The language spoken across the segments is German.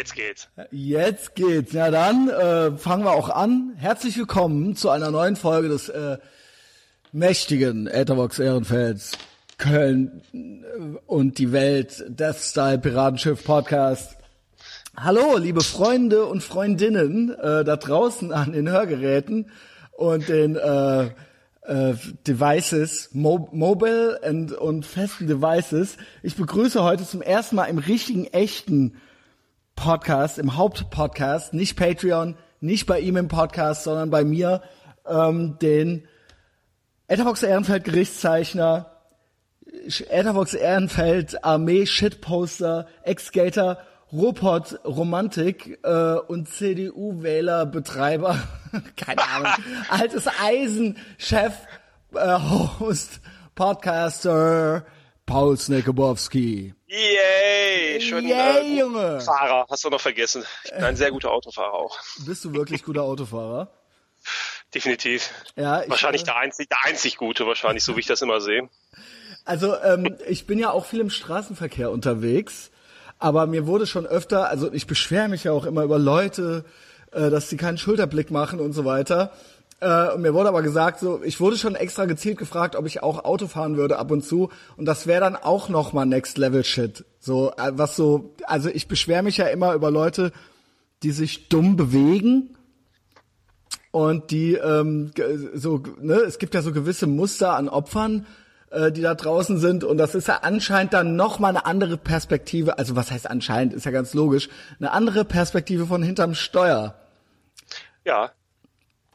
Jetzt geht's. Jetzt geht's. Ja, dann äh, fangen wir auch an. Herzlich willkommen zu einer neuen Folge des äh, mächtigen Etherbox Ehrenfelds Köln äh, und die Welt Death Style Piratenschiff Podcast. Hallo, liebe Freunde und Freundinnen äh, da draußen an den Hörgeräten und den äh, äh, Devices, Mo Mobile und, und festen Devices. Ich begrüße heute zum ersten Mal im richtigen, echten Podcast, im Hauptpodcast, nicht Patreon, nicht bei ihm im Podcast, sondern bei mir, ähm, den Etherbox Ehrenfeld Gerichtszeichner, Etherbox Ehrenfeld Armee Shitposter, Ex-Skater, Ruhrpott Romantik äh, und CDU-Wähler Betreiber, keine Ahnung, altes Eisen, Chef, äh, Host, Podcaster, Paul Snekobowski. Yay! Schon Yay, äh, Junge! Fahrer, hast du noch vergessen. Ich bin ein sehr guter Autofahrer auch. Bist du wirklich guter Autofahrer? Definitiv. Ja, ich, wahrscheinlich äh, der einzig, der einzig gute, wahrscheinlich, so wie ich das immer sehe. Also ähm, ich bin ja auch viel im Straßenverkehr unterwegs, aber mir wurde schon öfter, also ich beschwere mich ja auch immer über Leute, äh, dass sie keinen Schulterblick machen und so weiter. Äh, mir wurde aber gesagt, so ich wurde schon extra gezielt gefragt, ob ich auch Auto fahren würde ab und zu. Und das wäre dann auch noch mal Next Level Shit. So äh, was so, also ich beschwere mich ja immer über Leute, die sich dumm bewegen und die ähm, so ne es gibt ja so gewisse Muster an Opfern äh, die da draußen sind. Und das ist ja anscheinend dann noch mal eine andere Perspektive. Also was heißt anscheinend? Ist ja ganz logisch. Eine andere Perspektive von hinterm Steuer. Ja,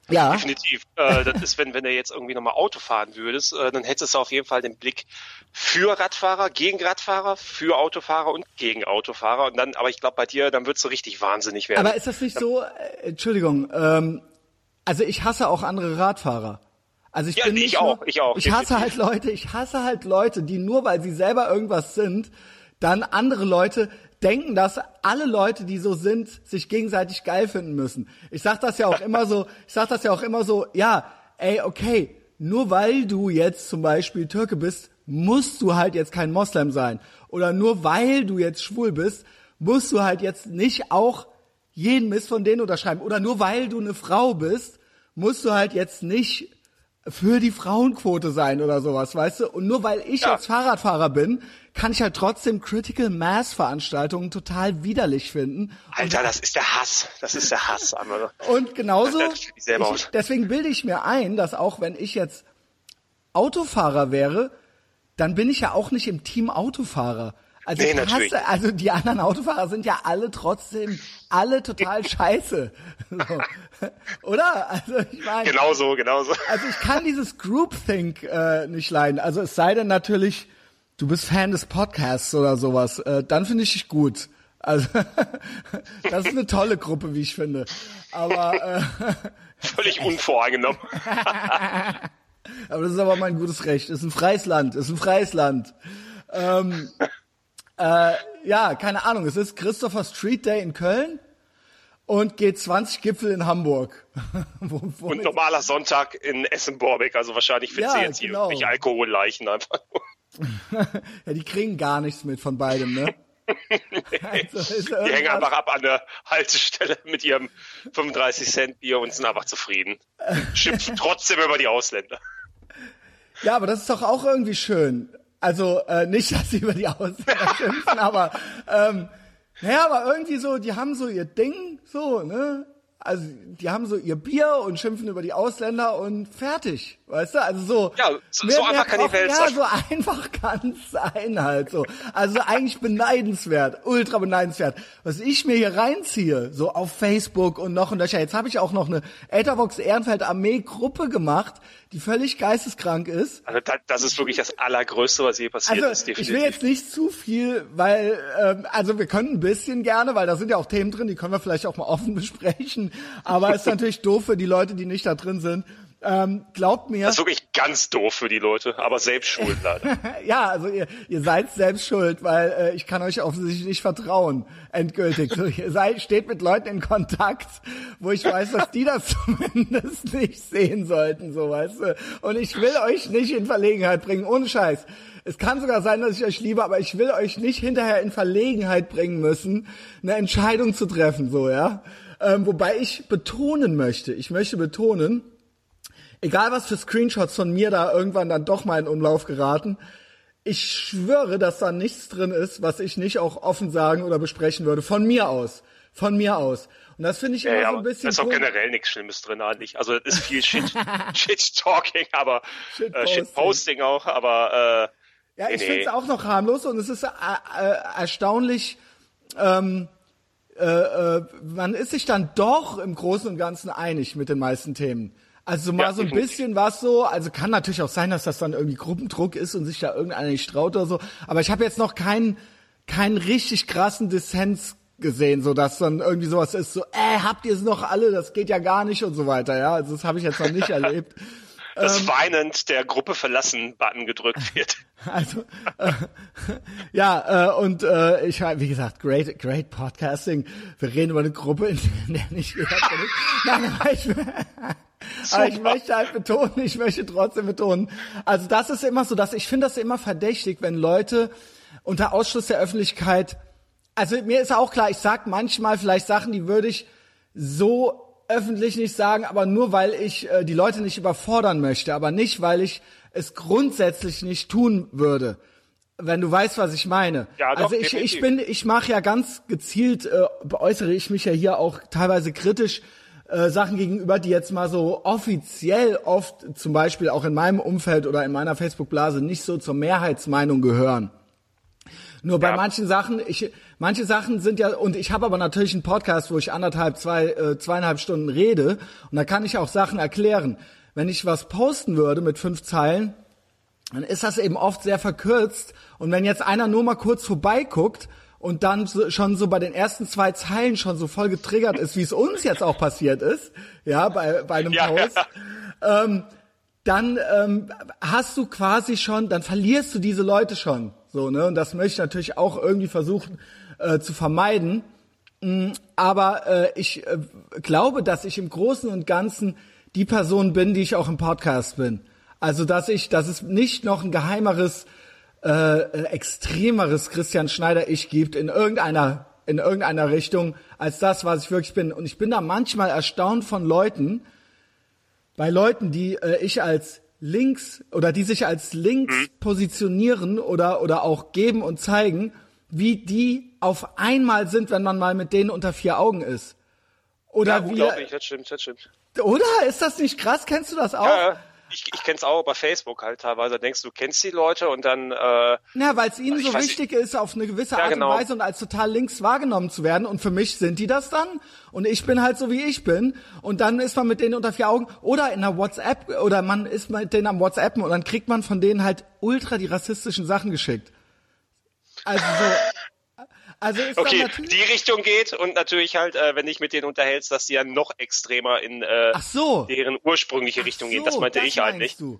ja definitiv. Äh, das ist, wenn, wenn du jetzt irgendwie nochmal Auto fahren würdest, äh, dann hättest du auf jeden Fall den Blick für Radfahrer, gegen Radfahrer, für Autofahrer und gegen Autofahrer. Und dann, aber ich glaube bei dir, dann würdest du richtig wahnsinnig werden. aber ist das nicht so äh, Entschuldigung ähm, also ich hasse auch andere Radfahrer also ich Ja, bin ich nicht auch, nur, ich auch, Ich hasse definitiv. halt Leute, ich hasse halt Leute, die nur weil sie selber irgendwas sind, dann andere Leute denken, dass alle Leute, die so sind, sich gegenseitig geil finden müssen. Ich sag das ja auch immer so, ich sag das ja auch immer so, ja, ey, okay, nur weil du jetzt zum Beispiel Türke bist, musst du halt jetzt kein Moslem sein. Oder nur weil du jetzt schwul bist, musst du halt jetzt nicht auch jeden Mist von denen unterschreiben. Oder nur weil du eine Frau bist, musst du halt jetzt nicht für die Frauenquote sein oder sowas, weißt du? Und nur weil ich Ja. jetzt Fahrradfahrer bin, kann ich halt trotzdem Critical Mass Veranstaltungen total widerlich finden. Alter, das ist der Hass. Das ist der Hass. Und genauso, ich deswegen bilde ich mir ein, dass auch wenn ich jetzt Autofahrer wäre, dann bin ich ja auch nicht im Team Autofahrer. Also Nee, hasse, also die anderen Autofahrer sind ja alle trotzdem alle total scheiße. So. Oder? Also ich meine, genau so, genau so. also ich kann dieses Groupthink äh, nicht leiden. Also es sei denn natürlich, du bist Fan des Podcasts oder sowas, äh, dann finde ich dich gut. Also das ist eine tolle Gruppe, wie ich finde. Aber äh, Völlig unvoreingenommen. aber das ist aber mein gutes Recht. Ist ein freies Land, ist ein freies Land. Ähm, äh, ja, keine Ahnung. Es ist Christopher Street Day in Köln und G20 Gipfel in Hamburg. Und normaler Sonntag in Essen-Borbeck. Also wahrscheinlich findest Ja, jetzt hier genau. irgendwelche Alkoholleichen einfach. Ja, die kriegen gar nichts mit von beidem, ne? Also Die hängen einfach ab an der Haltestelle mit ihrem 35 Cent Bier und sind einfach zufrieden. Schimpfen trotzdem über die Ausländer. Ja, aber das ist doch auch irgendwie schön. Also äh, nicht, dass sie über die Ausländer schimpfen, aber ähm, naja, aber irgendwie so, die haben so ihr Ding, so, ne? Also die haben so ihr Bier und schimpfen über die Ausländer und fertig, weißt du? Also so. Ja, so- so einfach kann die Welt Ja, so einfach kann sein halt so. Also eigentlich beneidenswert, ultra beneidenswert. Was ich mir hier reinziehe, so auf Facebook und noch und nöcher. Jetzt habe ich auch noch eine Etherbox Ehrenfeld Armee Gruppe gemacht, die völlig geisteskrank ist. Also das, das ist wirklich das Allergrößte, was je passiert Also ist, ich definitiv. will jetzt nicht zu viel, weil ähm, also wir können ein bisschen gerne, weil da sind ja auch Themen drin, die können wir vielleicht auch mal offen besprechen. Aber es ist natürlich doof für die Leute, die nicht da drin sind. Ähm, glaubt mir. Das ist wirklich ganz doof für die Leute, aber selbst schuld leider. ja, also ihr, ihr seid selbst schuld, weil äh, ich kann euch offensichtlich nicht vertrauen, endgültig. So, ihr seid, steht mit Leuten in Kontakt, wo ich weiß, dass die das zumindest nicht sehen sollten, so weißt du. Und ich will euch nicht in Verlegenheit bringen, ohne Scheiß. Es kann sogar sein, dass ich euch liebe, aber ich will euch nicht hinterher in Verlegenheit bringen müssen, eine Entscheidung zu treffen, so, ja. Ähm, wobei ich betonen möchte, ich möchte betonen, egal was für Screenshots von mir da irgendwann dann doch mal in Umlauf geraten, ich schwöre, dass da nichts drin ist, was ich nicht auch offen sagen oder besprechen würde. Von mir aus. Von mir aus. Und das finde ich immer ja, so ein bisschen. Da ist auch generell nichts Schlimmes drin eigentlich. Also es ist viel Shit, Shit Talking, aber Shit Posting, äh, Shit -Posting auch, aber äh, Ja, ich nee. finde es auch noch harmlos und es ist äh, äh, erstaunlich, ähm, äh, äh, man ist sich dann doch im Großen und Ganzen einig mit den meisten Themen. Also mal ja, so ein bisschen was so, also kann natürlich auch sein, dass das dann irgendwie Gruppendruck ist und sich da irgendeiner nicht traut oder so. Aber ich habe jetzt noch keinen keinen richtig krassen Dissens gesehen, so dass dann irgendwie sowas ist, so, äh, habt ihr es noch alle, das geht ja gar nicht und so weiter, ja. Also das habe ich jetzt noch nicht erlebt. Dass ähm, weinend der Gruppe verlassen Button gedrückt wird. Also äh, ja, äh, und äh, ich wie gesagt, great, great Podcasting. Wir reden über eine Gruppe, in der nicht jeder. Nein, aber ich, aber ich möchte halt betonen, ich möchte trotzdem betonen, also das ist immer so, dass ich finde das immer verdächtig, wenn Leute unter Ausschluss der Öffentlichkeit, also mir ist auch klar, ich sag manchmal vielleicht Sachen, die würde ich so öffentlich nicht sagen, aber nur weil ich äh, die Leute nicht überfordern möchte, aber nicht, weil ich es grundsätzlich nicht tun würde. Wenn du weißt, was ich meine. Ja, doch, also ich, ich bin, ich mache ja ganz gezielt, äh, äußere ich mich ja hier auch teilweise kritisch äh, Sachen gegenüber, die jetzt mal so offiziell oft, zum Beispiel auch in meinem Umfeld oder in meiner Facebook-Blase, nicht so zur Mehrheitsmeinung gehören. Nur bei ja. manchen Sachen, ich, manche Sachen sind ja, und ich habe aber natürlich einen Podcast, wo ich anderthalb, zwei, äh, zweieinhalb Stunden rede, und da kann ich auch Sachen erklären. Wenn ich was posten würde mit fünf Zeilen, dann ist das eben oft sehr verkürzt. Und wenn jetzt einer nur mal kurz vorbeiguckt und dann so, schon so bei den ersten zwei Zeilen schon so voll getriggert ist, wie es uns jetzt auch passiert ist, ja, bei, bei einem ja, Post, ja. Ähm, dann ähm, hast du quasi schon, dann verlierst du diese Leute schon. So, ne? Und das möchte ich natürlich auch irgendwie versuchen äh, zu vermeiden. Mm, aber äh, ich äh, glaube, dass ich im Großen und Ganzen die Person bin, die ich auch im Podcast bin. Also dass ich, dass es nicht noch ein geheimeres äh, extremeres Christian Schneider ich gibt in irgendeiner in irgendeiner Richtung als das, was ich wirklich bin. Und ich bin da manchmal erstaunt von Leuten, bei Leuten, die äh, ich als links oder die sich als links mhm. positionieren oder oder auch geben und zeigen, wie die auf einmal sind, wenn man mal mit denen unter vier Augen ist. Oder ja, unglaublich, das stimmt, das stimmt. Oder ist das nicht krass? Kennst du das auch? Ja, ich, ich kenne es auch bei Facebook halt teilweise. Denkst du, kennst die Leute und dann. Äh, ja, weil es ihnen so wichtig nicht. ist, auf eine gewisse ja, Art genau. und Weise und als total links wahrgenommen zu werden. Und für mich sind die das dann. Und ich bin halt so, wie ich bin. Und dann ist man mit denen unter vier Augen. Oder in einer WhatsApp, oder man ist mit denen am WhatsAppen und dann kriegt man von denen halt ultra die rassistischen Sachen geschickt. Also so. Also ist okay, die Richtung geht und natürlich halt, äh, wenn dich mit denen unterhältst, dass die ja noch extremer in äh, so. deren ursprüngliche Ach Richtung so, gehen. Das meinte das ich halt nicht. Du.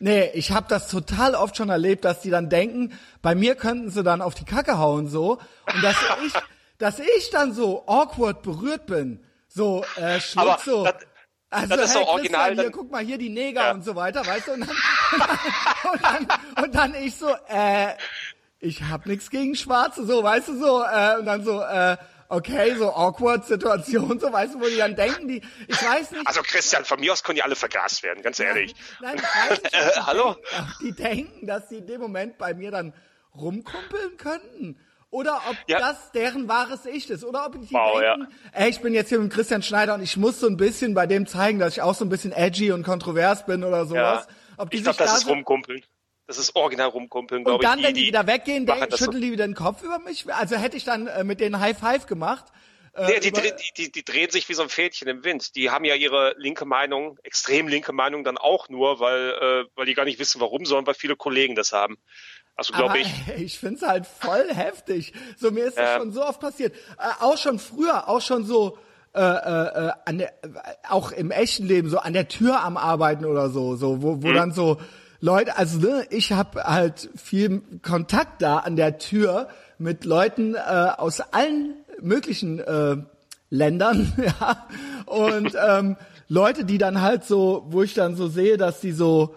Nee, ich habe das total oft schon erlebt, dass die dann denken, bei mir könnten sie dann auf die Kacke hauen so und dass ich, dass ich dann so awkward berührt bin, so äh, schluck so. Das, also, das ist hey, so original. Hier, guck mal, hier die Neger ja. und so weiter, weißt du? Und dann, und dann, und dann ich so, äh, ich hab nichts gegen Schwarze, so, weißt du, so, äh, und dann so, äh, okay, so awkward Situation, so, weißt du, wo die dann denken, die, ich weiß nicht. Also Christian, von mir aus können die alle vergast werden, ganz ehrlich. Nein, nein ich weiß nicht, äh, hallo? Denken, die denken, dass sie in dem Moment bei mir dann rumkumpeln könnten. Oder ob ja. das deren wahres Ich ist. Oder ob die wow, denken, ja. ey, ich bin jetzt hier mit Christian Schneider und ich muss so ein bisschen bei dem zeigen, dass ich auch so ein bisschen edgy und kontrovers bin oder sowas. Ja. Ob die ich glaube, das da ist rumkumpeln. Das ist original rumkumpeln, glaube ich. Und dann, wenn die, die wieder weggehen, denken, schütteln so. die wieder den Kopf über mich? Also hätte ich dann äh, mit denen High Five gemacht. Äh, nee, die, die, die, die drehen sich wie so ein Fädchen im Wind. Die haben ja ihre linke Meinung, extrem linke Meinung dann auch nur, weil, äh, weil die gar nicht wissen, warum, sondern weil viele Kollegen das haben. Also glaube ich. Ich finde es halt voll heftig. So mir ist das schon so oft passiert. Äh, auch schon früher, auch schon so äh, äh, an der, auch im echten Leben so an der Tür am Arbeiten oder so, so wo, wo mhm. dann so Leute, also ne, ich habe halt viel Kontakt da an der Tür mit Leuten äh, aus allen möglichen äh, Ländern, ja, und ähm, Leute, die dann halt so, wo ich dann so sehe, dass die so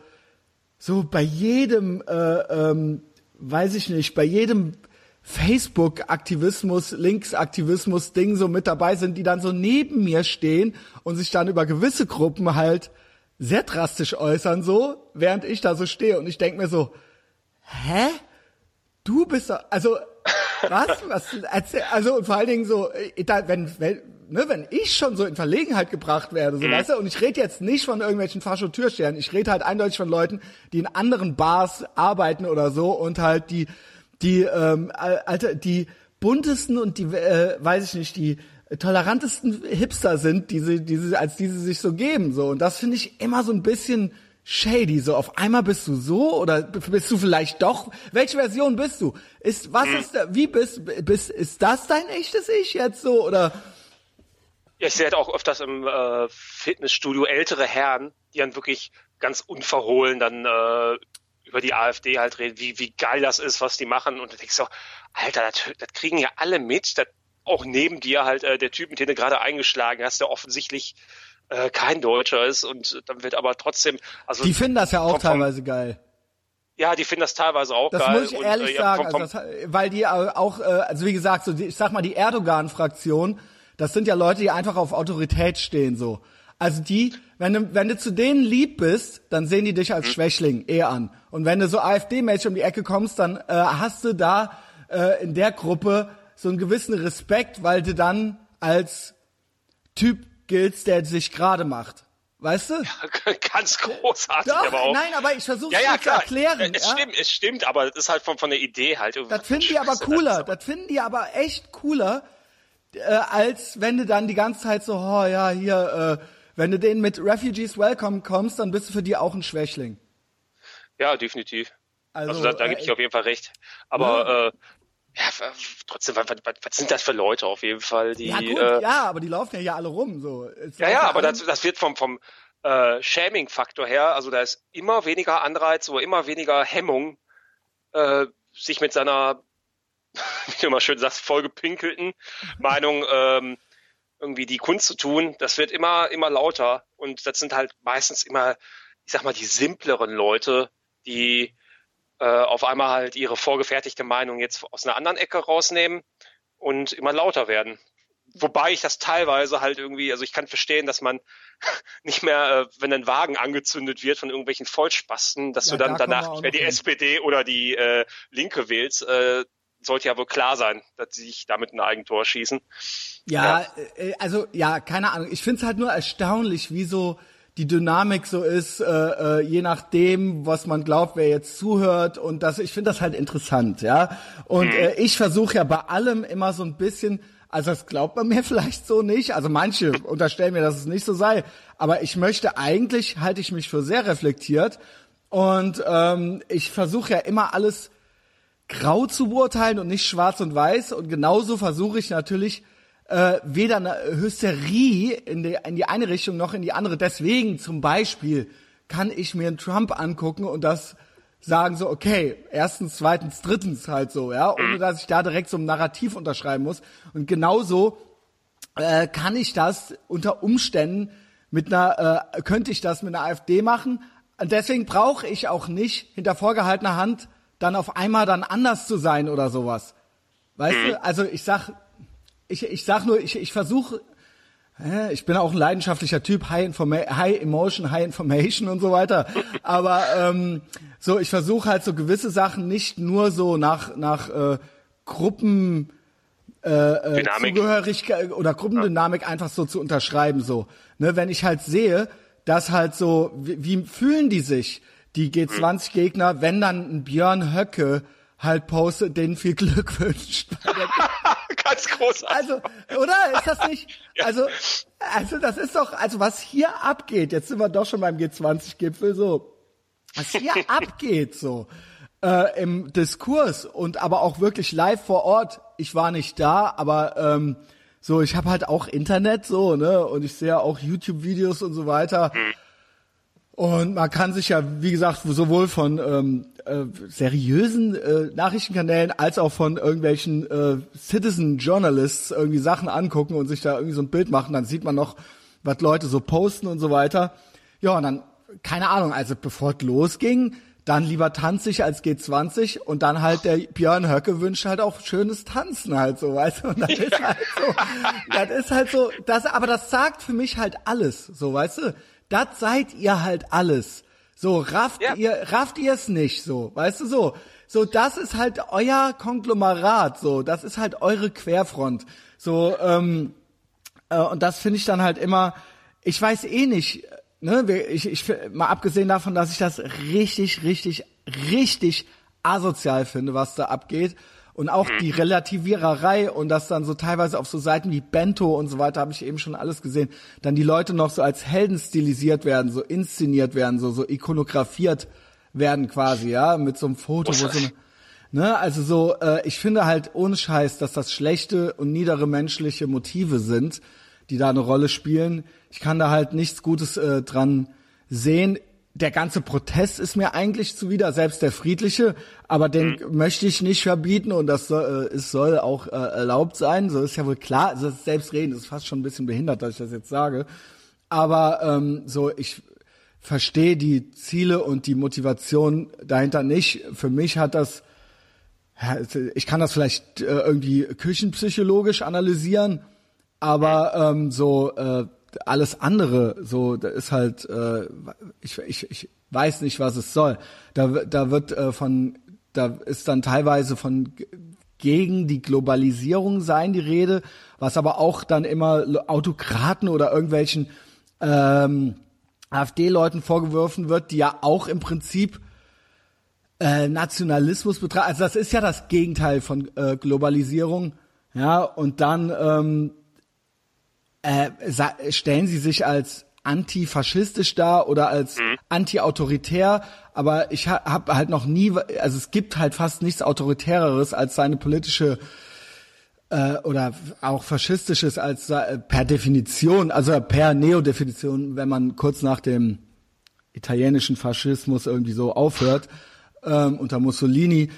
so bei jedem, äh, ähm, weiß ich nicht, bei jedem Facebook-Aktivismus, Links-Aktivismus-Ding so mit dabei sind, die dann so neben mir stehen und sich dann über gewisse Gruppen halt sehr drastisch äußern, so, während ich da so stehe und ich denk mir so, hä? Du bist doch, also, was, was, also, und vor allen Dingen so, äh, da, wenn, wenn, ne, wenn ich schon so in Verlegenheit gebracht werde, so, mhm. weißt du, und ich rede jetzt nicht von irgendwelchen Fascho-Türstern, ich rede halt eindeutig von Leuten, die in anderen Bars arbeiten oder so und halt die, die, ähm, Alter, die buntesten und die, äh, weiß ich nicht, die tolerantesten Hipster sind, die sie, die sie, als die sie sich so geben, so. Und das finde ich immer so ein bisschen shady. So, auf einmal bist du so oder bist du vielleicht doch? Welche Version bist du? Ist, was hm. ist, da, wie bist, bist, ist das dein echtes Ich jetzt so oder? Ja, ich sehe halt auch öfters im äh, Fitnessstudio ältere Herren, die dann wirklich ganz unverhohlen dann äh, über die AfD halt reden, wie, wie geil das ist, was die machen. Und du denkst so, Alter, das, das kriegen ja alle mit. Das, auch neben dir halt äh, der Typ, mit dem du gerade eingeschlagen hast, der offensichtlich äh, kein Deutscher ist und dann wird aber trotzdem, also die finden das ja auch vom, teilweise geil. Ja, die finden das teilweise auch das geil. Das muss ich ehrlich und, äh, sagen, vom, vom also das, weil die auch, äh, also wie gesagt, so die, ich sag mal die Erdogan-Fraktion, das sind ja Leute, die einfach auf Autorität stehen so. Also die, wenn du, wenn du zu denen lieb bist, dann sehen die dich als mhm. Schwächling eher an. Und wenn du so AfD-mäßig um die Ecke kommst, dann äh, hast du da äh, in der Gruppe so einen gewissen Respekt, weil du dann als Typ giltst, der sich gerade macht. Weißt du? Ja, ganz großartig, Doch, aber auch. Nein, aber ich versuche ja, ja, zu erklären. Es ja? stimmt, es stimmt, aber es ist halt von, von der Idee halt. Das finden die aber cooler. Das finden die aber echt cooler, äh, als wenn du dann die ganze Zeit so, oh ja, hier, äh, wenn du denen mit Refugees Welcome kommst, dann bist du für die auch ein Schwächling. Ja, definitiv. Also, also da, da äh, gebe ich auf jeden Fall recht. Aber ja. äh, ja, trotzdem, was, was, was sind das für Leute auf jeden Fall? Die, ja, gut, äh, ja, aber die laufen ja hier alle rum. So. ja, ja, aber das, das wird vom, vom äh, Shaming-Faktor her, also da ist immer weniger Anreiz oder immer weniger Hemmung, äh, sich mit seiner, wie du immer schön sagst, vollgepinkelten Meinung ähm, irgendwie die Kunst zu tun. Das wird immer, immer lauter und das sind halt meistens immer, ich sag mal, die simpleren Leute, die äh, auf einmal halt ihre vorgefertigte Meinung jetzt aus einer anderen Ecke rausnehmen und immer lauter werden. Wobei ich das teilweise halt irgendwie, also ich kann verstehen, dass man nicht mehr, äh, wenn ein Wagen angezündet wird von irgendwelchen Vollspasten, dass ja, du dann da danach nicht mehr die hin. SPD oder die äh, Linke wählst, äh, sollte ja wohl klar sein, dass sie sich damit ein Eigentor schießen. Ja, ja. Äh, also ja, keine Ahnung. Ich finde es halt nur erstaunlich, wie so die Dynamik so ist, äh, äh, je nachdem, was man glaubt, wer jetzt zuhört und das, ich finde das halt interessant, ja. Und mhm. äh, ich versuche ja bei allem immer so ein bisschen, also das glaubt man mir vielleicht so nicht, also manche unterstellen mir, dass es nicht so sei, aber ich möchte eigentlich, halte ich mich für sehr reflektiert und ähm, ich versuche ja immer alles grau zu beurteilen und nicht schwarz und weiß und genauso versuche ich natürlich äh, weder eine Hysterie in die, in die eine Richtung noch in die andere. Deswegen zum Beispiel kann ich mir einen Trump angucken und das sagen so, okay, erstens, zweitens, drittens halt so, ja, ohne dass ich da direkt so ein Narrativ unterschreiben muss. Und genauso äh, kann ich das unter Umständen mit einer, äh, könnte ich das mit einer AfD machen. Und deswegen brauche ich auch nicht hinter vorgehaltener Hand dann auf einmal dann anders zu sein oder sowas. Weißt du, mhm. also ich sag, ich, ich sag nur, ich, ich versuche, ich bin auch ein leidenschaftlicher Typ, High, Informa High Emotion, High Information und so weiter. Aber ähm, so, ich versuche halt so gewisse Sachen nicht nur so nach nach äh, Gruppen äh, äh Zugehörigkeit oder Gruppendynamik ja. einfach so zu unterschreiben. So, ne, wenn ich halt sehe, dass halt so, wie, wie fühlen die sich, die G20-Gegner, wenn dann ein Björn Höcke halt postet, denen viel Glück wünscht. Ganz großartig. Also, oder? Ist das nicht? ja. Also, also das ist doch, also was hier abgeht, jetzt sind wir doch schon beim G20-Gipfel so, was hier abgeht so äh, im Diskurs und aber auch wirklich live vor Ort. Ich war nicht da, aber ähm, So, ich habe halt auch Internet so, ne? Und ich sehe auch YouTube-Videos und so weiter. Und man kann sich ja, wie gesagt, sowohl von ähm, äh, seriösen äh, Nachrichtenkanälen als auch von irgendwelchen äh, Citizen Journalists irgendwie Sachen angucken und sich da irgendwie so ein Bild machen. Dann sieht man noch, was Leute so posten und so weiter. Ja, und dann, keine Ahnung, also bevor es losging, dann lieber tanze ich als G20 und dann halt der Björn Höcke wünscht halt auch schönes Tanzen halt so, weißt du? Und das ist halt so, das ist halt so, das, aber das sagt für mich halt alles, so, weißt du? Das seid ihr halt alles. So, rafft Ja. ihr, rafft ihr es nicht, so, weißt du so? So, das ist halt euer Konglomerat, so, das ist halt eure Querfront. So, ähm, äh, und das finde ich dann halt immer, ich weiß eh nicht, ne, ich, ich, mal abgesehen davon, dass ich das richtig, richtig, richtig asozial finde, was da abgeht. Und auch die Relativiererei und das dann so teilweise auf so Seiten wie Bento und so weiter, habe ich eben schon alles gesehen, dann die Leute noch so als Helden stilisiert werden, so inszeniert werden, so, so ikonografiert werden quasi, ja, mit so einem Foto, wo so eine, Ne, also so, äh, ich finde halt ohne Scheiß, dass das schlechte und niedere menschliche Motive sind, die da eine Rolle spielen. Ich kann da halt nichts Gutes äh, dran sehen. Der ganze Protest ist mir eigentlich zuwider, selbst der friedliche, aber den möchte ich nicht verbieten und das soll, äh, es soll auch äh, erlaubt sein. So ist ja wohl klar. Also das Selbstreden ist fast schon ein bisschen behindert, dass ich das jetzt sage. Aber ähm, so, ich verstehe die Ziele und die Motivation dahinter nicht. Für mich hat das ich kann das vielleicht äh, irgendwie küchenpsychologisch analysieren, aber ähm, so äh, alles andere, so da ist halt, äh, ich, ich, ich weiß nicht, was es soll. Da, da wird äh, von, da ist dann teilweise von gegen die Globalisierung sein die Rede, was aber auch dann immer Autokraten oder irgendwelchen ähm, AfD-Leuten vorgeworfen wird, die ja auch im Prinzip äh, Nationalismus betreiben. Also das ist ja das Gegenteil von äh, Globalisierung. Ja, und dann ähm, äh, stellen sie sich als antifaschistisch dar oder als anti-autoritär, aber ich ha habe halt noch nie, also es gibt halt fast nichts autoritäreres als seine politische äh, oder auch faschistisches als äh, per Definition, also per Neodefinition, wenn man kurz nach dem italienischen Faschismus irgendwie so aufhört ähm, unter Mussolini,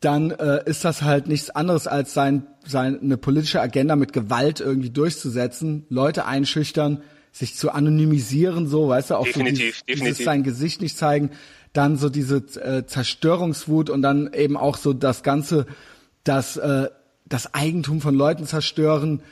dann äh, ist das halt nichts anderes als sein, sein eine politische Agenda mit Gewalt irgendwie durchzusetzen, Leute einschüchtern, sich zu anonymisieren, so, weißt du, auch Definitiv, so dieses, definitiv. dieses sein Gesicht nicht zeigen, dann so diese äh, Zerstörungswut und dann eben auch so das ganze, das äh, das Eigentum von Leuten zerstören,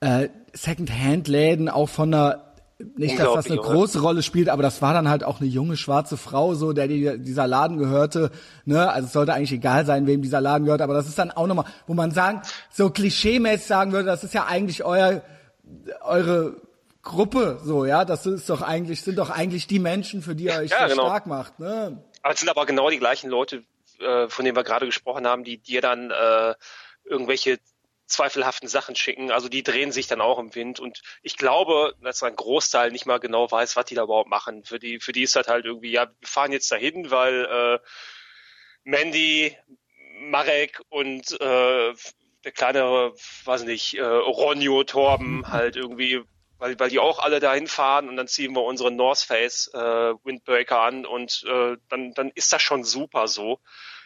äh, Second-Hand-Läden auch von einer nicht, dass das eine große Rolle spielt, aber das war dann halt auch eine junge schwarze Frau, so der die, dieser Laden gehörte. Ne, also es sollte eigentlich egal sein, wem dieser Laden gehört, aber das ist dann auch nochmal, wo man sagen, so klischeemäßig sagen würde, das ist ja eigentlich euer eure Gruppe, so ja, das ist doch eigentlich sind doch eigentlich die Menschen, für die ihr euch Ja, so genau. stark macht. Ne? Aber es sind aber genau die gleichen Leute, äh, von denen wir gerade gesprochen haben, die dir dann äh, irgendwelche zweifelhaften Sachen schicken. Also die drehen sich dann auch im Wind. Und ich glaube, dass ein Großteil nicht mal genau weiß, was die da überhaupt machen. Für die, für die ist das halt irgendwie, ja, wir fahren jetzt dahin, weil äh, Mandy, Marek und äh, der kleinere, weiß nicht, äh, Ronjo, Torben halt irgendwie, weil, weil die auch alle dahin fahren und dann ziehen wir unsere North Face äh, Windbreaker an und äh, dann, dann ist das schon super so.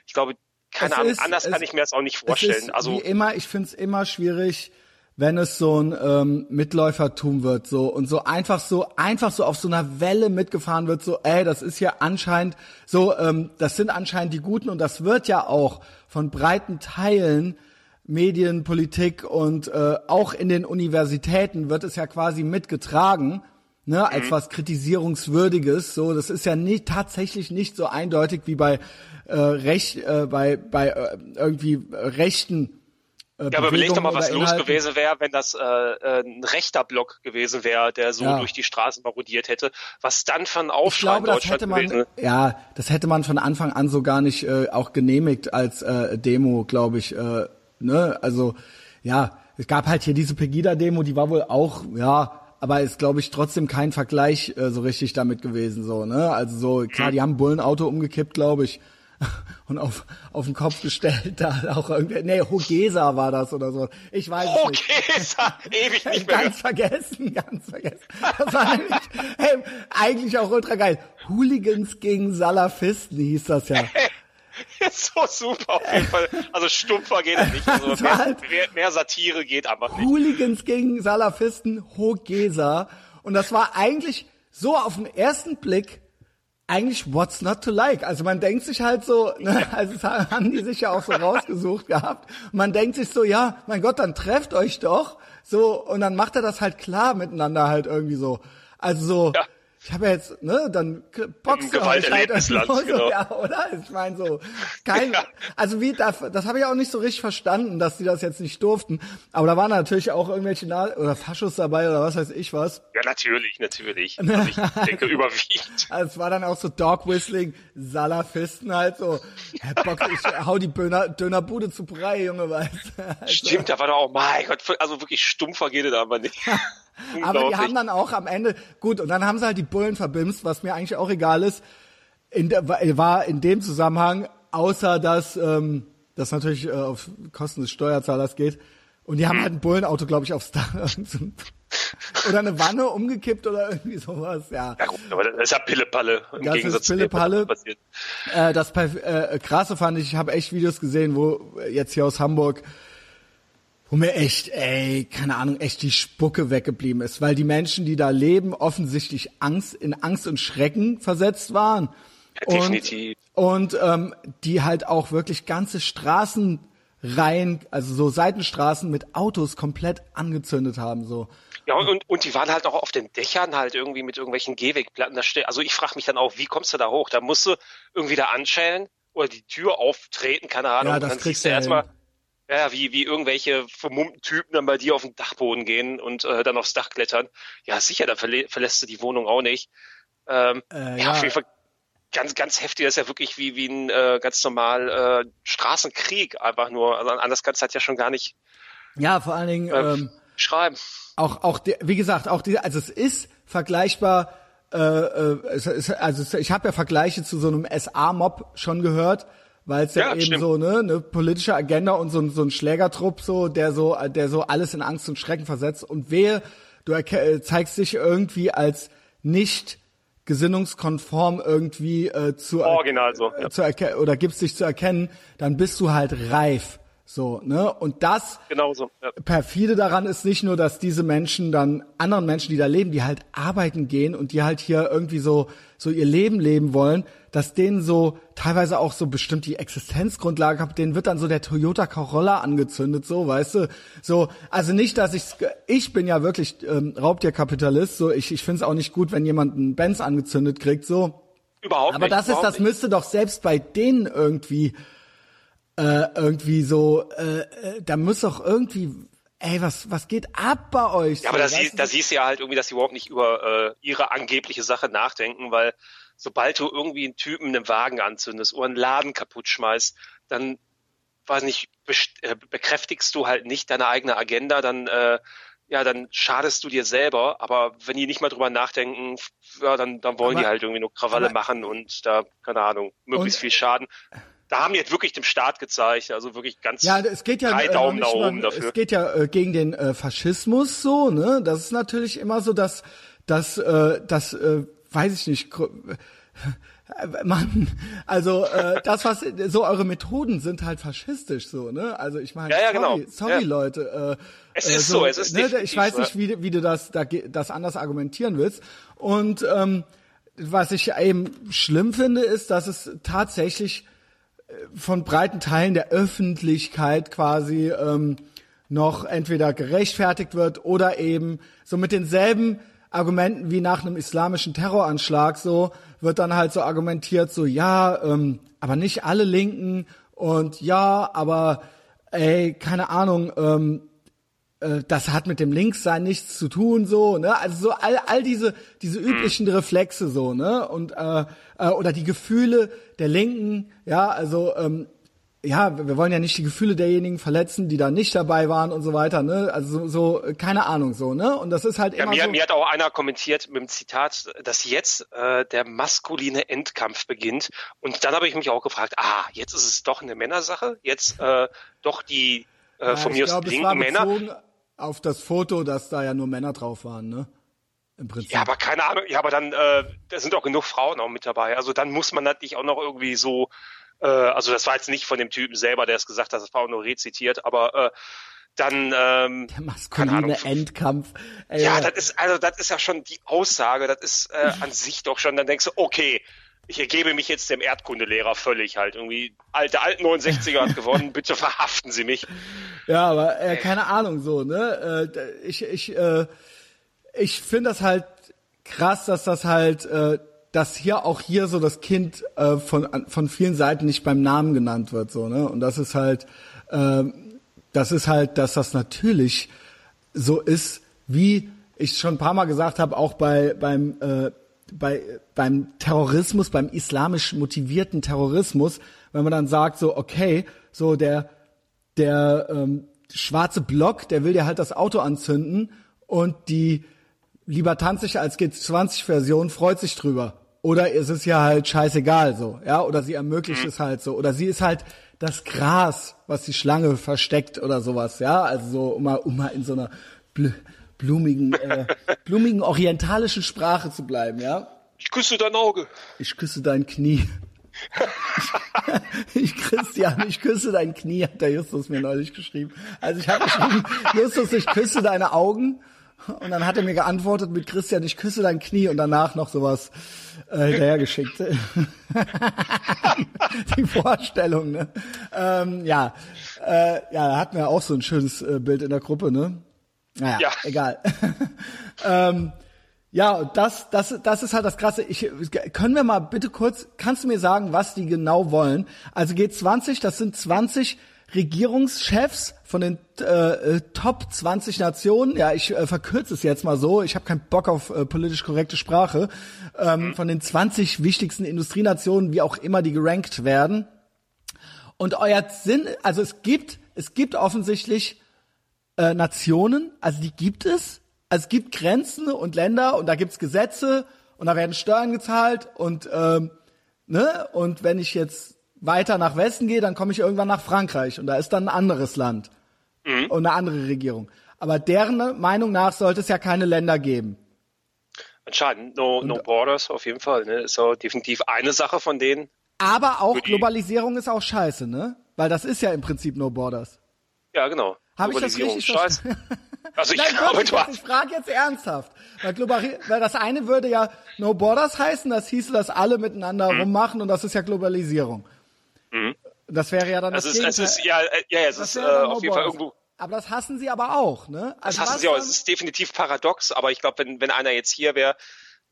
Ich glaube, keine Es Ahnung, ist- anders kann es- ich mir das auch nicht Es vorstellen. Also wie immer, ich find's immer schwierig, wenn es so ein ähm, Mitläufertum wird, so und so einfach so einfach so auf so einer Welle mitgefahren wird, so ey, das ist ja anscheinend so, ähm, das sind anscheinend die Guten und das wird ja auch von breiten Teilen Medien, Politik und äh, auch in den Universitäten wird es ja quasi mitgetragen, ne, als was kritisierungswürdiges. So, das ist ja nicht tatsächlich nicht so eindeutig wie bei äh, Recht, äh, bei bei äh, irgendwie äh, rechten. Äh, Ja, aber überleg doch mal, was los gewesen wäre, wenn das äh, äh, ein rechter Block gewesen wäre, der so Ja. durch die Straßen marodiert hätte. Was dann für ein Ich Aufschrei in glaube, das hätte man, gewesen ja, das hätte man von Anfang an so gar nicht äh, auch genehmigt als äh, Demo, glaube ich. Äh, ne, also ja, es gab halt hier diese Pegida-Demo, die war wohl auch, ja, aber ist glaube ich trotzdem kein Vergleich äh, so richtig damit gewesen, so ne. Also so klar, die haben ein Bullenauto umgekippt, glaube ich. und auf, auf den Kopf gestellt, da auch irgendwie, nee, Hogesa war das oder so. Ich weiß es nicht. Hogesa, ewig nicht mehr. Ganz vergessen, ganz vergessen. Das war nämlich, hey, eigentlich auch ultra geil. Hooligans gegen Salafisten hieß das ja. so super auf jeden Fall. Also stumpfer geht es nicht. Also mehr, halt mehr, mehr, Satire geht aber nicht. Hooligans gegen Salafisten, Hogesa. Und das war eigentlich so auf den ersten Blick eigentlich what's not to like. Also man denkt sich halt so, ne, also das haben die sich ja auch so rausgesucht gehabt. Und man denkt sich so, ja, mein Gott, dann trefft euch doch. So, und dann macht er das halt klar miteinander halt irgendwie so. Also so, ja ich habe ja jetzt, ne, dann ihr euch halt genau. ja, oder? Ich meine so, kein, ja. also wie, das, das habe ich auch nicht so richtig verstanden, dass die das jetzt nicht durften. Aber da waren natürlich auch irgendwelche Na oder Faschos dabei oder was weiß ich was. Ja, natürlich, natürlich. Also ich denke überwiegend. Also es war dann auch so Dog Whistling, Salafisten halt so, hey, Bock, ich hau die Döner, Dönerbude zu Brei, Junge, weißt also. Stimmt, da war doch auch, mein Gott, also wirklich stumpfer geht es aber nicht. Aber die haben dann auch am Ende, gut, und dann haben sie halt die Bullen verbimst, was mir eigentlich auch egal ist, in der, war in dem Zusammenhang, außer dass ähm, das natürlich äh, auf Kosten des Steuerzahlers geht. Und die haben halt ein Bullenauto, glaube ich, aufs Dach. oder eine Wanne umgekippt oder irgendwie sowas, ja. Ja gut, aber das ist ja Pillepalle. Im das Gegensatz ist Pillepalle. Passiert. Äh, das äh, krasse fand ich, ich habe echt Videos gesehen, wo jetzt hier aus Hamburg wo mir echt, ey, keine Ahnung, echt die Spucke weggeblieben ist, weil die Menschen, die da leben, offensichtlich Angst, in Angst und Schrecken versetzt waren. Ja, definitiv. Und, und ähm, die halt auch wirklich ganze Straßenreihen, also so Seitenstraßen mit Autos komplett angezündet haben, so. Ja, und, und die waren halt auch auf den Dächern halt irgendwie mit irgendwelchen Gehwegplatten. Also ich frage mich dann auch, wie kommst du da hoch? Da musst du irgendwie da anschellen oder die Tür auftreten, keine Ahnung. Ja, das dann kriegst du erstmal ja, wie, wie irgendwelche vermummten Typen dann bei dir auf den Dachboden gehen und äh, dann aufs Dach klettern. Ja, sicher, dann verlä verlässt du die Wohnung auch nicht. Ähm, äh, ja, ja, auf jeden Fall ganz, ganz heftig. Das ist ja wirklich wie, wie ein äh, ganz normal äh, Straßenkrieg einfach nur. Also anders kannst du halt ja schon gar nicht ja, vor allen Dingen äh, ähm, schreiben. Auch, auch, die, wie gesagt, auch die, also es ist vergleichbar. Äh, äh, es, es, also ich habe ja Vergleiche zu so einem SA-Mob schon gehört weil es ja, ja, eben stimmt. so ne eine politische Agenda und so, ein so ein Schlägertrupp so, der so der so alles in Angst und Schrecken versetzt und wehe, du äh, zeigst dich irgendwie als nicht gesinnungskonform irgendwie äh, zu Original so, ja. zu oder gibst dich zu erkennen, dann bist du halt reif so, ne? Und das Genauso, ja. perfide daran ist nicht nur, dass diese Menschen dann anderen Menschen, die da leben, die halt arbeiten gehen und die halt hier irgendwie so so ihr Leben leben wollen, dass denen so teilweise auch so bestimmt die Existenzgrundlage hat, denen wird dann so der Toyota Corolla angezündet, so, weißt du? So, also nicht, dass ich ich bin ja wirklich ähm, Raubtierkapitalist, so ich ich finde es auch nicht gut, wenn jemand einen Benz angezündet kriegt, so. Überhaupt Aber nicht, das ist das nicht. müsste doch selbst bei denen irgendwie äh, irgendwie so, äh, äh, da muss doch irgendwie, ey, was, was geht ab bei euch? Ja, aber da, sie, da siehst du ja halt irgendwie, dass sie überhaupt nicht über äh, ihre angebliche Sache nachdenken, weil sobald du irgendwie einen Typen einen Wagen anzündest oder einen Laden kaputt schmeißt, dann, weiß nicht, äh, bekräftigst du halt nicht deine eigene Agenda, dann äh, ja, dann schadest du dir selber, aber wenn die nicht mal drüber nachdenken, ja, dann, dann wollen aber, die halt irgendwie nur Krawalle machen und da, keine Ahnung, möglichst viel Schaden da haben jetzt wirklich dem Staat gezeigt, also wirklich ganz ja, es geht ja drei äh, Daumen nach oben dafür. Es geht ja äh, gegen den äh, Faschismus so, ne? Das ist natürlich immer so, dass dass äh, das äh, weiß ich nicht Mann, also äh, das was so eure Methoden sind halt faschistisch so, ne? Also ich meine, ja, ja, sorry, genau. sorry ja. Leute, äh, es ist so, so es ist ne, Ich weiß nicht, wie, wie du das da, das anders argumentieren willst und ähm, was ich eben schlimm finde, ist, dass es tatsächlich von breiten Teilen der Öffentlichkeit quasi ähm, noch entweder gerechtfertigt wird oder eben so mit denselben Argumenten wie nach einem islamischen Terroranschlag so wird dann halt so argumentiert so ja ähm, aber nicht alle Linken und ja aber ey keine Ahnung ähm, äh, das hat mit dem Linkssein nichts zu tun, so, ne? Also so all, all diese, diese mhm. üblichen Reflexe so, ne? Und äh, äh, oder die Gefühle der Linken, ja, also ähm, ja, wir wollen ja nicht die Gefühle derjenigen verletzen, die da nicht dabei waren und so weiter, ne? Also so, so keine Ahnung so, ne? Und das ist halt Ja, immer mir, so. mir hat auch einer kommentiert mit dem Zitat, dass jetzt äh, der maskuline Endkampf beginnt. Und dann habe ich mich auch gefragt, ah, jetzt ist es doch eine Männersache, jetzt äh, doch die äh, Ja, von mir aus linken Männer. Auf das Foto, dass da ja nur Männer drauf waren, ne? Im Prinzip. Ja, aber keine Ahnung, ja, aber dann, äh, da sind auch genug Frauen auch mit dabei. Also dann muss man natürlich auch noch irgendwie so, äh, also das war jetzt nicht von dem Typen selber, der es gesagt hat, das war auch nur rezitiert, aber äh, dann, ähm, der keine maskuline. Endkampf. Ey, ja, das ist, also das ist ja schon die Aussage, das ist äh, an sich doch schon, dann denkst du, okay, ich ergebe mich jetzt dem Erdkundelehrer völlig halt. Irgendwie, alter, alt 69er hat gewonnen, bitte verhaften Sie mich. Ja, aber äh, keine Ahnung so, ne? Äh, ich ich äh, ich finde das halt krass, dass das halt äh, dass hier auch hier so das Kind äh, von von vielen Seiten nicht beim Namen genannt wird so, ne? Und das ist halt ähm, das ist halt, dass das natürlich so ist, wie ich schon ein paar Mal gesagt habe, auch bei beim äh, bei beim Terrorismus, beim islamisch motivierten Terrorismus, wenn man dann sagt so okay, so der der ähm, schwarze Block, der will dir halt das Auto anzünden und die libertantische als G20-Version freut sich drüber. Oder ist es ja halt scheißegal so, ja, oder sie ermöglicht es halt so, oder sie ist halt das Gras, was die Schlange versteckt oder sowas, ja, also so, um mal, um mal in so einer blumigen, äh, blumigen orientalischen Sprache zu bleiben, ja. Ich küsse dein Auge. Ich küsse dein Knie. ich, Christian, ich küsse dein Knie, hat der Justus mir neulich geschrieben. Also ich habe geschrieben, Justus, ich küsse deine Augen. Und dann hat er mir geantwortet mit Christian, ich küsse dein Knie und danach noch sowas äh, hinterhergeschickt. Die Vorstellung, ne? Ähm, ja, äh, ja, da hatten wir auch so ein schönes äh, Bild in der Gruppe, ne? Naja, Ja. egal. ähm, ja, und das, das, das ist halt das Krasse. Ich, können wir mal bitte kurz, kannst du mir sagen, was die genau wollen? Also G20, das sind 20 Regierungschefs von den äh, äh, Top 20 Nationen. Ja, ich äh, verkürze es jetzt mal so. Ich habe keinen Bock auf äh, politisch korrekte Sprache. Ähm, Von den 20 wichtigsten Industrienationen, wie auch immer die gerankt werden. Und euer Sinn, also es gibt, es gibt offensichtlich äh, Nationen, also die gibt es. Also es gibt Grenzen und Länder und da gibt's Gesetze und da werden Steuern gezahlt und ähm, ne und wenn ich jetzt weiter nach Westen gehe, dann komme ich irgendwann nach Frankreich und da ist dann ein anderes Land und eine andere Regierung. Aber deren Meinung nach sollte es ja keine Länder geben. Anscheinend, no, no borders auf jeden Fall. Ne? Ist auch definitiv eine Sache von denen. Aber auch Globalisierung ist auch scheiße, ne? Weil das ist ja im Prinzip No Borders. Ja, genau. Hab ich das richtig scheiße. Also ich Nein, glaube, wirklich, du jetzt, hast, ich frage jetzt ernsthaft. Weil, weil das eine würde ja No Borders heißen, das hieße, dass alle miteinander Mhm. rummachen und das ist ja Globalisierung. Das wäre ja dann es das ist, es Gegenteil. ist, ja, ja, es Das ist äh, No auf jeden Fall irgendwo, Aber das hassen sie aber auch, ne? das Also hassen was sie auch. Es ist definitiv paradox, aber ich glaube, wenn, wenn einer jetzt hier wäre,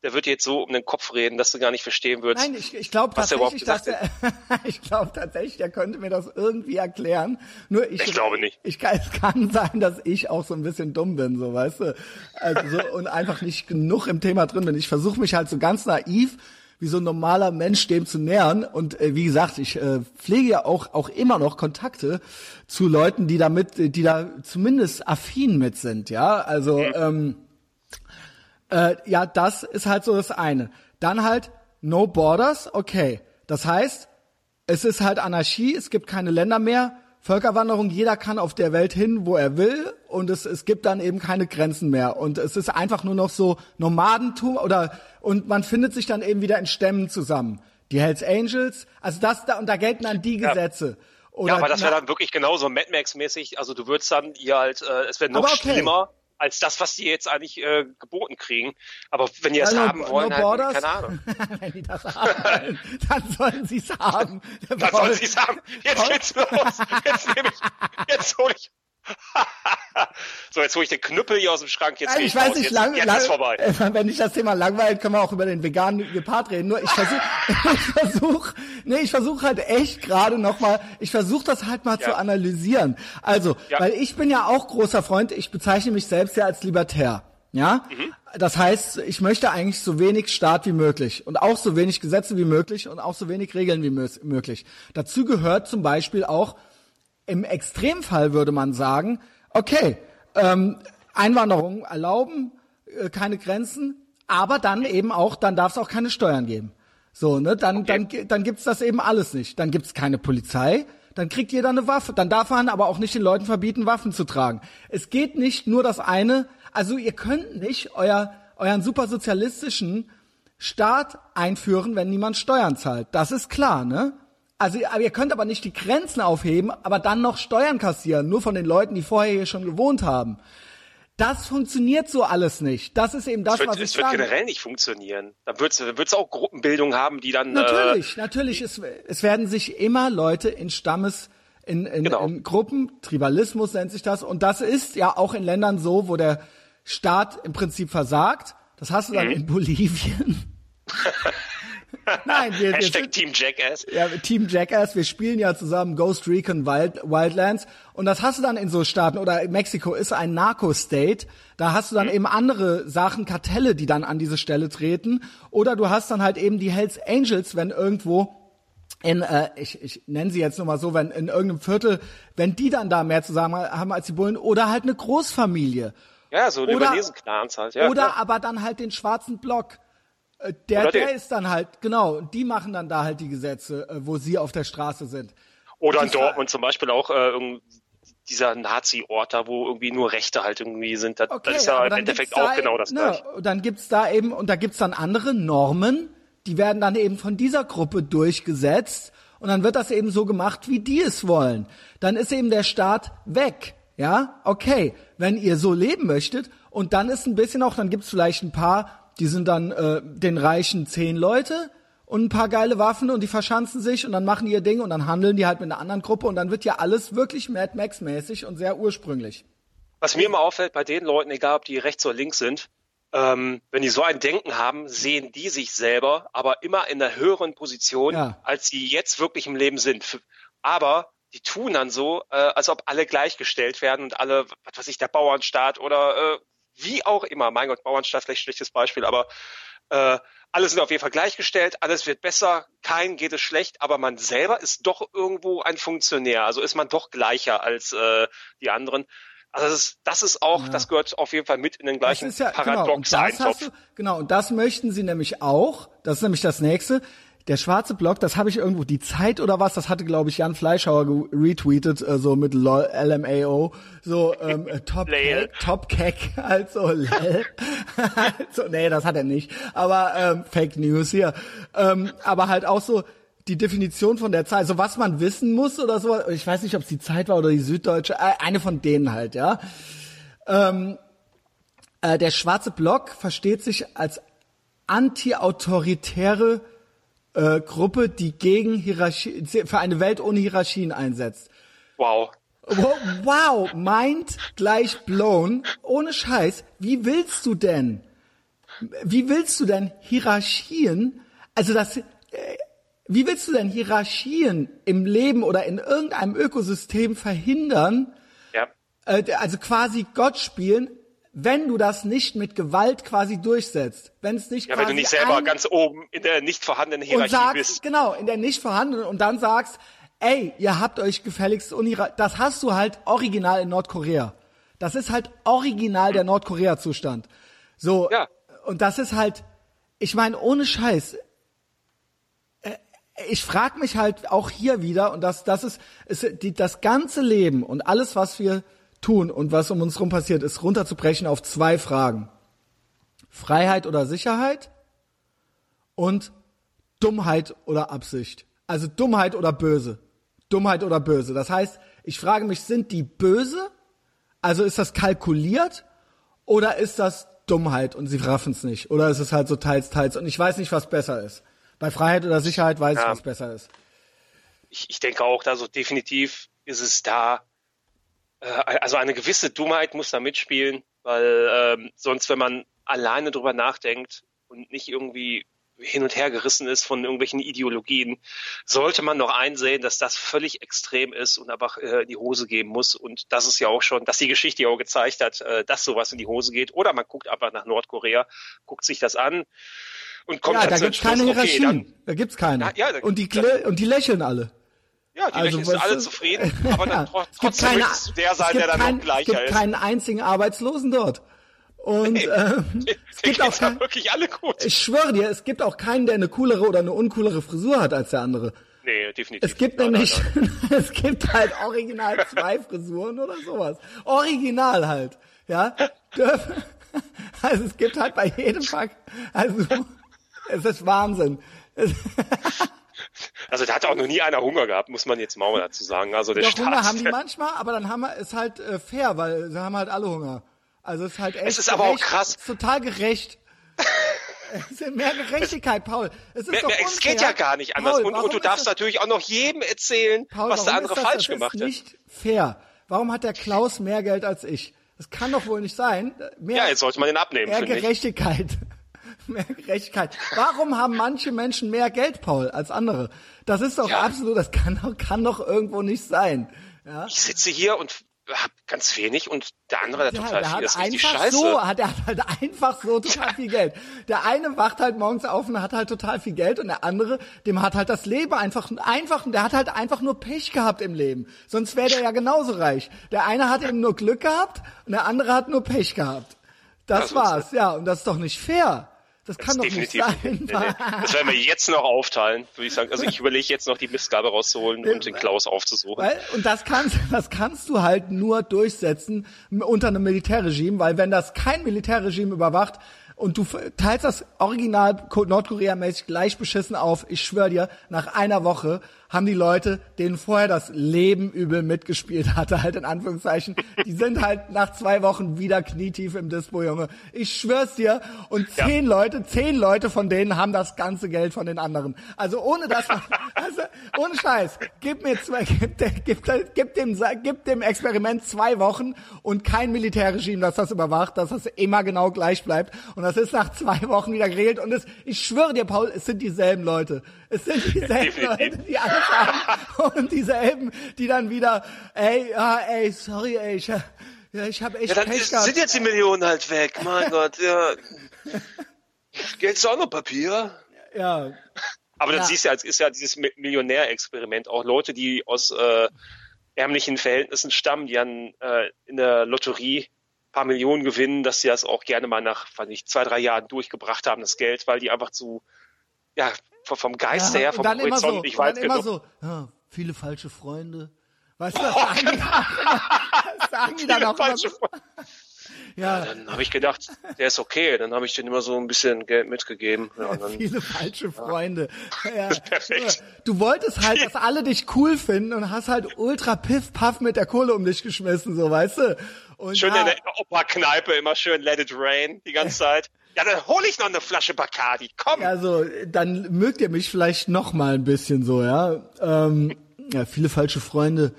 der würde jetzt so um den Kopf reden, dass du gar nicht verstehen würdest. Nein, ich, ich glaube er tatsächlich, dass er, ich glaube tatsächlich, der könnte mir das irgendwie erklären. Nur ich, Ich glaube nicht. Ich kann, es kann sein, dass ich auch so ein bisschen dumm bin, so weißt du, also so, und einfach nicht genug im Thema drin bin. Ich versuche mich halt so ganz naiv wie so ein normaler Mensch dem zu nähern und äh, wie gesagt, ich äh, pflege ja auch auch immer noch Kontakte zu Leuten, die damit, die da zumindest affin mit sind, ja, also ähm, äh, ja, das ist halt so das eine. Dann halt No Borders, okay. Das heißt, es ist halt Anarchie, es gibt keine Länder mehr, Völkerwanderung, jeder kann auf der Welt hin, wo er will und es, es gibt dann eben keine Grenzen mehr und es ist einfach nur noch so Nomadentum oder und man findet sich dann eben wieder in Stämmen zusammen. Die Hells Angels, also das da und da gelten dann die Ja. Gesetze. Oder ja, aber das wäre dann wirklich genauso Mad Max-mäßig. Also du würdest dann ihr halt, äh, es wäre noch okay. schlimmer als das, was die jetzt eigentlich äh, geboten kriegen. Aber wenn die das Ja, no- haben wollen, no halt, keine Ahnung. Wenn die das haben wollen, dann sollen sie es haben. Dann sollen sie sagen, jetzt geht's los. Jetzt nehme ich, jetzt hole ich. So, jetzt hole ich den Knüppel hier aus dem Schrank. Jetzt geh ich weiß raus. nicht, lang, jetzt lang, vorbei. wenn dich das Thema langweilt, können wir auch über den veganen Gepard reden. Nur ich versuche, ich versuche, nee, ich versuche halt echt gerade noch mal, ich versuche das halt mal Ja. zu analysieren. Also, Ja. weil ich bin ja auch großer Freund, ich bezeichne mich selbst ja als Libertär. Ja, mhm. das heißt, ich möchte eigentlich so wenig Staat wie möglich und auch so wenig Gesetze wie möglich und auch so wenig Regeln wie möglich. Dazu gehört zum Beispiel auch, im Extremfall würde man sagen, okay, ähm, Einwanderung erlauben, äh, keine Grenzen, aber dann eben auch, dann darf es auch keine Steuern geben. So, ne, dann, okay. dann, dann gibt's das eben alles nicht. Dann gibt's keine Polizei, dann kriegt jeder eine Waffe. Dann darf man aber auch nicht den Leuten verbieten, Waffen zu tragen. Es geht nicht nur das eine, also ihr könnt nicht euer, euren supersozialistischen Staat einführen, wenn niemand Steuern zahlt. Das ist klar, ne? Also, aber ihr könnt aber nicht die Grenzen aufheben, aber dann noch Steuern kassieren, nur von den Leuten, die vorher hier schon gewohnt haben. Das funktioniert so alles nicht. Das ist eben das, wird, was ich Es wird generell nicht funktionieren. Da wird es auch Gruppenbildung haben, die dann. Natürlich, äh, natürlich. Es, es werden sich immer Leute in Stammes, in, in, genau. in Gruppen, Tribalismus nennt sich das. Und das ist ja auch in Ländern so, wo der Staat im Prinzip versagt. Das hast du dann mhm. in Bolivien. Nein, wir, Hashtag wir sind, Team Jackass. Ja, Team Jackass. Wir spielen ja zusammen Ghost Recon Wild, Wildlands. Und das hast du dann in so Staaten, oder Mexiko ist ein Narco-State. Da hast du dann mhm. eben andere Sachen, Kartelle, die dann an diese Stelle treten. Oder du hast dann halt eben die Hells Angels, wenn irgendwo in, äh, ich, ich nenne sie jetzt nur mal so, wenn in irgendeinem Viertel, wenn die dann da mehr zu sagen haben als die Bullen, oder halt eine Großfamilie. Ja, so Libanesen-Clans halt, ja. Oder klar. aber dann halt den schwarzen Block. Äh, der, der ist dann halt, genau, die machen dann da halt die Gesetze, äh, wo sie auf der Straße sind. Oder in Dortmund zum Beispiel auch äh, dieser Nazi-Ort da, wo irgendwie nur Rechte halt irgendwie sind. Das, okay, das ist ja im Endeffekt auch genau das ne, gleiche. Dann gibt's da eben, und da gibt's dann andere Normen, die werden dann eben von dieser Gruppe durchgesetzt und dann wird das eben so gemacht, wie die es wollen. Dann ist eben der Staat weg. Ja, okay, wenn ihr so leben möchtet und dann ist ein bisschen auch, dann gibt's vielleicht ein paar die sind dann äh, den reichen zehn Leute und ein paar geile Waffen und die verschanzen sich und dann machen die ihr Ding und dann handeln die halt mit einer anderen Gruppe und dann wird ja alles wirklich Mad Max mäßig und sehr ursprünglich. Was mir immer auffällt bei den Leuten, egal ob die rechts oder links sind, ähm, wenn die so ein Denken haben, sehen die sich selber aber immer in einer höheren Position, ja. als sie jetzt wirklich im Leben sind. Aber die tun dann so, äh, als ob alle gleichgestellt werden und alle, was weiß ich, der Bauernstaat oder äh, wie auch immer, mein Gott, Bauernstadt vielleicht schlechtes Beispiel, aber äh, alle sind auf jeden Fall gleichgestellt, alles wird besser, kein geht es schlecht, aber man selber ist doch irgendwo ein Funktionär, also ist man doch gleicher als äh, die anderen. Also das ist, das ist auch, ja. das gehört auf jeden Fall mit in den gleichen ja, Paradox genau, genau, und das möchten sie nämlich auch, das ist nämlich das nächste, der schwarze Block, das habe ich irgendwo, die Zeit oder was, das hatte, glaube ich, Jan Fleischhauer retweetet, äh, so mit LOL, LMAO, so ähm, äh, Top Cack, Top Cack, also lel. also, nee, das hat er nicht, aber ähm, Fake News hier. Ähm, aber halt auch so die Definition von der Zeit, so was man wissen muss oder so, ich weiß nicht, ob es die Zeit war oder die Süddeutsche, äh, eine von denen halt, ja. Ähm, äh, der schwarze Block versteht sich als anti-autoritäre äh, Gruppe, die gegen Hierarchie, für eine Welt ohne Hierarchien einsetzt. Wow. Wow, mind gleich blown. Ohne Scheiß. Wie willst du denn, wie willst du denn Hierarchien, also das, äh, wie willst du denn Hierarchien im Leben oder in irgendeinem Ökosystem verhindern? Ja. Äh, also quasi Gott spielen, wenn du das nicht mit Gewalt quasi durchsetzt, wenn es nicht ja, wenn du nicht selber ganz oben in der nicht vorhandenen Hierarchie sagst, bist. Genau, in der nicht vorhandenen und dann sagst, ey, ihr habt euch gefälligst unhierarchisch, das hast du halt original in Nordkorea. Das ist halt original der Nordkorea-Zustand. So, ja. und das ist halt, ich meine, ohne Scheiß, äh, ich frage mich halt auch hier wieder, und das, das ist, ist die, das ganze Leben und alles, was wir tun und was um uns herum passiert, ist runterzubrechen auf zwei Fragen. Freiheit oder Sicherheit und Dummheit oder Absicht. Also Dummheit oder Böse. Dummheit oder Böse. Das heißt, ich frage mich, sind die böse? Also ist das kalkuliert oder ist das Dummheit und sie raffen es nicht? Oder ist es halt so teils, teils? Und ich weiß nicht, was besser ist. Bei Freiheit oder Sicherheit weiß ja. ich, was besser ist. Ich, ich denke auch, also definitiv ist es da also eine gewisse Dummheit muss da mitspielen, weil ähm, sonst, wenn man alleine drüber nachdenkt und nicht irgendwie hin und her gerissen ist von irgendwelchen Ideologien, sollte man noch einsehen, dass das völlig extrem ist und einfach äh, in die Hose gehen muss. Und das ist ja auch schon, dass die Geschichte ja auch gezeigt hat, äh, dass sowas in die Hose geht. Oder man guckt einfach nach Nordkorea, guckt sich das an und kommt ja, dann da gibt's Schluss, keine okay, Hierarchien. dann, da gibt's keine. Ja, ja, da- und die da- und die lächeln alle. Ja, die Also, sind alle zufrieden, aber dann Ja, trotzdem keine- möchtest du der sein, der dann kein, noch gleicher Es gibt ist. keinen einzigen Arbeitslosen dort. Und Nee. ähm, es gibt auch kein, wirklich alle gut. ich schwöre dir, es gibt auch keinen, der eine coolere oder eine uncoolere Frisur hat als der andere. Nee, definitiv. Es gibt Nein, nämlich, nein, nein. es gibt halt original zwei Frisuren oder sowas. Original halt, ja. Also es gibt halt bei jedem Pack, also es ist Wahnsinn. Also da hat auch noch nie einer Hunger gehabt, muss man jetzt mal dazu sagen. Also der doch Staat. Hunger haben die manchmal, aber dann haben wir, ist halt äh, fair, weil sie haben halt alle Hunger. Also es ist halt echt Es ist aber auch krass. es ist total gerecht. Es ist mehr Gerechtigkeit, Paul. Es ist Mehr, doch unfair. es geht ja gar nicht anders. Paul, und, und du ist darfst das- natürlich auch noch jedem erzählen, Paul, was der andere ist das? falsch das gemacht ist hat. nicht fair. Warum hat der Klaus mehr Geld als ich? Das kann doch wohl nicht sein. Mehr, Ja, jetzt sollte man den abnehmen, mehr finde ich. Mehr Gerechtigkeit. Warum haben manche Menschen mehr Geld, Paul, als andere? Das ist doch Ja. absolut, das kann doch, kann doch irgendwo nicht sein. Ja? Ich sitze hier und hab ganz wenig und der andere hat Ja, total der viel. hat Das ist einfach scheiße. so, hat, der hat halt einfach so total viel Geld. Der eine wacht halt morgens auf und hat halt total viel Geld und der andere, dem hat halt das Leben einfach, einfach, der hat halt einfach nur Pech gehabt im Leben. Sonst wäre der ja genauso reich. Der eine hat eben nur Glück gehabt und der andere hat nur Pech gehabt. Das, Das war's, ja. Und das ist doch nicht fair. Das kann doch nicht Definitiv. sein. Nee, nee. Das werden wir jetzt noch aufteilen, würde ich sagen. Also ich überlege jetzt noch die Mistgabe rauszuholen und den Klaus aufzusuchen. Weil, und das kannst, das kannst du halt nur durchsetzen unter einem Militärregime, weil wenn das kein Militärregime überwacht und du teilst das Original Ko- Nordkorea-mäßig gleich beschissen auf, ich schwöre dir, nach einer Woche haben die Leute, denen vorher das Leben übel mitgespielt hatte, halt in Anführungszeichen, die sind halt nach zwei Wochen wieder knietief im Dispo, Junge. Ich schwör's dir. Und Ja. zehn Leute, zehn Leute von denen haben das ganze Geld von den anderen. Also ohne das, also ohne Scheiß, gib mir zwei, gib, gib, gib dem, gib dem Experiment zwei Wochen und kein Militärregime, das das überwacht, dass das immer genau gleich bleibt. Und das ist nach zwei Wochen wieder geregelt. Und es, ich schwöre dir, Paul, es sind dieselben Leute. Es sind dieselben Definitiv. Leute, die alles haben. Und dieselben, die dann wieder, ey, ja, ey, sorry, ey, ich, ja, ich habe echt Ja, dann Pech ist, gehabt. sind jetzt die Millionen halt weg. Mein Gott, ja. Geld ist auch noch Papier. ja, Aber Ja. das siehst du ja, es ist ja dieses Mi- Millionärexperiment. Auch Leute, die aus äh, ärmlichen Verhältnissen stammen, die an äh, in der Lotterie paar Millionen gewinnen, dass sie das auch gerne mal nach, weiß nicht, zwei, drei Jahren durchgebracht haben, das Geld, weil die einfach zu, ja, vom- Geiste her, und vom immer so, Horizont nicht weit dann immer genug. so, ja, viele falsche Freunde. Weißt du, das sagen die, das sagen die dann auch immer Falsche so. Freunde. Ja, Dann habe ich gedacht, der ist okay. Dann habe ich denen immer so ein bisschen Geld mitgegeben. Ja, dann, viele falsche Freunde. Ja. Perfekt. Du wolltest halt, dass alle dich cool finden und hast halt ultra piff paff mit der Kohle um dich geschmissen, so, weißt du? Und schön ja, in der Opa-Kneipe, immer schön Let It Rain die ganze Zeit. Ja, dann hole ich noch eine Flasche Bacardi. Komm. Also, dann mögt ihr mich vielleicht noch mal ein bisschen so, ja. Ähm, ja, viele falsche Freunde,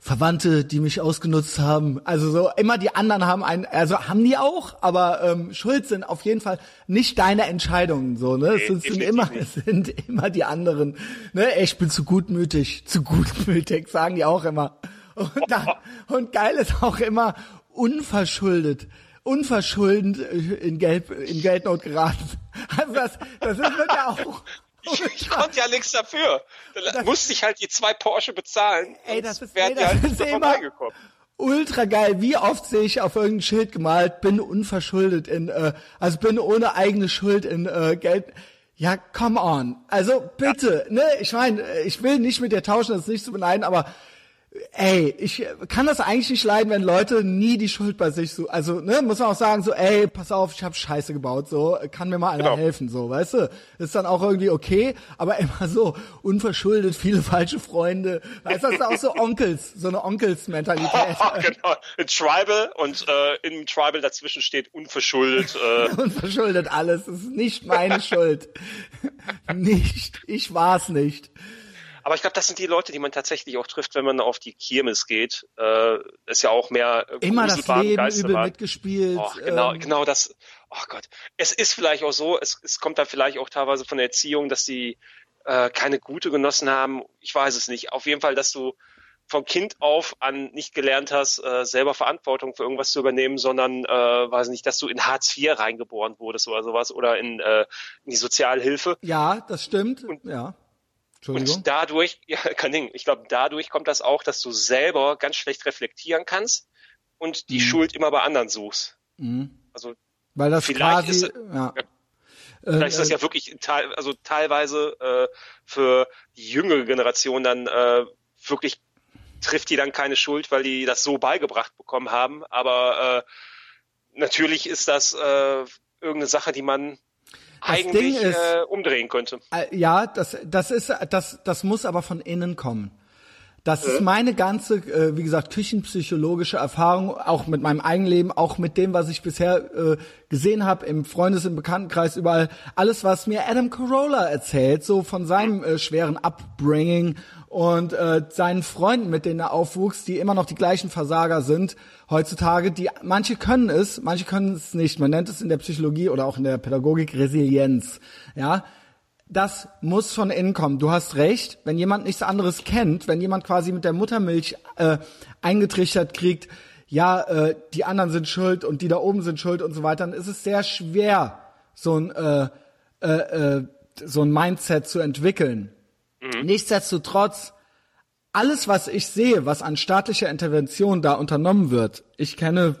Verwandte, die mich ausgenutzt haben. Also so immer die anderen haben einen, also haben die auch, aber ähm, schuld sind auf jeden Fall nicht deine Entscheidungen so, ne? es sind, immer, es sind immer die anderen. Ne, ich bin zu gutmütig, zu gutmütig, sagen die auch immer. Und, dann, und geil ist auch immer unverschuldet unverschuldend in, Geld, in Geldnot geraten. Also das, das ist wird ja auch. Ich, ich konnte ja nichts dafür. Dann musste ich halt die zwei Porsche bezahlen. Ey, das ist, die das halt ist immer ultra geil. Wie oft sehe ich auf irgendein Schild gemalt, bin unverschuldet in, äh, also bin ohne eigene Schuld in äh, Geld. Ja, come on. Also bitte, ne? Ich meine, ich will nicht mit dir tauschen, das ist nicht zu beneiden, aber ey, ich kann das eigentlich nicht leiden, wenn Leute nie die Schuld bei sich so, also ne, muss man auch sagen so, ey, pass auf, ich habe Scheiße gebaut, so, kann mir mal einer Genau. helfen, so, weißt du? Ist dann auch irgendwie okay, aber immer so unverschuldet, viele falsche Freunde, weißt du, das ist auch so Onkels, so eine Onkels-Mentalität. genau. Ein Tribal und äh, im Tribal dazwischen steht unverschuldet. Äh, Unverschuldet alles, das ist nicht meine Schuld. nicht, ich war's nicht. Aber ich glaube, das sind die Leute, die man tatsächlich auch trifft, wenn man auf die Kirmes geht. Äh, ist ja auch mehr äh, immer das Leben Geisterbahn. übel mitgespielt. Oh, genau, ähm. genau das. Oh Gott, es ist vielleicht auch so. Es, es kommt da vielleicht auch teilweise von der Erziehung, dass die äh, keine gute genossen haben. Ich weiß es nicht. Auf jeden Fall, dass du von Kind auf an nicht gelernt hast, äh, selber Verantwortung für irgendwas zu übernehmen, sondern, äh, weiß nicht, dass du in Hartz IV reingeboren wurdest oder sowas oder in, äh, in die Sozialhilfe. Ja, das stimmt. Und, ja. Und dadurch, ja, kein Ding. Ich glaube, dadurch kommt das auch, dass du selber ganz schlecht reflektieren kannst und die mhm. Schuld immer bei anderen suchst. Mhm. Also weil das vielleicht quasi, ist, ja. ja. Vielleicht ist das äh, ja wirklich teil, also teilweise äh, für die jüngere Generation dann äh, wirklich trifft die dann keine Schuld, weil die das so beigebracht bekommen haben. Aber äh, natürlich ist das äh, irgendeine Sache, die man eigentlich ist, äh, umdrehen könnte. Äh, ja, das, das ist, das, das muss aber von innen kommen. Das ist meine ganze, äh, wie gesagt, küchenpsychologische Erfahrung, auch mit meinem eigenen Leben, auch mit dem, was ich bisher äh, gesehen habe im Freundes-, im Bekanntenkreis, überall. Alles, was mir Adam Carolla erzählt, so von seinem äh, schweren Upbringing und äh, seinen Freunden, mit denen er aufwuchs, die immer noch die gleichen Versager sind heutzutage. Die manche können es, manche können es nicht. Man nennt es in der Psychologie oder auch in der Pädagogik Resilienz. Ja, das muss von innen kommen. Du hast recht, wenn jemand nichts anderes kennt, wenn jemand quasi mit der Muttermilch äh, eingetrichtert kriegt, ja, äh, die anderen sind schuld und die da oben sind schuld und so weiter, dann ist es sehr schwer, so ein, äh, äh, äh, so ein Mindset zu entwickeln. Mhm. Nichtsdestotrotz, alles, was ich sehe, was an staatlicher Intervention da unternommen wird, ich kenne,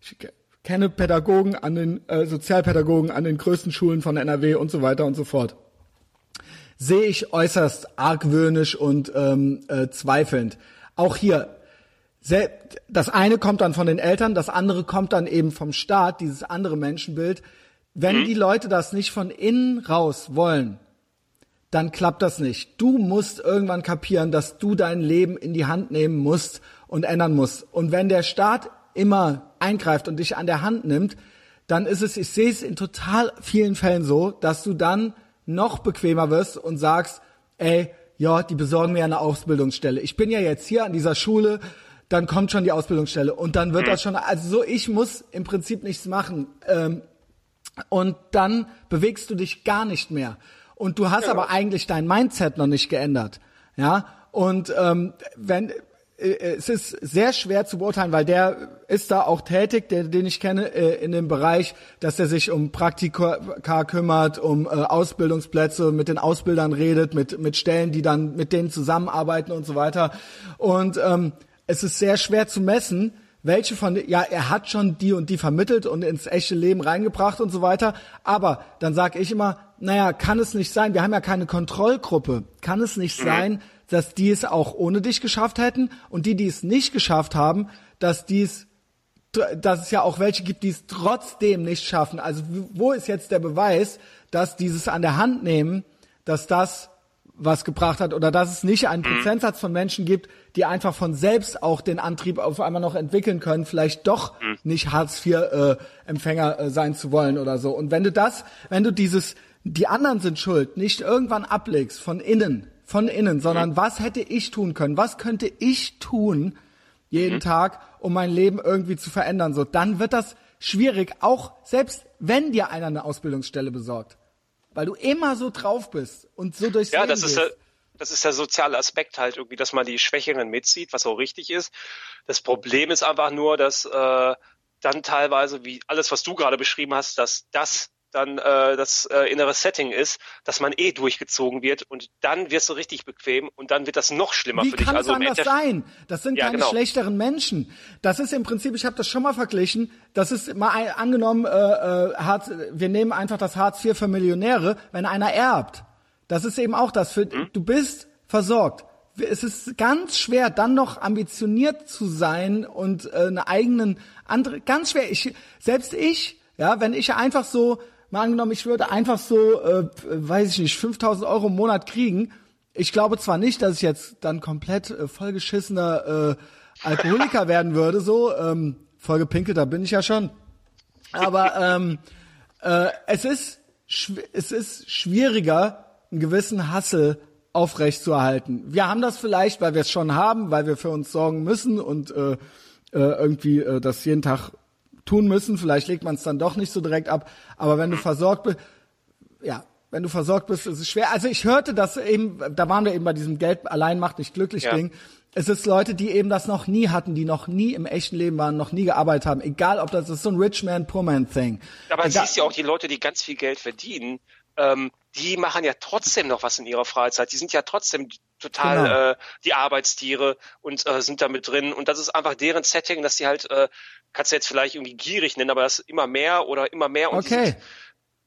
ich kenne Pädagogen an den, äh, Sozialpädagogen an den größten Schulen von NRW und so weiter und so fort sehe ich äußerst argwöhnisch und ähm, äh, zweifelnd. Auch hier, das eine kommt dann von den Eltern, das andere kommt dann eben vom Staat, dieses andere Menschenbild. Wenn mhm. die Leute das nicht von innen raus wollen, dann klappt das nicht. Du musst irgendwann kapieren, dass du dein Leben in die Hand nehmen musst und ändern musst. Und wenn der Staat immer eingreift und dich an der Hand nimmt, dann ist es, ich sehe es in total vielen Fällen so, dass du dann noch bequemer wirst und sagst, ey, ja, die besorgen mir eine Ausbildungsstelle. Ich bin ja jetzt hier an dieser Schule, dann kommt schon die Ausbildungsstelle und dann wird mhm. das schon, also so, ich muss im Prinzip nichts machen. Ähm, und dann bewegst du dich gar nicht mehr. Und du hast ja. aber eigentlich dein Mindset noch nicht geändert. Ja, und ähm, wenn es ist sehr schwer zu beurteilen, weil der ist da auch tätig, der, den ich kenne, äh, in dem Bereich, dass er sich um Praktika kümmert, um äh, Ausbildungsplätze, mit den Ausbildern redet, mit, mit Stellen, die dann mit denen zusammenarbeiten und so weiter. Und ähm, es ist sehr schwer zu messen, welche von, ja, er hat schon die und die vermittelt und ins echte Leben reingebracht und so weiter. Aber dann sage ich immer, naja, kann es nicht sein, wir haben ja keine Kontrollgruppe, kann es nicht mhm. sein, dass die es auch ohne dich geschafft hätten und die, die es nicht geschafft haben, dass dies dass es ja auch welche gibt, die es trotzdem nicht schaffen. Also wo ist jetzt der Beweis, dass dieses an der Hand nehmen, dass das was gebracht hat oder dass es nicht einen mhm. Prozentsatz von Menschen gibt, die einfach von selbst auch den Antrieb auf einmal noch entwickeln können, vielleicht doch mhm. nicht Hartz IV äh, Empfänger äh, sein zu wollen oder so. Und wenn du das, wenn du dieses die anderen sind schuld, nicht irgendwann ablegst von innen, von innen, sondern mhm. was hätte ich tun können? Was könnte ich tun jeden mhm. Tag, um mein Leben irgendwie zu verändern? So, dann wird das schwierig, auch selbst wenn dir einer eine Ausbildungsstelle besorgt, weil du immer so drauf bist und so durchs ja, Leben das ist der, das ist der soziale Aspekt halt irgendwie, dass man die Schwächeren mitzieht, was auch richtig ist. Das Problem ist einfach nur, dass äh, dann teilweise, wie alles, was du gerade beschrieben hast, dass das dann äh, das äh, innere Setting ist, dass man eh durchgezogen wird und dann wirst du richtig bequem und dann wird das noch schlimmer Wie für dich. Wie kann also es anders sein? Das sind ja, keine genau. schlechteren Menschen. Das ist im Prinzip, ich habe das schon mal verglichen, das ist mal ein, angenommen, äh, äh, Hartz, wir nehmen einfach das Hartz IV für Millionäre, wenn einer erbt. Das ist eben auch das. Für, hm? Du bist versorgt. Es ist ganz schwer, dann noch ambitioniert zu sein und äh, eine eigenen andere, ganz schwer. Ich, selbst ich, ja, wenn ich einfach so mal angenommen, ich würde einfach so, äh, weiß ich nicht, 5000 Euro im Monat kriegen. Ich glaube zwar nicht, dass ich jetzt dann komplett äh, vollgeschissener äh, Alkoholiker werden würde, so, ähm, vollgepinkelt, da bin ich ja schon. Aber ähm, äh, es ist es ist schwieriger, einen gewissen Hassel aufrecht zu erhalten. Wir haben das vielleicht, weil wir es schon haben, weil wir für uns sorgen müssen und äh, äh, irgendwie äh, das jeden Tag tun müssen. Vielleicht legt man es dann doch nicht so direkt ab. Aber wenn du versorgt bist, ja, wenn du versorgt bist, ist es schwer. Also ich hörte das eben, da waren wir eben bei diesem Geld allein macht nicht glücklich Ja. Ding. Es ist Leute, die eben das noch nie hatten, die noch nie im echten Leben waren, noch nie gearbeitet haben. Egal, ob das ist so ein Rich Man, Poor Man Thing. Aber Egal, siehst ja auch die Leute, die ganz viel Geld verdienen, ähm, die machen ja trotzdem noch was in ihrer Freizeit. Die sind ja trotzdem total Genau. äh, die Arbeitstiere und äh, sind da mit drin. Und das ist einfach deren Setting, dass die halt, äh, kannst du jetzt vielleicht irgendwie gierig nennen, aber das ist immer mehr oder immer mehr. Und die Okay. sind,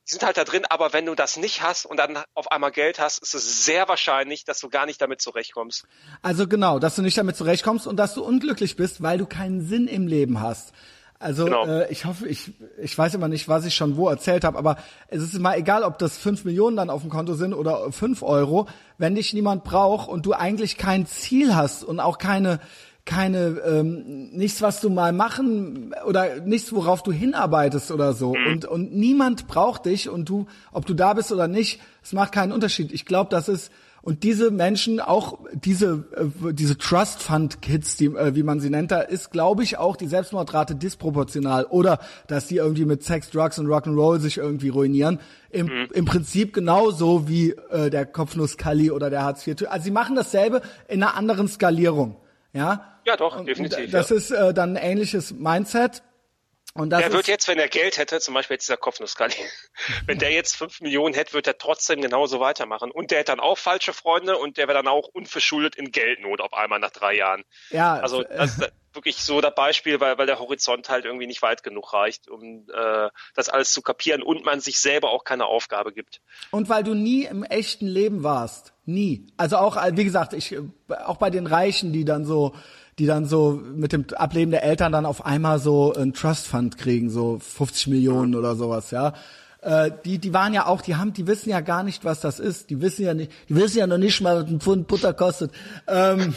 die sind halt da drin. Aber wenn du das nicht hast und dann auf einmal Geld hast, ist es sehr wahrscheinlich, dass du gar nicht damit zurechtkommst. Also genau, dass du nicht damit zurechtkommst und dass du unglücklich bist, weil du keinen Sinn im Leben hast. Also Genau. äh, ich hoffe, ich, ich weiß immer nicht, was ich schon wo erzählt habe, aber es ist immer egal, ob das fünf Millionen dann auf dem Konto sind oder fünf Euro, wenn dich niemand braucht und du eigentlich kein Ziel hast und auch keine keine ähm, nichts, was du mal machen oder nichts, worauf du hinarbeitest oder so und und niemand braucht dich und du, ob du da bist oder nicht, es macht keinen Unterschied. Ich glaube, das ist und diese Menschen, auch diese, äh, diese Trust Fund Kids, die, äh, wie man sie nennt, da ist, glaube ich, auch die Selbstmordrate disproportional. Oder dass die irgendwie mit Sex, Drugs und Rock'n'Roll sich irgendwie ruinieren. Im, im Prinzip genauso wie äh, der Kopfnuss-Kali oder der hartz iv Also sie machen dasselbe in einer anderen Skalierung. Ja, Ja, doch, Und definitiv. Das ja. ist äh, dann ein ähnliches Mindset. Und Der wird jetzt, wenn er Geld hätte, zum Beispiel jetzt dieser Kopfnusskali, wenn der jetzt fünf Millionen hätte, wird er trotzdem genauso weitermachen. Und der hätte dann auch falsche Freunde und der wäre dann auch unverschuldet in Geldnot auf einmal nach drei Jahren. ja, Also äh, das ist wirklich so das Beispiel, weil, weil der Horizont halt irgendwie nicht weit genug reicht, um äh, das alles zu kapieren und man sich selber auch keine Aufgabe gibt. Und weil du nie im echten Leben warst. Nie. Also auch, äh, wie gesagt, ich, äh, auch bei den Reichen, die dann so, die dann so mit dem Ableben der Eltern dann auf einmal so einen Trust Fund kriegen, so 50 Millionen oder sowas, ja. Äh, die, die waren ja auch, die haben, die wissen ja gar nicht, was das ist. Die wissen ja nicht, die wissen ja noch nicht mal, was ein Pfund Butter kostet. Ähm,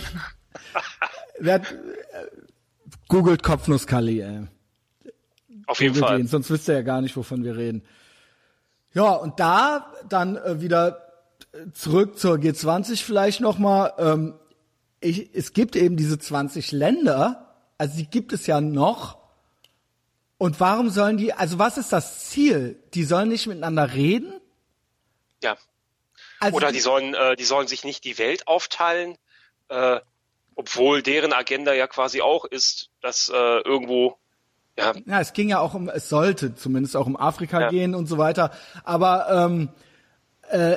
wer, äh, googelt Kopfnusskali, ey. Auf jeden Fall. ihn, sonst wisst ihr ja gar nicht, wovon wir reden. Ja, und da dann äh, wieder äh, zurück zur G20 vielleicht nochmal. Ähm, ich, es gibt eben diese 20 Länder, also die gibt es ja noch. Und warum sollen die, also was ist das Ziel? Die sollen nicht miteinander reden? Ja. Also Oder die sollen, äh, die sollen sich nicht die Welt aufteilen, äh, obwohl deren Agenda ja quasi auch ist, dass äh, irgendwo ja, Ja, es ging ja auch um, es sollte zumindest auch um Afrika Ja. gehen und so weiter. Aber ähm, äh,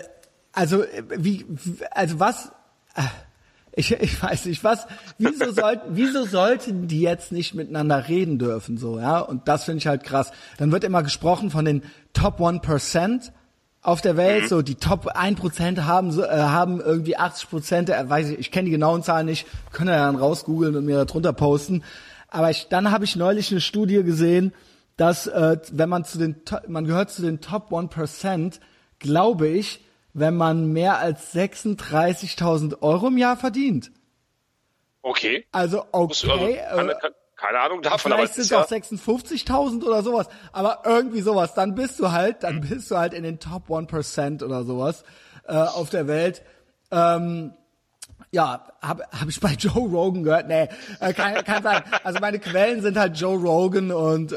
also äh, wie, wie- also was? Äh, ich, ich weiß nicht, was? Wieso sollten, wieso sollten die jetzt nicht miteinander reden dürfen so? Ja, und das finde ich halt krass. Dann wird immer gesprochen von den Top 1% auf der Welt, so die Top 1% haben äh, haben irgendwie 80% der, weiß ich, ich kenne die genauen Zahlen nicht, können ja dann rausgoogeln und mir da drunter posten. Aber ich, dann habe ich neulich eine Studie gesehen, dass äh, wenn man zu den, man gehört zu den Top 1%, glaube ich, wenn man mehr als 36.000 Euro im Jahr verdient. okay. Also also, okay, keine, äh, keine Ahnung davon, vielleicht sind es ja, auch 56.000 oder sowas, aber irgendwie sowas, dann bist du halt, dann bist du halt in den Top 1% oder sowas äh, auf der Welt. Ähm, ja, habe hab ich bei Joe Rogan gehört. Nee, äh, kann, kann sein. Also meine Quellen sind halt Joe Rogan und äh,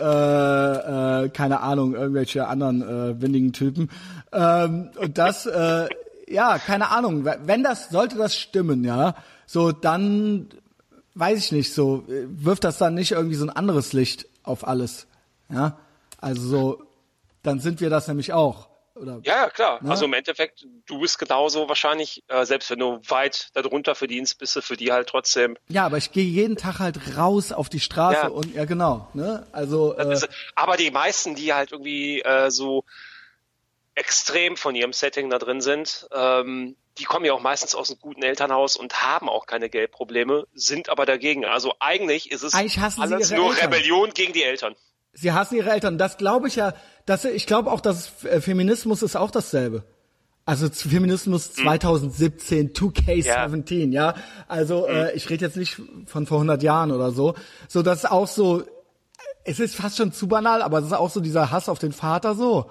äh, keine Ahnung, irgendwelche anderen äh, windigen Typen. Ähm, und das, äh, ja, keine Ahnung. Wenn das, sollte das stimmen, ja, so dann weiß ich nicht, so äh, wirft das dann nicht irgendwie so ein anderes Licht auf alles. Ja, also so, dann sind wir das nämlich auch. Oder ja, ja, klar. Ne? Also im Endeffekt, du bist genauso wahrscheinlich, äh, selbst wenn du weit darunter verdienst, bist du für die halt trotzdem. Ja, aber ich gehe jeden Tag halt raus auf die Straße Ja. und ja genau, ne? Also äh, aber die meisten, die halt irgendwie äh, so extrem von ihrem Setting da drin sind, ähm, die kommen ja auch meistens aus einem guten Elternhaus und haben auch keine Geldprobleme, sind aber dagegen. Also eigentlich ist es Eigentlich alles nur Eltern. Rebellion gegen die Eltern. sie hassen ihre Eltern. Das glaube ich ja, dass ich glaube auch, dass äh, Feminismus ist auch dasselbe. Also Feminismus 2017, 2K17, ja. Also äh, ich rede jetzt nicht von vor 100 Jahren oder so. So, das ist auch so, es ist fast schon zu banal, aber es ist auch so dieser Hass auf den Vater so.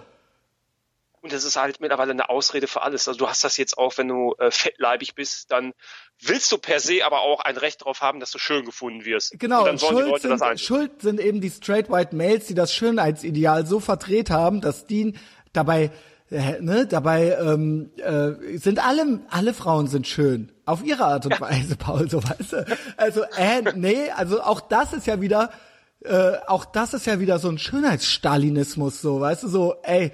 Und das ist halt mittlerweile eine Ausrede für alles. Also du hast das jetzt auch, wenn du äh, fettleibig bist, dann willst du per se aber auch ein Recht darauf haben, dass du schön gefunden wirst. Genau, dann schuld, sind, schuld sind eben die straight white Males, die das Schönheitsideal so verdreht haben, dass die dabei, äh, ne, dabei ähm, äh, sind alle, alle Frauen sind schön. Auf ihre Art und Weise, Paul, so weißt du. Also, äh, nee, also auch das ist ja wieder, äh, auch das ist ja wieder so ein Schönheitsstalinismus, so, weißt du, so, ey,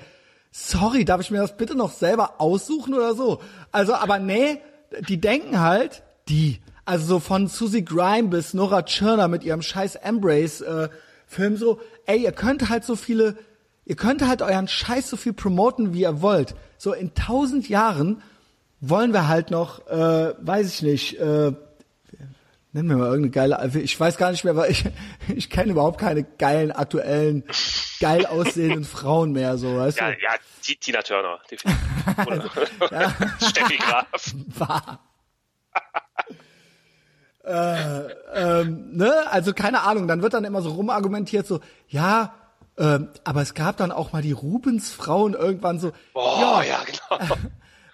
sorry, darf ich mir das bitte noch selber aussuchen oder so? Also, aber nee, die denken halt, die, also so von Susie Grime bis Nora Tschirner mit ihrem scheiß Embrace äh, Film so, ey, ihr könnt halt so viele, ihr könnt halt euren Scheiß so viel promoten, wie ihr wollt. So in tausend Jahren wollen wir halt noch, äh, weiß ich nicht, äh, Nenn mir mal irgendeine geile, also ich weiß gar nicht mehr, weil ich, ich kenne überhaupt keine geilen, aktuellen, geil aussehenden Frauen mehr, so, weißt Ja, du? ja, Ti- Tina Turner. definitiv. Oder Steffi Graf. Wahr. äh, ähm, ne, also keine Ahnung, dann wird dann immer so rumargumentiert, so, ja, ähm, aber es gab dann auch mal die Rubensfrauen irgendwann so, Boah, ja, genau.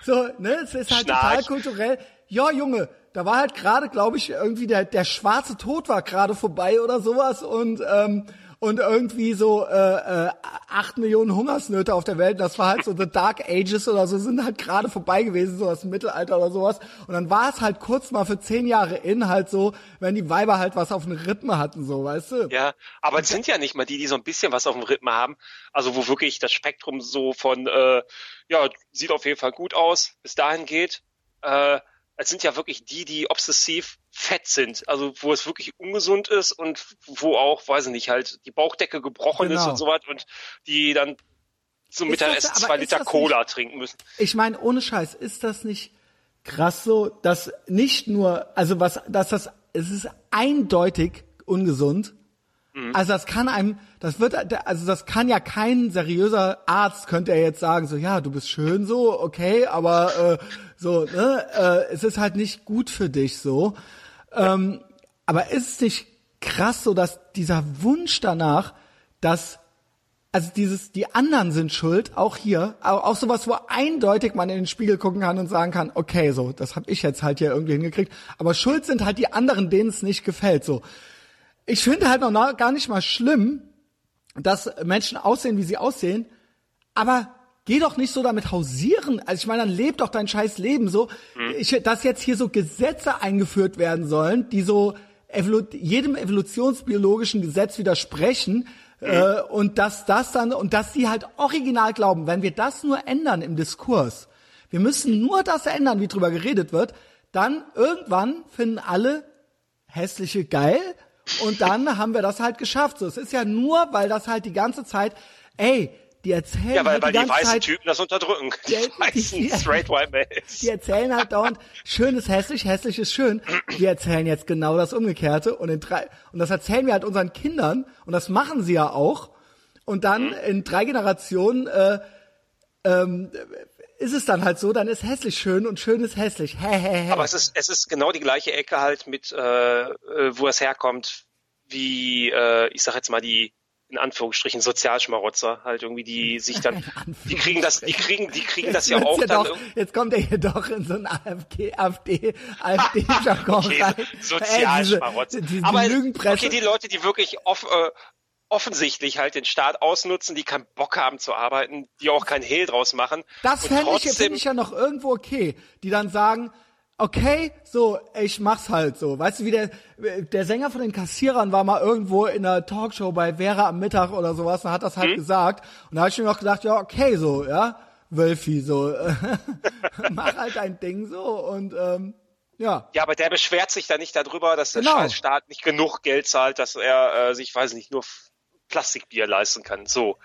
So, ne, es ist halt total Schnarch. kulturell. Ja, Junge, da war halt gerade, glaube ich, irgendwie der, der schwarze Tod war gerade vorbei oder sowas und, ähm, und irgendwie so äh, äh, acht Millionen Hungersnöte auf der Welt. Das war halt so The Dark Ages oder so, sind halt gerade vorbei gewesen, so das Mittelalter oder sowas. Und dann war es halt kurz mal für zehn Jahre in halt so, wenn die Weiber halt was auf den Rippen hatten, so, weißt du? Ja, aber es sind ja nicht mal die, die so ein bisschen was auf dem Rhythmen haben. Also wo wirklich das Spektrum so von, äh, ja, sieht auf jeden Fall gut aus, bis dahin geht. Äh, es sind ja wirklich die, die obsessiv fett sind. Also wo es wirklich ungesund ist und wo auch, weiß ich nicht, halt die Bauchdecke gebrochen ist Genau. und so was und die dann zum Ist Mittagessen zwei ist Liter Cola trinken müssen. Ich meine, ohne Scheiß, ist das nicht krass so, dass nicht nur, also was, dass das, es ist eindeutig ungesund. Also das kann einem, das wird, also das kann ja kein seriöser Arzt könnte er jetzt sagen, so ja, du bist schön so, okay, aber äh, so, ne, äh, es ist halt nicht gut für dich so. Ähm, aber ist es nicht krass so, dass dieser Wunsch danach, dass also dieses, die anderen sind schuld, auch hier, auch, auch sowas, wo eindeutig man in den Spiegel gucken kann und sagen kann, okay, so, das habe ich jetzt halt hier irgendwie hingekriegt, aber schuld sind halt die anderen, denen es nicht gefällt, so. Ich finde halt noch gar nicht mal schlimm, dass Menschen aussehen, wie sie aussehen, aber geh doch nicht so damit hausieren. Also ich meine, dann leb doch dein scheiß Leben so. Ich, dass jetzt hier so Gesetze eingeführt werden sollen, die so evolu jedem evolutionsbiologischen Gesetz widersprechen, äh, und dass das dann, und dass sie halt original glauben, wenn wir das nur ändern im Diskurs, wir müssen nur das ändern, wie drüber geredet wird, dann irgendwann finden alle hässliche geil und dann haben wir das halt geschafft. So, es ist ja nur, weil das halt die ganze Zeit, ey, die erzählen Ja, weil, halt weil die die weißen Zeit, Typen das unterdrücken. Die die- weißen die- straight white males. die erzählen halt dauernd, schön ist hässlich, hässlich ist schön. Wir erzählen jetzt genau das Umgekehrte und in drei, und das erzählen wir halt unseren Kindern und das machen sie ja auch. Und dann Mhm. in drei Generationen äh, ähm, ist es dann halt so, dann ist hässlich schön und schön ist hässlich. Hä, hä, hä. Aber es ist, es ist genau die gleiche Ecke halt mit, äh, äh, wo es herkommt, wie, äh, ich sag jetzt mal, die in Anführungsstrichen Sozialschmarotzer, halt irgendwie, die sich dann, die kriegen das, die kriegen, die kriegen das ja auch dann doch, jetzt kommt er hier doch in so ein AfD, AfD, AfD-Jargon okay, rein. Sozialschmarotzer. Diese, die, Aber okay, die Leute, die wirklich off, äh, offensichtlich halt den Staat ausnutzen, die keinen Bock haben zu arbeiten, die auch kein Hehl draus machen. Das fände ich, find ich ja noch irgendwo okay, die dann sagen, okay, so, ich mach's halt so. Weißt du, wie der, der Sänger von den Kassierern war mal irgendwo in einer Talkshow bei Vera am Mittag oder sowas und hat das halt gesagt. Und da habe ich mir noch gedacht, ja, okay, so, ja, Wölfi, so, mach halt dein Ding so und, ähm, ja. Ja, aber der beschwert sich da nicht darüber, dass der Genau. Staat nicht genug Geld zahlt, dass er äh, sich, weiß nicht, nur Plastikbier leisten kann. So.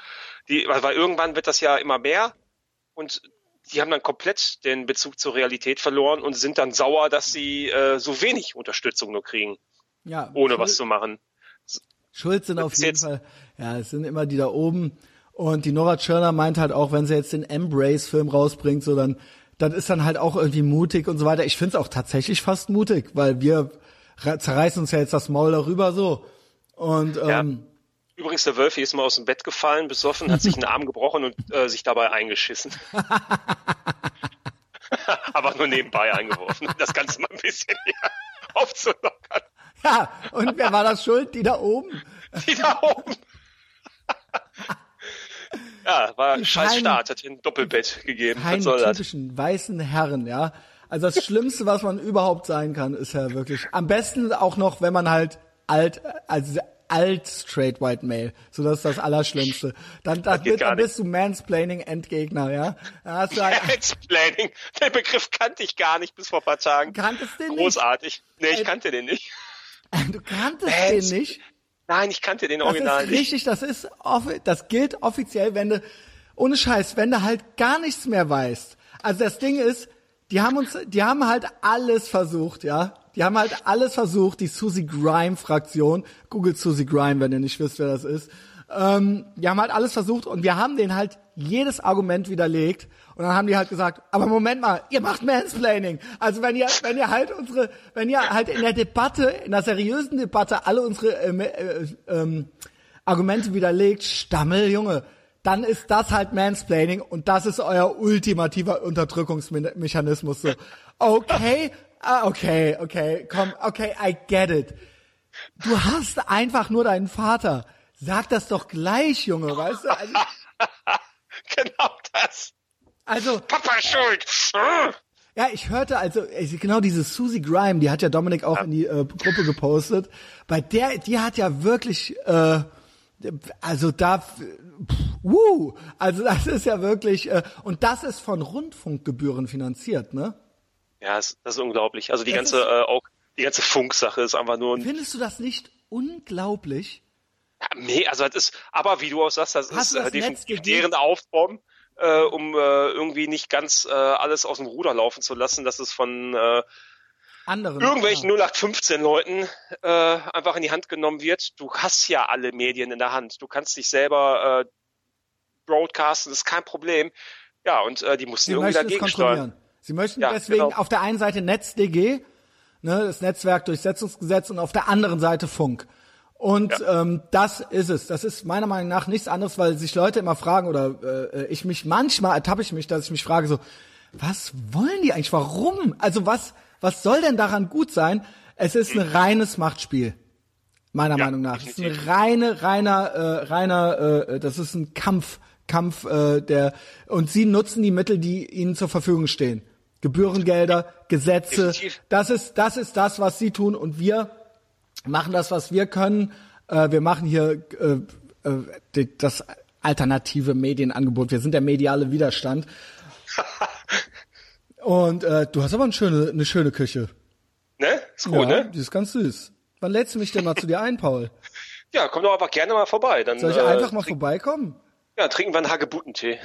Die, weil, weil irgendwann wird das ja immer mehr und die haben dann komplett den Bezug zur Realität verloren und sind dann sauer, dass sie äh, so wenig Unterstützung nur kriegen, ja ohne Schuld- was zu machen. Schuld sind auf jeden Fall, ja, es sind immer die da oben. Und die Nora Tschirner meint halt auch, wenn sie jetzt den Embrace-Film rausbringt, so dann, das ist dann halt auch irgendwie mutig und so weiter. Ich find's auch tatsächlich fast mutig, weil wir zerreißen uns ja jetzt das Maul darüber so. Und Ja. Übrigens, der Wölfi ist mal aus dem Bett gefallen, besoffen, hat sich einen Arm gebrochen und äh, sich dabei eingeschissen. Aber nur nebenbei eingeworfen, um das Ganze mal ein bisschen hier aufzulockern. Ja, und wer war das schuld? Die da oben? Die da oben. ja, war ein scheiß Start, hat ein Doppelbett gegeben. Keinen typischen weißen Herren, ja. Also das Schlimmste, was man überhaupt sein kann, ist ja wirklich. Am besten auch noch, wenn man halt alt, also alt straight white male, so das ist das Allerschlimmste. Dann, dann, gar dann bist du Mansplaining Endgegner, ja. Du halt, Mansplaining. Den Begriff kannte ich gar nicht bis vor ein paar Tagen. kanntest den nicht. Großartig. Nee, ich Ey. kannte den nicht. Du kanntest Mans- den nicht. Nein, ich kannte den Das Original ist nicht. richtig, das ist, das gilt offiziell, wenn du, ohne Scheiß, wenn du halt gar nichts mehr weißt. Also das Ding ist, die haben uns, die haben halt alles versucht, ja. Die haben halt alles versucht, die Susie Grime Fraktion, googelt Susie Grime, wenn ihr nicht wisst, wer das ist. Ähm, die haben halt alles versucht und wir haben denen halt jedes Argument widerlegt und dann haben die halt gesagt, aber Moment mal, ihr macht Mansplaining. Also wenn ihr, wenn ihr halt unsere, wenn ihr halt in der Debatte, in der seriösen Debatte alle unsere ähm, äh, ähm, Argumente widerlegt, Stammel, Junge, dann ist das halt Mansplaining und das ist euer ultimativer Unterdrückungsmechanismus. So, okay, ah, okay, okay, komm, okay, I get it. Du hast einfach nur deinen Vater. Sag das doch gleich, Junge, weißt du? Also, Genau das. also Papa schuld. Ja, ich hörte also genau diese Susie Grime, die hat ja Dominik auch in die äh, Gruppe gepostet. Bei der, die hat ja wirklich, äh, also da, wuh, also das ist ja wirklich, äh, und das ist von Rundfunkgebühren finanziert, ne? Ja, das, das ist unglaublich. Also die Das ganze, ist- äh, auch die ganze Funksache ist einfach nur ein Findest du das nicht unglaublich? Ja, nee, also das ist, aber wie du auch sagst, das Hast ist äh, definitiv deren Aufbomben, äh, um äh, irgendwie nicht ganz äh, alles aus dem Ruder laufen zu lassen, dass es von äh, Anderen. irgendwelchen ja. 0815 Leuten äh, einfach in die Hand genommen wird. Du hast ja alle Medien in der Hand. Du kannst dich selber äh, broadcasten, das ist kein Problem. Ja, und äh, die mussten Sie irgendwie dagegen steuern. kontrollieren. Sie möchten Ja, deswegen genau. auf der einen Seite NetzDG, ne, das Netzwerkdurchsetzungsgesetz und auf der anderen Seite Funk. Und ähm, das ist es. Das ist meiner Meinung nach nichts anderes, weil sich Leute immer fragen oder äh, ich mich manchmal ertappe ich mich, dass ich mich frage so, was wollen die eigentlich? Warum? Also was was soll denn daran gut sein? Es ist ein reines Machtspiel. Meiner Ja, Meinung nach. Es ist ein definitiv. reine, reiner, äh, reiner, äh, das ist ein Kampf, Kampf, äh, der und sie nutzen die Mittel, die ihnen zur Verfügung stehen. Gebührengelder, Gesetze, Definitiv. das ist, das ist das, was sie tun und wir machen das, was wir können. Äh, wir machen hier äh, äh, das alternative Medienangebot. Wir sind der mediale Widerstand. Und äh, du hast aber eine schöne, eine schöne Küche. Ne? Ist gut, ja, ne? die ist ganz süß. Wann lädst du mich denn mal zu dir ein, Paul? Ja, komm doch einfach gerne mal vorbei. Dann, Soll ich äh, einfach mal vorbeikommen? Ja, trinken wir einen Hagebuttentee.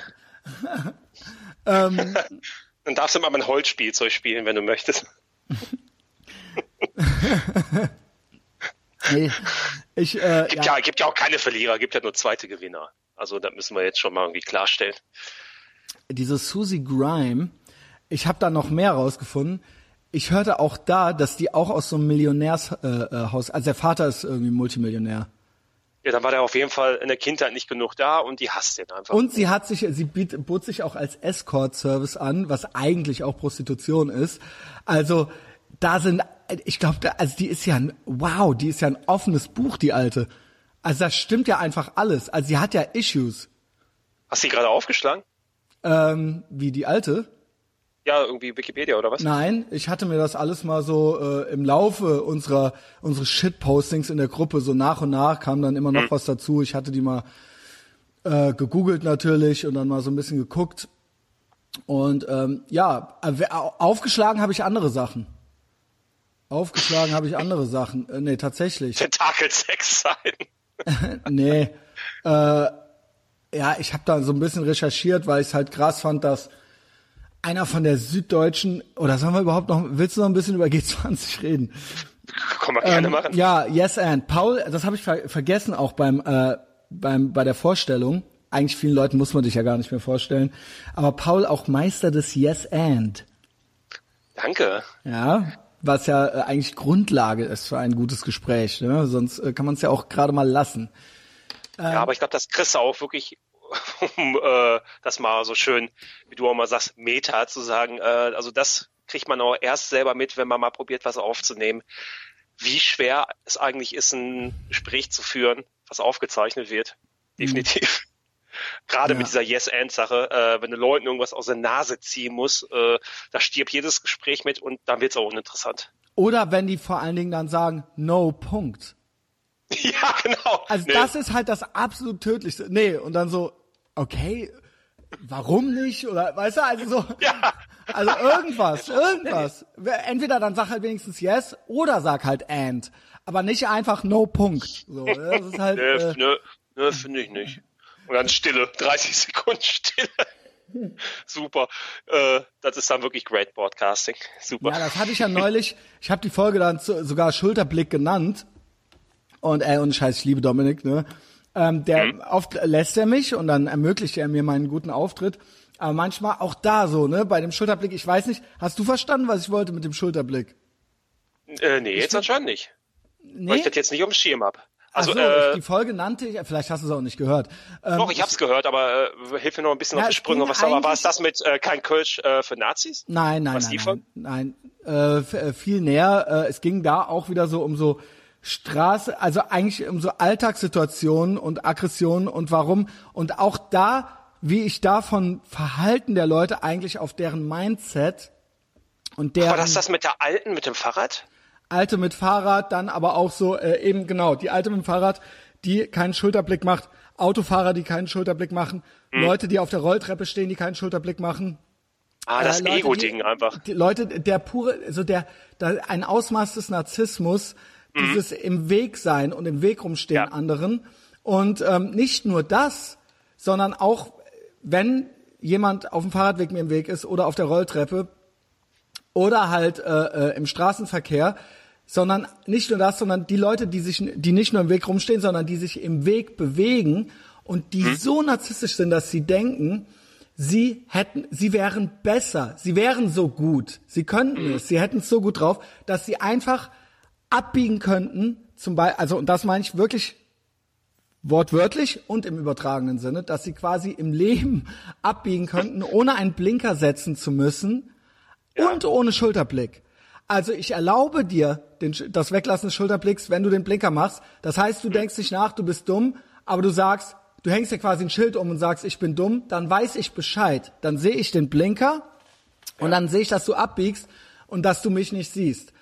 Ähm, Dann darfst du mal mein Holzspielzeug spielen, wenn du möchtest. nee, ich, äh, Gibt ja, ja. gibt ja auch keine Verlierer, gibt ja nur zweite Gewinner. Also das müssen wir jetzt schon mal irgendwie klarstellen. diese Susie Grime, ich habe da noch mehr rausgefunden. Ich hörte auch da, dass die auch aus so einem Millionärshaus, äh, äh, also der Vater ist irgendwie Multimillionär. Ja, dann war der auf jeden Fall in der Kindheit nicht genug da und die hasst den einfach. Und sie hat sich, sie biet, bot sich auch als Escort-Service an, was eigentlich auch Prostitution ist. Also da sind, ich glaube, also die ist ja ein, wow, die ist ja ein offenes Buch, die alte. Also das stimmt ja einfach alles. Also sie hat ja Issues. Hast du die gerade aufgeschlagen? Ähm, wie die alte? Ja, irgendwie Wikipedia oder was? Nein, ich hatte mir das alles mal so äh, im Laufe unserer unseres Shitpostings in der Gruppe so nach und nach kam dann immer noch was dazu. Ich hatte die mal äh, gegoogelt natürlich und dann mal so ein bisschen geguckt und ähm, ja, äh, au- aufgeschlagen habe ich andere Sachen. Aufgeschlagen habe ich andere Sachen. Äh, nee, tatsächlich. Tentakel-Sex sein. Nee. Äh, ja, ich habe da so ein bisschen recherchiert, weil ich es halt krass fand, dass einer von der Süddeutschen, oder sollen wir überhaupt noch, willst du noch ein bisschen über G20 reden? Kann man gerne machen. Ähm, Ja, Yes and. Paul, das habe ich ver vergessen auch beim, äh, beim bei der Vorstellung. Eigentlich vielen Leuten muss man dich ja gar nicht mehr vorstellen. Aber Paul auch Meister des Yes and. Danke. Ja, was ja äh, eigentlich Grundlage ist für ein gutes Gespräch. Ne? Sonst äh, kann man es ja auch gerade mal lassen. ja, aber ich glaube, das kriegst du auch wirklich, um äh, das mal so schön, wie du auch mal sagst, Meta zu sagen. Äh, also das kriegt man auch erst selber mit, wenn man mal probiert, was aufzunehmen. Wie schwer es eigentlich ist, ein Gespräch zu führen, was aufgezeichnet wird. Definitiv. Gerade Ja. mit dieser Yes-And-Sache, äh, wenn du Leuten irgendwas aus der Nase ziehen musst, äh, da stirbt jedes Gespräch mit und dann wird's auch uninteressant. Oder wenn die vor allen Dingen dann sagen, no, Punkt. ja, genau. Also Nee. das ist halt das absolut tödlichste. Nee, und dann so, okay, warum nicht? Oder weißt du, also so. Ja. Also irgendwas, irgendwas. Entweder dann sag halt wenigstens yes oder sag halt and. Aber nicht einfach no Punkt. So, das ist halt, Nö, äh, nö, nö finde ich nicht. Und dann Stille, 30 Sekunden Stille. Super. Äh, das ist dann wirklich great Broadcasting. Super. Ja, das hatte ich ja neulich. Ich habe die Folge dann zu, sogar Schulterblick genannt. Und ey, und Scheiß, ich liebe Dominik, ne? Ähm, der Mhm. oft lässt er mich und dann ermöglicht er mir meinen guten Auftritt. Aber manchmal auch da so, ne? Bei dem Schulterblick, ich weiß nicht, hast du verstanden, was ich wollte mit dem Schulterblick? äh, nee, jetzt anscheinend nicht. Weil Nee? ich das jetzt nicht auf dem Schirm hab. Also, so, äh, ich, die Folge nannte ich, vielleicht hast du es auch nicht gehört. Ähm, doch, ich hab's gehört, aber äh, hilf mir noch ein bisschen Ja, auf die Sprünge. Was war, war es das mit äh, kein Kölsch äh, für Nazis? Nein, nein, Was nein, die nein, nein. Äh, äh, viel näher. Äh, es ging da auch wieder so um so Straße, also eigentlich um so Alltagssituationen und Aggressionen und warum. Und auch da, wie ich da von Verhalten der Leute eigentlich auf deren Mindset und War deren das das mit der Alten, mit dem Fahrrad? Alte mit Fahrrad, dann aber auch so äh, eben genau, die Alte mit dem Fahrrad, die keinen Schulterblick macht, Autofahrer, die keinen Schulterblick machen, Hm. Leute, die auf der Rolltreppe stehen, die keinen Schulterblick machen. Ah, das Äh, Ego-Ding einfach. Die Leute, der pure, also der, da ein Ausmaß des Narzissmus, dieses im Weg sein und im Weg rumstehen Mhm. Ja. anderen. Und ähm, nicht nur das, sondern auch, wenn jemand auf dem Fahrradweg mir im Weg ist oder auf der Rolltreppe oder halt äh, äh, im Straßenverkehr, sondern nicht nur das, sondern die Leute, die sich, die nicht nur im Weg rumstehen, sondern die sich im Weg bewegen und die so narzisstisch sind, dass sie denken, sie hätten, sie wären besser, sie wären so gut, sie könnten es, sie hätten es so gut drauf, dass sie einfach abbiegen könnten, zum Beispiel, also und das meine ich wirklich wortwörtlich und im übertragenen Sinne, dass sie quasi im Leben abbiegen könnten, ohne einen Blinker setzen zu müssen und ohne Schulterblick. Also ich erlaube dir den, das Weglassen des Schulterblicks, wenn du den Blinker machst. Das heißt, du denkst nicht nach, du bist dumm, aber du sagst, du hängst dir quasi ein Schild um und sagst, ich bin dumm, dann weiß ich Bescheid. Dann sehe ich den Blinker und dann sehe ich, dass du abbiegst und dass du mich nicht siehst.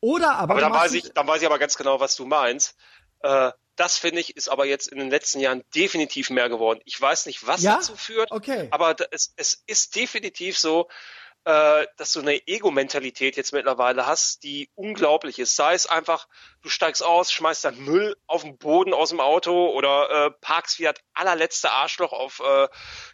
Oder aber, Aber dann weiß ich, dann weiß ich aber ganz genau, was du meinst. Äh, das finde ich ist aber jetzt in den letzten Jahren definitiv mehr geworden. Ich weiß nicht, was Ja? dazu führt, Okay. aber es, es ist definitiv so, äh, dass du eine Ego-Mentalität jetzt mittlerweile hast, die unglaublich ist. Sei es einfach, du steigst aus, schmeißt dann Müll auf den Boden aus dem Auto oder äh, parkst wie das allerletzte Arschloch auf äh,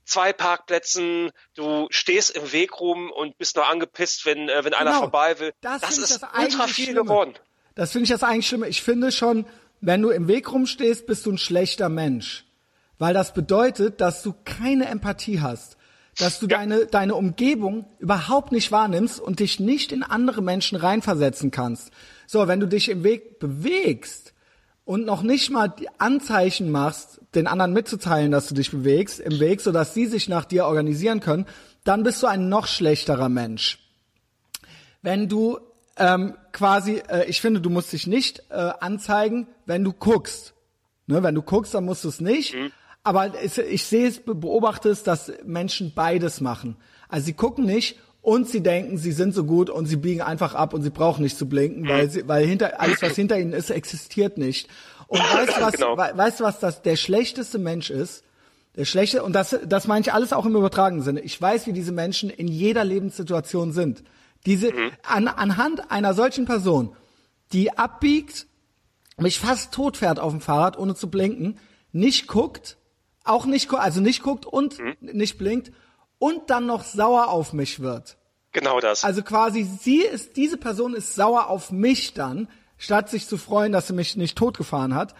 zwei Parkplätzen. Du stehst im Weg rum und bist nur angepisst, wenn, äh, wenn einer Genau. vorbei will. Das Das, ist das ultra viel Schlimme. geworden. Das finde ich das eigentlich schlimm. Ich finde schon, wenn du im Weg rumstehst, bist du ein schlechter Mensch. Weil das bedeutet, dass du keine Empathie hast. Dass du Ja. deine, deine Umgebung überhaupt nicht wahrnimmst und dich nicht in andere Menschen reinversetzen kannst. So, wenn du dich im Weg bewegst und noch nicht mal die Anzeichen machst, den anderen mitzuteilen, dass du dich bewegst im Weg, sodass sie sich nach dir organisieren können, dann bist du ein noch schlechterer Mensch wenn du ähm, quasi, äh, ich finde, du musst dich nicht äh, anzeigen, wenn du guckst. Ne, wenn du guckst, dann musst du es nicht. Aber es, ich sehe es, be- beobachte es, dass Menschen beides machen. Also sie gucken nicht und sie denken, sie sind so gut und sie biegen einfach ab und sie brauchen nicht zu blinken, weil sie, weil hinter alles, was hinter ihnen ist, existiert nicht. Und weißt du was, Genau. we, weißt du was, das der schlechteste Mensch ist? Der schlechte, und das, das meine ich alles auch im übertragenen Sinne. Ich weiß, wie diese Menschen in jeder Lebenssituation sind. Diese, an, anhand einer solchen Person, die abbiegt, mich fast tot fährt auf dem Fahrrad, ohne zu blinken, nicht guckt, auch nicht, also nicht guckt und nicht blinkt und dann noch sauer auf mich wird. Genau das. Also quasi sie ist, diese Person ist sauer auf mich dann, statt sich zu freuen, dass sie mich nicht totgefahren hat.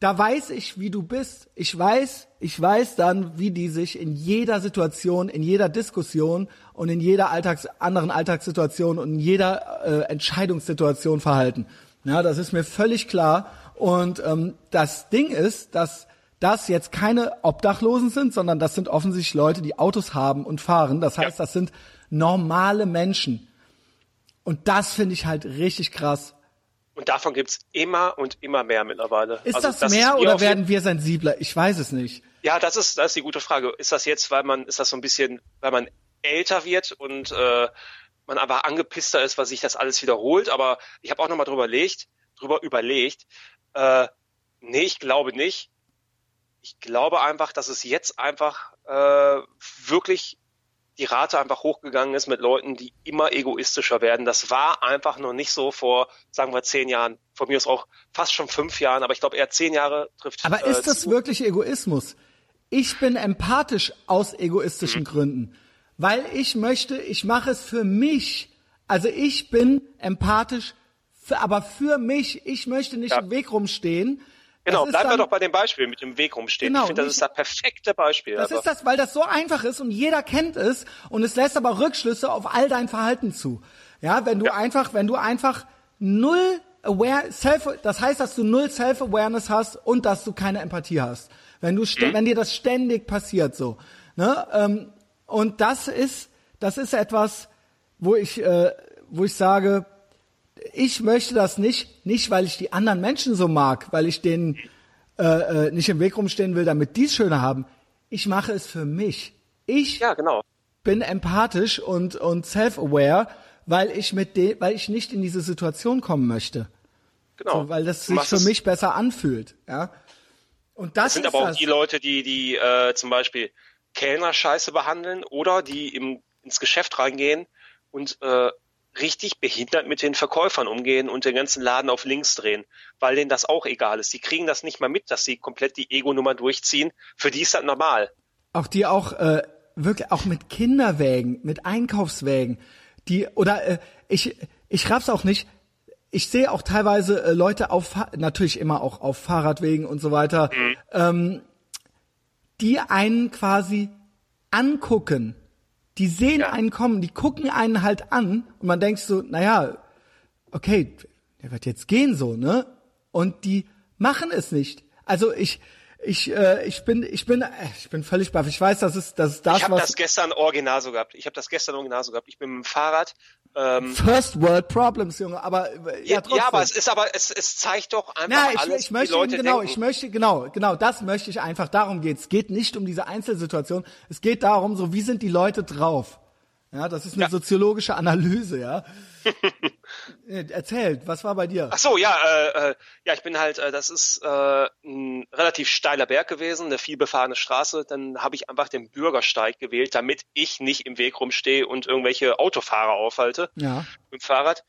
Da weiß ich, wie du bist. Ich weiß, ich weiß dann, wie die sich in jeder Situation, in jeder Diskussion und in jeder Alltags, anderen Alltagssituation und in jeder äh, Entscheidungssituation verhalten. Ja, das ist mir völlig klar. Und ähm, das Ding ist, dass das jetzt keine Obdachlosen sind, sondern das sind offensichtlich Leute, die Autos haben und fahren. Das heißt, Ja. das sind normale Menschen. Und das finde ich halt richtig krass. Und davon gibt's immer und immer mehr mittlerweile. Ist Also das mehr mir oder werden wir sensibler? Ich weiß es nicht. Ja, das ist, das ist die gute Frage. Ist das jetzt, weil man, ist das so ein bisschen, weil man älter wird und äh, man aber angepisster ist, weil sich das alles wiederholt? Aber ich habe auch nochmal drüber überlegt, drüber überlegt. Äh, nee, ich glaube nicht. Ich glaube einfach, dass es jetzt einfach äh, wirklich die Rate einfach hochgegangen ist mit Leuten, die immer egoistischer werden. Das war einfach noch nicht so vor, sagen wir, zehn Jahren. Von mir ist auch fast schon fünf Jahren, aber ich glaube eher zehn Jahre trifft. Aber äh, ist das zu. wirklich Egoismus? Ich bin empathisch aus egoistischen Mhm. Gründen, weil ich möchte, ich mache es für mich. Also ich bin empathisch, für, aber für mich. Ich möchte nicht Ja. im Weg rumstehen. Genau, bleiben wir dann- doch bei dem Beispiel mit dem Weg rumstehen. Genau, ich finde, das nicht- ist das perfekte Beispiel. Das aber- ist das, weil das so einfach ist und jeder kennt es und es lässt aber Rückschlüsse auf all dein Verhalten zu. Ja, wenn du Ja. einfach, wenn du einfach null aware, self, das heißt, dass du null Self-Awareness hast und dass du keine Empathie hast. Wenn du, stä- wenn dir das ständig passiert so, ne? Ähm, und das ist, das ist etwas, wo ich, äh, wo ich sage, ich möchte das nicht, nicht weil ich die anderen Menschen so mag, weil ich denen äh, äh, nicht im Weg rumstehen will, damit die es schöner haben. Ich mache es für mich. Ich ja, genau. bin empathisch und und self-aware, weil ich mit de weil ich nicht in diese Situation kommen möchte, genau. so, weil das sich für mich besser anfühlt. Ja. Und das, Das sind aber auch das. die Leute, die, die äh, zum Beispiel Kellner scheiße behandeln oder die im, ins Geschäft reingehen und äh, richtig behindert mit den Verkäufern umgehen und den ganzen Laden auf links drehen, weil denen das auch egal ist. Die kriegen das nicht mal mit, dass sie komplett die Ego-Nummer durchziehen. Für die ist das normal. auch die auch äh, wirklich auch mit Kinderwägen, mit Einkaufswägen, die oder äh, ich ich raff's auch nicht. Ich sehe auch teilweise äh, Leute auf natürlich immer auch auf Fahrradwegen und so weiter, ähm, die einen quasi angucken. Die sehen Ja. einen kommen, die gucken einen halt an und man denkt so, naja, okay, der wird jetzt gehen so, ne? Und die machen es nicht. Also ich, ich, äh, ich bin, ich bin, äh, ich bin völlig baff. Ich weiß, das ist, das ist das, Ich habe das gestern original so gehabt. Ich habe das gestern original so gehabt. Ich bin mit dem Fahrrad. Ähm, First World Problems, Junge. Aber äh, ja, ja, trotzdem. ja, aber es ist aber es, es zeigt doch einfach Na, ich, alles, ich möchte Leute genau, denken. ich möchte genau, genau, das möchte ich einfach. Darum geht's. Es geht nicht um diese Einzelsituation. Es geht darum, so wie sind die Leute drauf. Ja, das ist eine Ja. soziologische Analyse, ja. Äh, Erzählt, was war bei dir? Ach so, ja, äh, äh, ja, ich bin halt, äh, das ist äh, ein relativ steiler Berg gewesen, eine vielbefahrene Straße. Dann habe ich einfach den Bürgersteig gewählt, damit ich nicht im Weg rumstehe und irgendwelche Autofahrer aufhalte Ja. mit dem Fahrrad.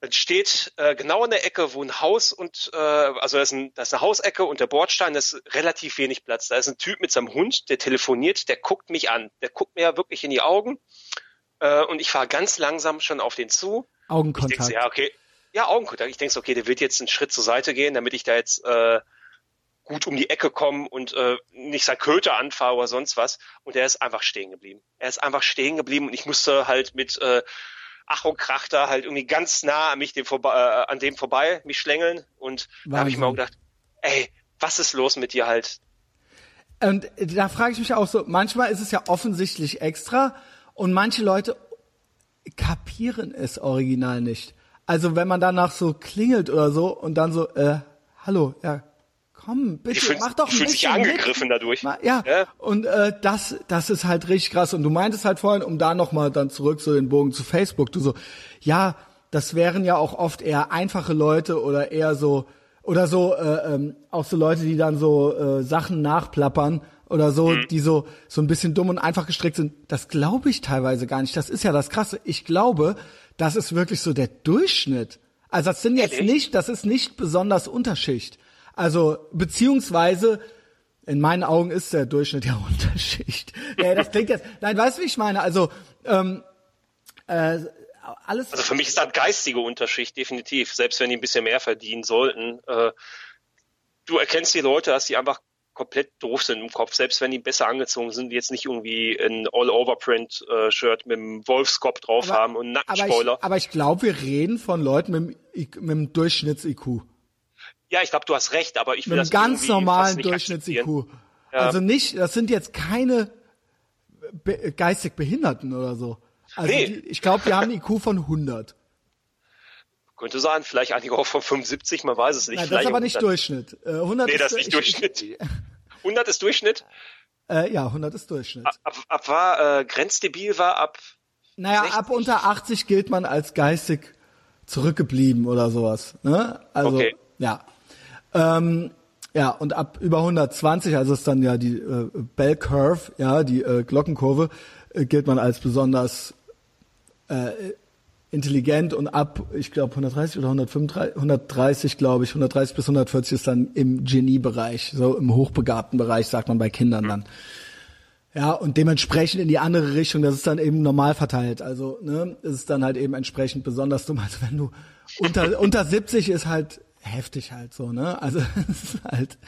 Dann steht äh, genau in der Ecke, wo ein Haus und äh, also da ist, ein, da ist eine Hausecke und der Bordstein, ist relativ wenig Platz. Da ist ein Typ mit seinem Hund, der telefoniert, der guckt mich an, der guckt mir ja wirklich in die Augen äh, und ich fahre ganz langsam schon auf den zu. Ich denke Augenkontakt. so, ja, okay. Ja, Augenkontakt. Ich denke so, okay, der wird jetzt einen Schritt zur Seite gehen, damit ich da jetzt äh, gut um die Ecke komme und äh, nicht sein Köter anfahre oder sonst was. Und er ist einfach stehen geblieben. Er ist einfach stehen geblieben und ich musste halt mit äh, Ach und Krach da halt irgendwie ganz nah an mich dem vorbei, äh, an dem vorbei mich schlängeln. Und da habe ich mir auch Wahnsinn. gedacht, ey, was ist los mit dir halt? Und da frage ich mich auch so, manchmal ist es ja offensichtlich extra und manche Leute kapieren es original nicht. Also wenn man danach so klingelt oder so und dann so, äh, hallo, ja, komm, bitte, fühlen- mach doch ein sich bisschen angegriffen mit. dadurch. Ja, Ja. und äh, das, das ist halt richtig krass. Und du meintest halt vorhin, um da nochmal dann zurück so den Bogen zu Facebook, du so, ja, das wären ja auch oft eher einfache Leute oder eher so, oder so, äh, ähm, auch so Leute, die dann so äh, Sachen nachplappern oder so, Mhm. die so, so ein bisschen dumm und einfach gestrickt sind. Das glaube ich teilweise gar nicht. Das ist ja das Krasse. Ich glaube, das ist wirklich so der Durchschnitt. Also das sind jetzt Ehrlich? nicht, das ist nicht besonders Unterschicht. Also, beziehungsweise, in meinen Augen ist der Durchschnitt ja Unterschicht. Nee, das klingt jetzt, nein, weißt du, wie ich meine? Also, ähm, äh, alles, Also für mich ist das geistige Unterschicht definitiv, selbst wenn die ein bisschen mehr verdienen sollten. Äh, du erkennst die Leute, dass die einfach komplett doof sind im Kopf, selbst wenn die besser angezogen sind, die jetzt nicht irgendwie ein All-Over-Print-Shirt mit einem Wolfskopf drauf haben und einen aber Nackenspoiler. ich, aber ich glaube, wir reden von Leuten mit, mit dem Durchschnitts-IQ. Ja, ich glaube, du hast recht, aber ich will Mit das einem ganz normalen Durchschnitts-IQ. Ja. Also nicht, das sind jetzt keine be geistig Behinderten oder so. Also Nee. die, ich glaube, die haben einen IQ von 100. Könnte sein, vielleicht einige auch von 75, man weiß es nicht. Nein, das ist aber nicht 100. Durchschnitt. Äh, 100 Nee, das ist nicht ich- Durchschnitt. 100 ist Durchschnitt. Äh, ja, 100 ist Durchschnitt. Ab, ab war äh, grenzdebil war ab naja, 60. ab unter 80 gilt man als geistig zurückgeblieben oder sowas. Ne? Also, Okay. ja. Ähm, ja, und ab über 120, also ist dann ja die äh, Bell Curve, ja, die äh, Glockenkurve, äh, gilt man als besonders äh, intelligent und ab, ich glaube 130 oder 135, 130 glaube ich, 130 bis 140 ist dann im Geniebereich, so im hochbegabten Bereich, sagt man bei Kindern dann. Ja, und dementsprechend in die andere Richtung, das ist dann eben normal verteilt. Also, ne, ist es dann halt eben entsprechend besonders dumm. Also wenn du unter, unter 70 ist halt heftig halt so, ne? Also es ist halt.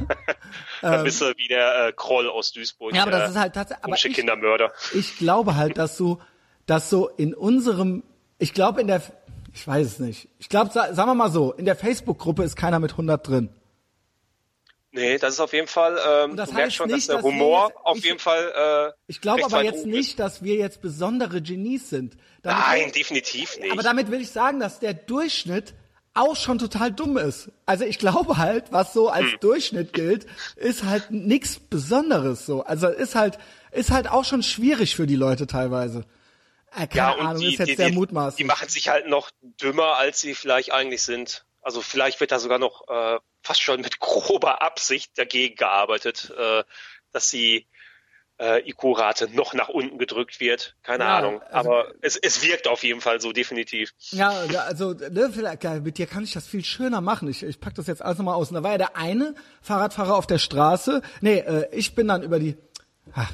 dann bist du wie der äh, Kroll aus Duisburg. Ja, aber das ist halt tatsächlich. Ich, Kindermörder. ich glaube halt, dass du, dass so in unserem, ich glaube in der, ich weiß es nicht. Ich glaube, sa sagen wir mal so, in der Facebook-Gruppe ist keiner mit 100 drin. Nee, das ist auf jeden Fall, ähm, du merkst heißt schon, nicht, dass der Humor jetzt- auf ich- jeden Fall äh, Ich glaube aber jetzt nicht, dass wir jetzt besondere Genies sind. Damit Nein, definitiv nicht. Aber damit will ich sagen, dass der Durchschnitt auch schon total dumm ist. Also ich glaube halt, was so als Hm. Durchschnitt gilt, ist halt nichts Besonderes so. Also ist halt ist halt auch schon schwierig für die Leute teilweise. Äh, keine ja, und Ahnung, die, ist jetzt die, sehr die, mutmaßlich. die machen sich halt noch dümmer, als sie vielleicht eigentlich sind. Also vielleicht wird da sogar noch äh, fast schon mit grober Absicht dagegen gearbeitet, äh, dass die äh, IQ-Rate noch nach unten gedrückt wird. Keine Ja, Ahnung. also- Aber es, es wirkt auf jeden Fall so, definitiv. Ja, also ne, vielleicht, mit dir kann ich das viel schöner machen. Ich, ich pack das jetzt alles nochmal aus. Und da war ja der eine Fahrradfahrer auf der Straße. Nee, äh, ich bin dann über die. Ah,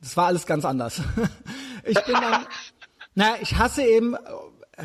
das war alles ganz anders. ich bin dann. naja, ich hasse eben. äh,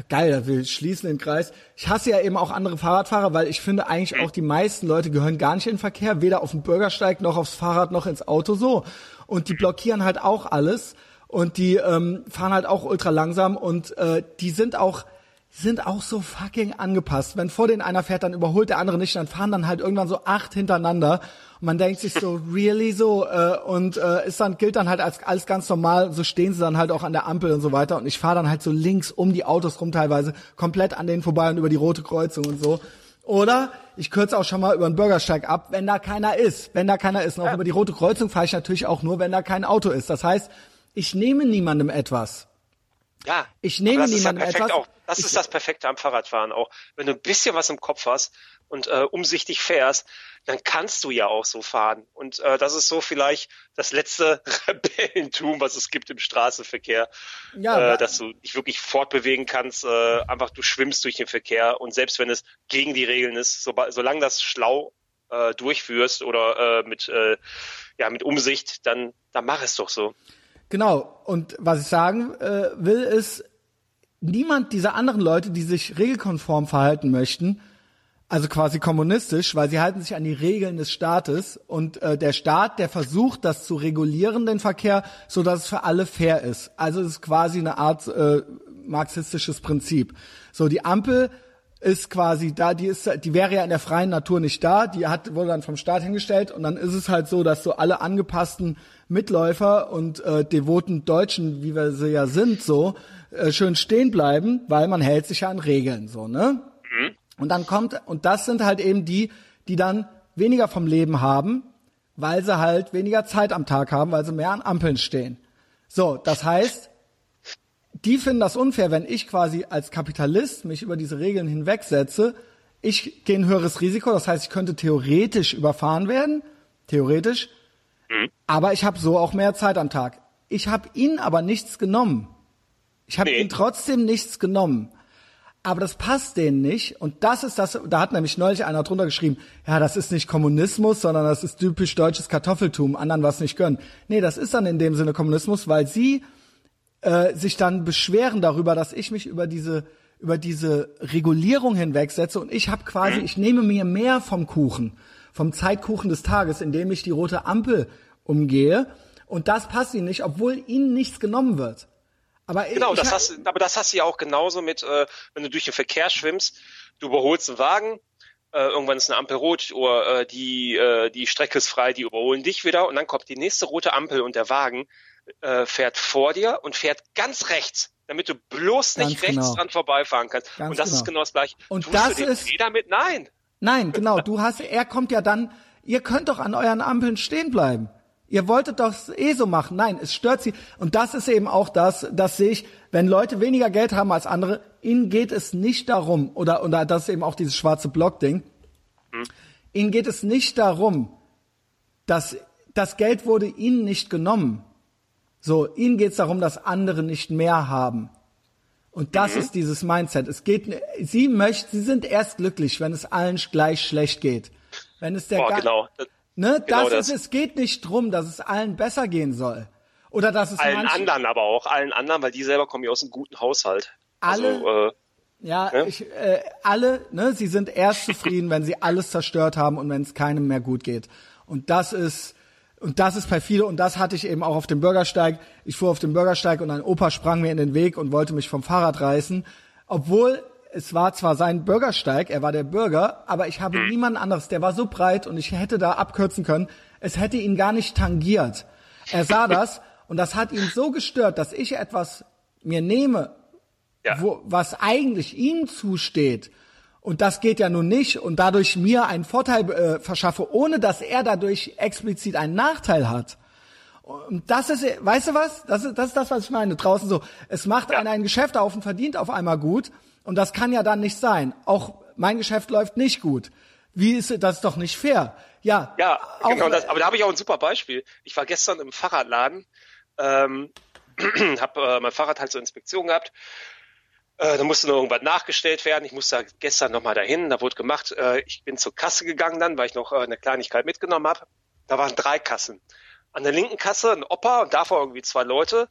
Geil, wir schließen den Kreis. Ich hasse ja eben auch andere Fahrradfahrer, weil ich finde eigentlich auch die meisten Leute gehören gar nicht in den Verkehr, weder auf den Bürgersteig noch aufs Fahrrad noch ins Auto so. Und die blockieren halt auch alles. Und die ähm, fahren halt auch ultra langsam. Und äh, die sind auch sind auch so fucking angepasst. Wenn vor denen einer fährt, dann überholt der andere nicht, dann fahren dann halt irgendwann so acht hintereinander. Und man denkt sich so, really so? Äh, und äh, ist dann gilt dann halt als alles ganz normal, so stehen sie dann halt auch an der Ampel und so weiter. Und ich fahre dann halt so links um die Autos rum teilweise, komplett an denen vorbei und über die rote Kreuzung und so. Oder ich kürze auch schon mal über den Bürgersteig ab, wenn da keiner ist. Wenn da keiner ist. Und auch über die rote Kreuzung fahre ich natürlich auch nur, wenn da kein Auto ist. Das heißt, ich nehme niemandem etwas. Ja. Ich nehme ja niemandem perfekt etwas. Auch, das Ich- ist das Perfekte am Fahrradfahren auch. Wenn du ein bisschen was im Kopf hast und äh, umsichtig fährst, dann kannst du ja auch so fahren. Und äh, das ist so vielleicht das letzte Rebellentum, was es gibt im Straßenverkehr, Ja, äh, dass du dich wirklich fortbewegen kannst. Äh, einfach du schwimmst durch den Verkehr und selbst wenn es gegen die Regeln ist, so, solange das schlau äh, durchführst oder äh, mit äh, ja mit Umsicht, dann dann mach es doch so. Genau. Und was ich sagen äh, will, ist, niemand dieser anderen Leute, die sich regelkonform verhalten möchten, also quasi kommunistisch, weil sie halten sich an die Regeln des Staates und äh, der Staat, der versucht, das zu regulieren, den Verkehr, so dass es für alle fair ist. Also es ist quasi eine Art äh, marxistisches Prinzip. So die Ampel ist quasi da, die ist, die wäre ja in der freien Natur nicht da, die hat wurde dann vom Staat hingestellt und dann ist es halt so, dass so alle angepassten Mitläufer und äh, devoten Deutschen, wie wir sie ja sind, so äh, schön stehen bleiben, weil man hält sich ja an Regeln, so ne? Und dann kommt, und das sind halt eben die, die dann weniger vom Leben haben, weil sie halt weniger Zeit am Tag haben, weil sie mehr an Ampeln stehen. So, das heißt, die finden das unfair, wenn ich quasi als Kapitalist mich über diese Regeln hinwegsetze. Ich gehe ein höheres Risiko, das heißt, ich könnte theoretisch überfahren werden, theoretisch, aber ich habe so auch mehr Zeit am Tag. Ich habe ihnen aber nichts genommen. Ich habe Nee. ihnen trotzdem nichts genommen. Aber das passt denen nicht. Und das ist das, da hat nämlich neulich einer drunter geschrieben, ja, das ist nicht Kommunismus, sondern das ist typisch deutsches Kartoffeltum, anderen was nicht gönnen. Nee, das ist dann in dem Sinne Kommunismus, weil sie äh, sich dann beschweren darüber, dass ich mich über diese über diese Regulierung hinwegsetze und ich habe quasi, ich nehme mir mehr vom Kuchen, vom Zeitkuchen des Tages, indem ich die rote Ampel umgehe und das passt ihnen nicht, obwohl ihnen nichts genommen wird. Aber Genau, das hast, aber das hast du ja auch genauso mit, äh, wenn du durch den Verkehr schwimmst, du überholst einen Wagen, äh, irgendwann ist eine Ampel rot oder äh, die, äh, die Strecke ist frei, die überholen dich wieder und dann kommt die nächste rote Ampel und der Wagen äh, fährt vor dir und fährt ganz rechts, damit du bloß nicht Ganz rechts genau. dran vorbeifahren kannst. Ganz und das genau. ist genau das gleiche. Und Tust das du den ist- Fehler mit? Nein. Nein, genau, du hast, er kommt ja dann, ihr könnt doch an euren Ampeln stehen bleiben. Ihr wolltet doch eh so machen. Nein, es stört sie. Und das ist eben auch das, das sehe ich, wenn Leute weniger Geld haben als andere, ihnen geht es nicht darum, oder, oder das ist eben auch dieses schwarze Block-Ding, ihnen geht es nicht darum, dass das Geld wurde ihnen nicht genommen. So, ihnen geht es darum, dass andere nicht mehr haben. Und das ist dieses Mindset. Es geht, sie möchten, sie sind erst glücklich, wenn es allen gleich schlecht geht. Wenn es der Boah, genau. Ne, Genau das, das. ist, es geht nicht drum, dass es allen besser gehen soll. Oder dass es Allen manchen, anderen aber auch, allen anderen, weil die selber kommen ja aus einem guten Haushalt. Alle- Also, äh, ja, Ne? ich, äh, alle, ne, sie sind erst zufrieden, wenn sie alles zerstört haben und wenn es keinem mehr gut geht. Und das ist, und das ist perfide und das hatte ich eben auch auf dem Bürgersteig. Ich fuhr auf dem Bürgersteig und ein Opa sprang mir in den Weg und wollte mich vom Fahrrad reißen, obwohl es war zwar sein Bürgersteig, er war der Bürger, aber ich habe niemand anderes, der war so breit und ich hätte da abkürzen können. Es hätte ihn gar nicht tangiert. Er sah das und das hat ihn so gestört, dass ich etwas mir nehme, ja. wo, was eigentlich ihm zusteht. Und das geht ja nun nicht und dadurch mir einen Vorteil äh, verschaffe, ohne dass er dadurch explizit einen Nachteil hat. Und das ist, weißt du was? Das ist das, ist das was ich meine. Draußen so, es macht Ja. einer ein Geschäft auf und verdient auf einmal gut. Und das kann ja dann nicht sein. Auch mein Geschäft läuft nicht gut. Wie ist das ist doch nicht fair? Ja, Ja, genau das. Aber da habe ich auch ein super Beispiel. Ich war gestern im Fahrradladen, ähm, habe äh, mein Fahrrad halt zur Inspektion gehabt. Äh, da musste noch irgendwas nachgestellt werden. Ich musste gestern nochmal dahin. Da wurde gemacht. Äh, ich bin zur Kasse gegangen dann, weil ich noch äh, eine Kleinigkeit mitgenommen habe. Da waren drei Kassen. An der linken Kasse ein Opa und davor irgendwie zwei Leute.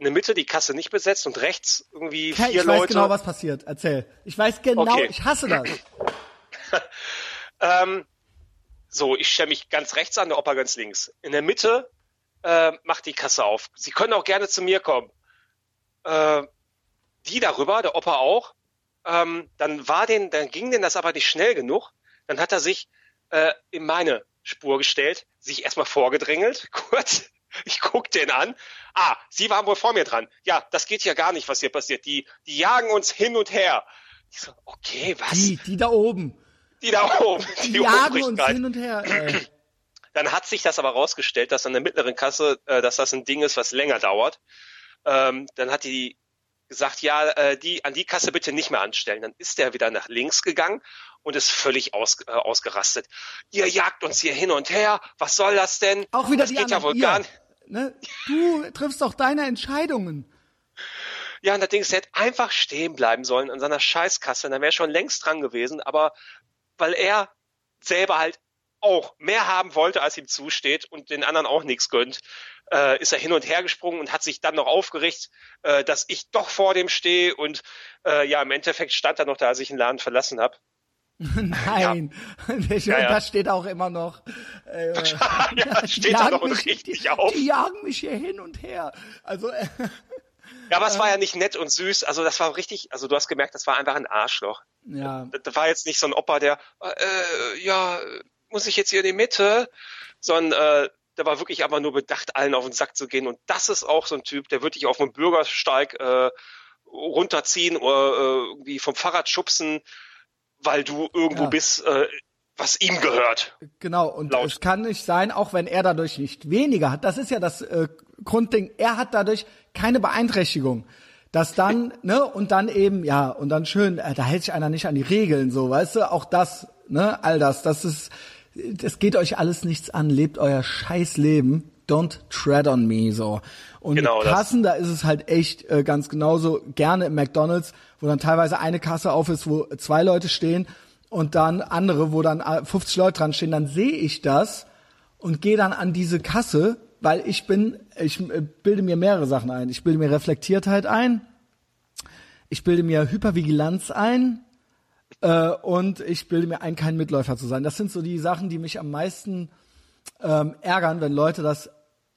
In der Mitte die Kasse nicht besetzt und rechts irgendwie Okay, vier ich weiß Leute. genau, was passiert. Erzähl. Ich weiß genau, Okay. ich hasse das. Ähm, so, ich stelle mich ganz rechts an, der Opa ganz links. In der Mitte äh, macht die Kasse auf. Sie können auch gerne zu mir kommen. Äh, die darüber, der Opa auch. Ähm, dann war den, dann ging denn das aber nicht schnell genug. Dann hat er sich äh, in meine Spur gestellt, sich erstmal vorgedrängelt, kurz. Ich guck den an. Ah, Sie waren wohl vor mir dran. Ja, das geht ja gar nicht, was hier passiert. Die, die jagen uns hin und her. Ich so, okay, was? Die, die da oben. Die da oben, die, Die jagen uns hin und her. Ey. Dann hat sich das aber rausgestellt, dass an der mittleren Kasse, äh, dass das ein Ding ist, was länger dauert. Ähm, dann hat die gesagt, ja, äh, die an die Kasse bitte nicht mehr anstellen. Dann ist der wieder nach links gegangen und ist völlig aus, äh, ausgerastet. Ihr jagt uns hier hin und her. Was soll das denn? Auch wieder das die geht ja wohl ihr. gar nicht. Ne? Du triffst doch deine Entscheidungen. Ja, und ist, er hätte einfach stehen bleiben sollen an seiner Scheißkasse. Dann wäre er schon längst dran gewesen. Aber weil er selber halt auch mehr haben wollte, als ihm zusteht und den anderen auch nichts gönnt, äh, ist er hin und her gesprungen und hat sich dann noch aufgeregt, äh, dass ich doch vor dem stehe und äh, ja, im Endeffekt stand er noch da, als ich den Laden verlassen habe. Nein, Ja, ja. das steht auch immer noch. Äh, ja, die steht jagen noch mich- die, sich auf. Die jagen mich hier hin und her. Also äh, Ja, aber es war ja nicht nett und süß. Also das war richtig, also du hast gemerkt, das war einfach ein Arschloch. ja, Das war jetzt nicht so ein Opa, der, äh, ja, muss ich jetzt hier in die Mitte, sondern äh, der war wirklich aber nur bedacht, allen auf den Sack zu gehen. Und das ist auch so ein Typ, der wird dich auf dem Bürgersteig äh, runterziehen oder äh, irgendwie vom Fahrrad schubsen, weil du irgendwo Ja. bist, äh, was ihm gehört. genau. Und Laut. es kann nicht sein, auch wenn er dadurch nicht weniger hat. Das ist ja das äh, Grundding. Er hat dadurch keine Beeinträchtigung. Das dann, ne, und dann eben, ja, und dann schön, äh, da hält sich einer nicht an die Regeln, so, weißt du, auch das, ne, all das, das ist, das geht euch alles nichts an, lebt euer scheiß Leben, don't tread on me, so. Und Genau mit das. Kassen, da ist es halt echt äh, ganz genauso, gerne im McDonalds, wo dann teilweise eine Kasse auf ist, wo zwei Leute stehen und dann andere, wo dann äh, 50 Leute dran stehen, dann sehe ich das und gehe dann an diese Kasse, weil ich bin, ich äh, bilde mir mehrere Sachen ein. Ich bilde mir Reflektiertheit ein, ich bilde mir Hypervigilanz ein äh, und ich bilde mir ein, kein Mitläufer zu sein. Das sind so die Sachen, die mich am meisten ähm, ärgern, wenn Leute das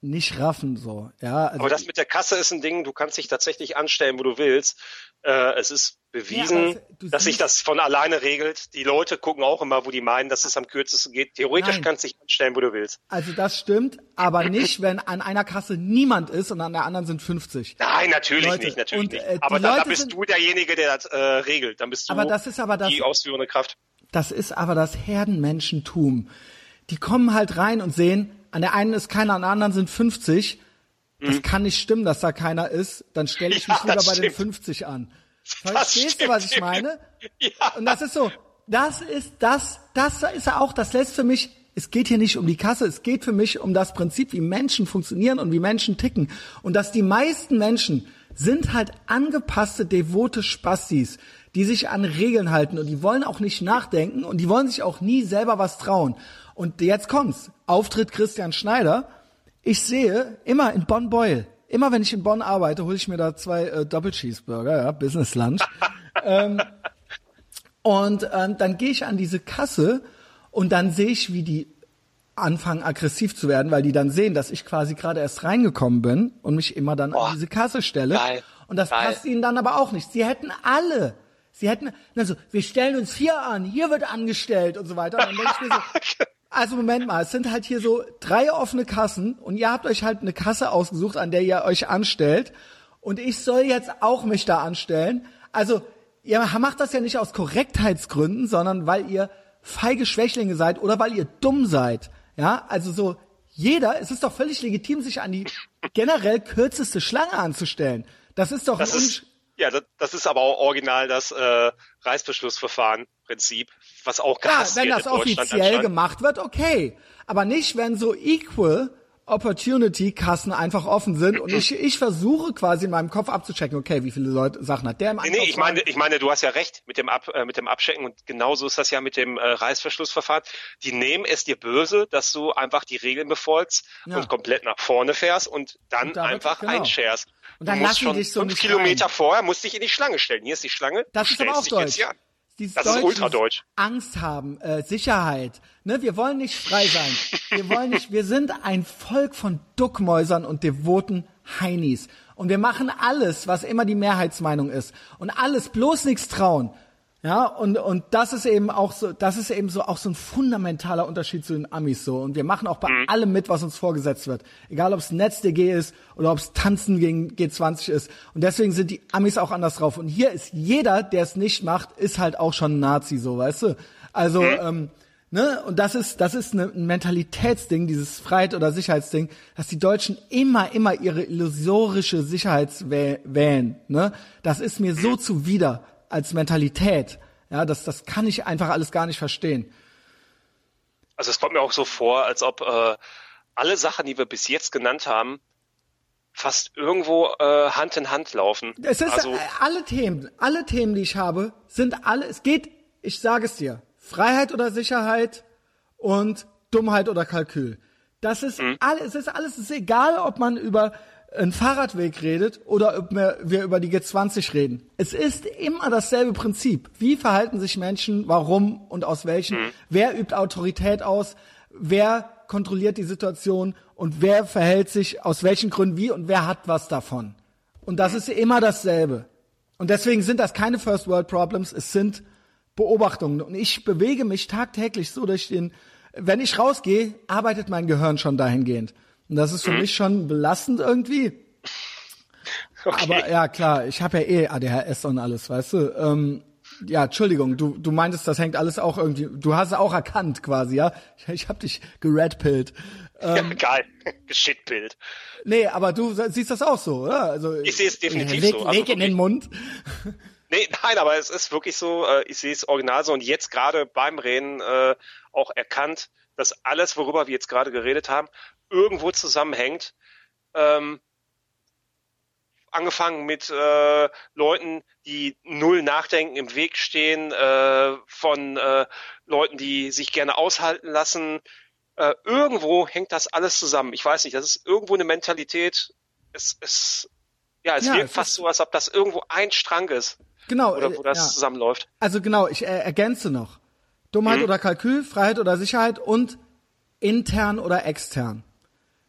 nicht raffen so. Ja, also Aber das mit der Kasse ist ein Ding, du kannst dich tatsächlich anstellen, wo du willst. Äh, es ist bewiesen, Ja, du dass sich das von alleine regelt. Die Leute gucken auch immer, wo die meinen, dass es am kürzesten geht. Theoretisch Nein. kannst du dich anstellen, wo du willst. Also das stimmt, aber nicht, wenn an einer Kasse niemand ist und an der anderen sind 50. Nein, natürlich Leute, nicht, natürlich und, nicht. äh, Aber da, da bist sind- du derjenige, der das äh, regelt. Dann bist du Aber das ist aber das- die ausführende Kraft. Das ist aber das Herdenmenschentum. Die kommen halt rein und sehen, an der einen ist keiner, an der anderen sind 50. Das kann nicht stimmen, dass da keiner ist. Dann stelle ich Mhm. Ja, mich lieber bei den stimmt. 50 an. Verstehst du, was ich meine? Ja. Und das ist so, das ist das, das ist ja auch, das lässt für mich, es geht hier nicht um die Kasse, es geht für mich um das Prinzip, wie Menschen funktionieren und wie Menschen ticken. Und dass die meisten Menschen sind halt angepasste, devote Spastis, die sich an Regeln halten und die wollen auch nicht nachdenken und die wollen sich auch nie selber was trauen. Und jetzt kommt's. Auftritt Christian Schneider. Ich sehe immer in Bonn Beul, immer wenn ich in Bonn arbeite, hole ich mir da zwei äh, Doppelcheeseburger, ja, Business Lunch. Und ähm, dann gehe ich an diese Kasse und dann sehe ich, wie die anfangen aggressiv zu werden, weil die dann sehen, dass ich quasi gerade erst reingekommen bin und mich immer dann Boah, an diese Kasse stelle. geil, und das geil. passt ihnen dann aber auch nicht. Sie hätten alle, sie hätten, also wir stellen uns hier an, hier wird angestellt und so weiter. Und dann denke ich mir so, also Moment mal, es sind halt hier so drei offene Kassen und ihr habt euch halt eine Kasse ausgesucht, an der ihr euch anstellt und ich soll jetzt auch mich da anstellen. Also ihr macht das ja nicht aus Korrektheitsgründen, sondern weil ihr feige Schwächlinge seid oder weil ihr dumm seid. Ja, also so jeder, es ist doch völlig legitim, sich an die generell kürzeste Schlange anzustellen. Das ist doch Das ein ist, ja, das, das ist aber auch original das äh, Reißbeschlussverfahren-Prinzip, was auch Ja, gehasst wenn wird das offiziell gemacht wird, okay. Aber nicht, wenn so Equal Opportunity Kassen einfach offen sind und ich, ich versuche quasi in meinem Kopf abzuchecken, okay, wie viele Leute, Sachen hat der im Nee, nee, ich Einkaufswagen? meine, ich meine, du hast ja recht mit dem Ab, äh, mit dem Abchecken und genauso ist das ja mit dem äh, Reißverschlussverfahren. Die nehmen es dir böse, dass du einfach die Regeln befolgst Ja. und komplett nach vorne fährst und dann Und einfach genau. einscherst. Und dann du musst lassen schon dich so fünf Kilometer rein. vorher musst dich in die Schlange stellen. Hier ist die Schlange. Das ist aber auch Deutsch. Dieses Das ist Deutsch, ultradeutsch. Angst haben, äh, Sicherheit. Ne, wir wollen nicht frei sein. Wir wollen nicht, wir sind ein Volk von Duckmäusern und devoten Heinis. Und wir machen alles, was immer die Mehrheitsmeinung ist. Und alles, bloß nichts trauen. Ja, und, und das ist eben auch so, das ist eben so auch so ein fundamentaler Unterschied zu den Amis so. Und wir machen auch bei allem mit, was uns vorgesetzt wird. Egal ob es NetzDG ist oder ob es Tanzen gegen G20 ist. Und deswegen sind die Amis auch anders drauf. Und hier ist jeder, der es nicht macht, ist halt auch schon ein Nazi, so, weißt du? Also, ähm, ne, und das ist, das ist ne- ein Mentalitätsding, dieses Freiheit- oder Sicherheitsding, dass die Deutschen immer, immer ihre illusorische Sicherheit wählen, ne? Das ist mir so zuwider als Mentalität. Ja, das, das kann ich einfach alles gar nicht verstehen. Also es kommt mir auch so vor, als ob äh, alle Sachen, die wir bis jetzt genannt haben, fast irgendwo äh, Hand in Hand laufen. Es ist also, alle Themen, alle Themen, die ich habe, sind alle, es geht, ich sage es dir, Freiheit oder Sicherheit und Dummheit oder Kalkül. Das ist Mhm. alles, es ist alles, es ist egal, ob man über einen Fahrradweg redet oder ob wir, über die G20 reden. Es ist immer dasselbe Prinzip. Wie verhalten sich Menschen, warum und aus welchen? Mhm. Wer übt Autorität aus? Wer kontrolliert die Situation? Und wer verhält sich aus welchen Gründen wie und wer hat was davon? Und das ist immer dasselbe. Und deswegen sind das keine First World Problems, es sind Beobachtungen. Und ich bewege mich tagtäglich so durch den, wenn ich rausgehe, arbeitet mein Gehirn schon dahingehend. Und das ist für mich schon belastend irgendwie. okay. Aber ja, klar, ich habe ja eh ADHS und alles, weißt du. Ähm, ja, Entschuldigung, du, du meintest, das hängt alles auch irgendwie, du hast es auch erkannt quasi, ja? Ich, ich habe dich geredpillt. ja, geil, Geschitbild. Nee, aber du siehst das auch so, oder? Also, Ich sehe es definitiv leg, so. Also Leg in den. Mund. Nee, nein, aber es ist wirklich so, äh, ich sehe es original so und jetzt gerade beim Reden äh, auch erkannt, dass alles, worüber wir jetzt gerade geredet haben, irgendwo zusammenhängt. Ähm, angefangen mit äh, Leuten, die null nachdenken, im Weg stehen, äh, von äh, Leuten, die sich gerne aushalten lassen. Äh, irgendwo hängt das alles zusammen. Ich weiß nicht, das ist irgendwo eine Mentalität. Es, es, ja, es Ja, wirkt es fast so, als ob das irgendwo ein Strang ist Genau. oder äh, wo das ja. zusammenläuft. Also genau, ich äh, ergänze noch. Dummheit Mhm. oder Kalkül, Freiheit oder Sicherheit und intern oder extern.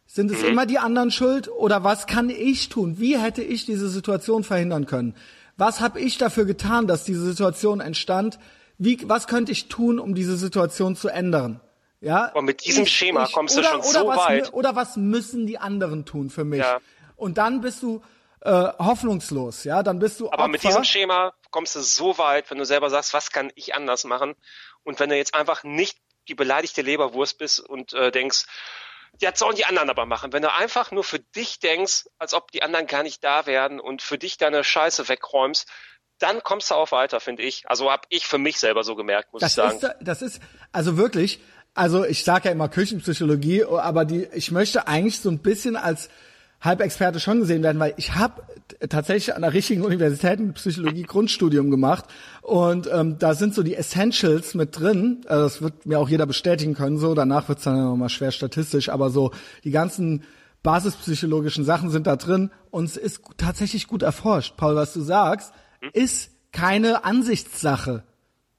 Sind Mhm. es immer die anderen schuld oder was kann ich tun? Wie hätte ich diese Situation verhindern können? Was habe ich dafür getan, dass diese Situation entstand? Wie, was könnte ich tun, um diese Situation zu ändern? Ja. Und mit diesem ich, Schema ich, kommst oder, du schon so was, weit. Oder was müssen die anderen tun für mich? Ja. Und dann bist du äh, hoffnungslos, ja. Dann bist du Aber Opfer. mit diesem Schema kommst du so weit, wenn du selber sagst, was kann ich anders machen? Und wenn du jetzt einfach nicht die beleidigte Leberwurst bist und äh, denkst, das sollen die anderen aber machen. Wenn du einfach nur für dich denkst, als ob die anderen gar nicht da wären und für dich deine Scheiße wegräumst, dann kommst du auch weiter, finde ich. Also habe ich für mich selber so gemerkt, muss das ich sagen. Ist, das ist, also wirklich, also ich sage ja immer Küchenpsychologie, aber die, ich möchte eigentlich so ein bisschen als Halbexperte schon gesehen werden, weil ich habe tatsächlich an der richtigen Universität ein Psychologie-Grundstudium gemacht und ähm, da sind so die Essentials mit drin. Also das wird mir auch jeder bestätigen können. So danach wird's dann nochmal schwer statistisch, aber so die ganzen basispsychologischen Sachen sind da drin und es ist tatsächlich gut erforscht. Paul, was du sagst, ist keine Ansichtssache.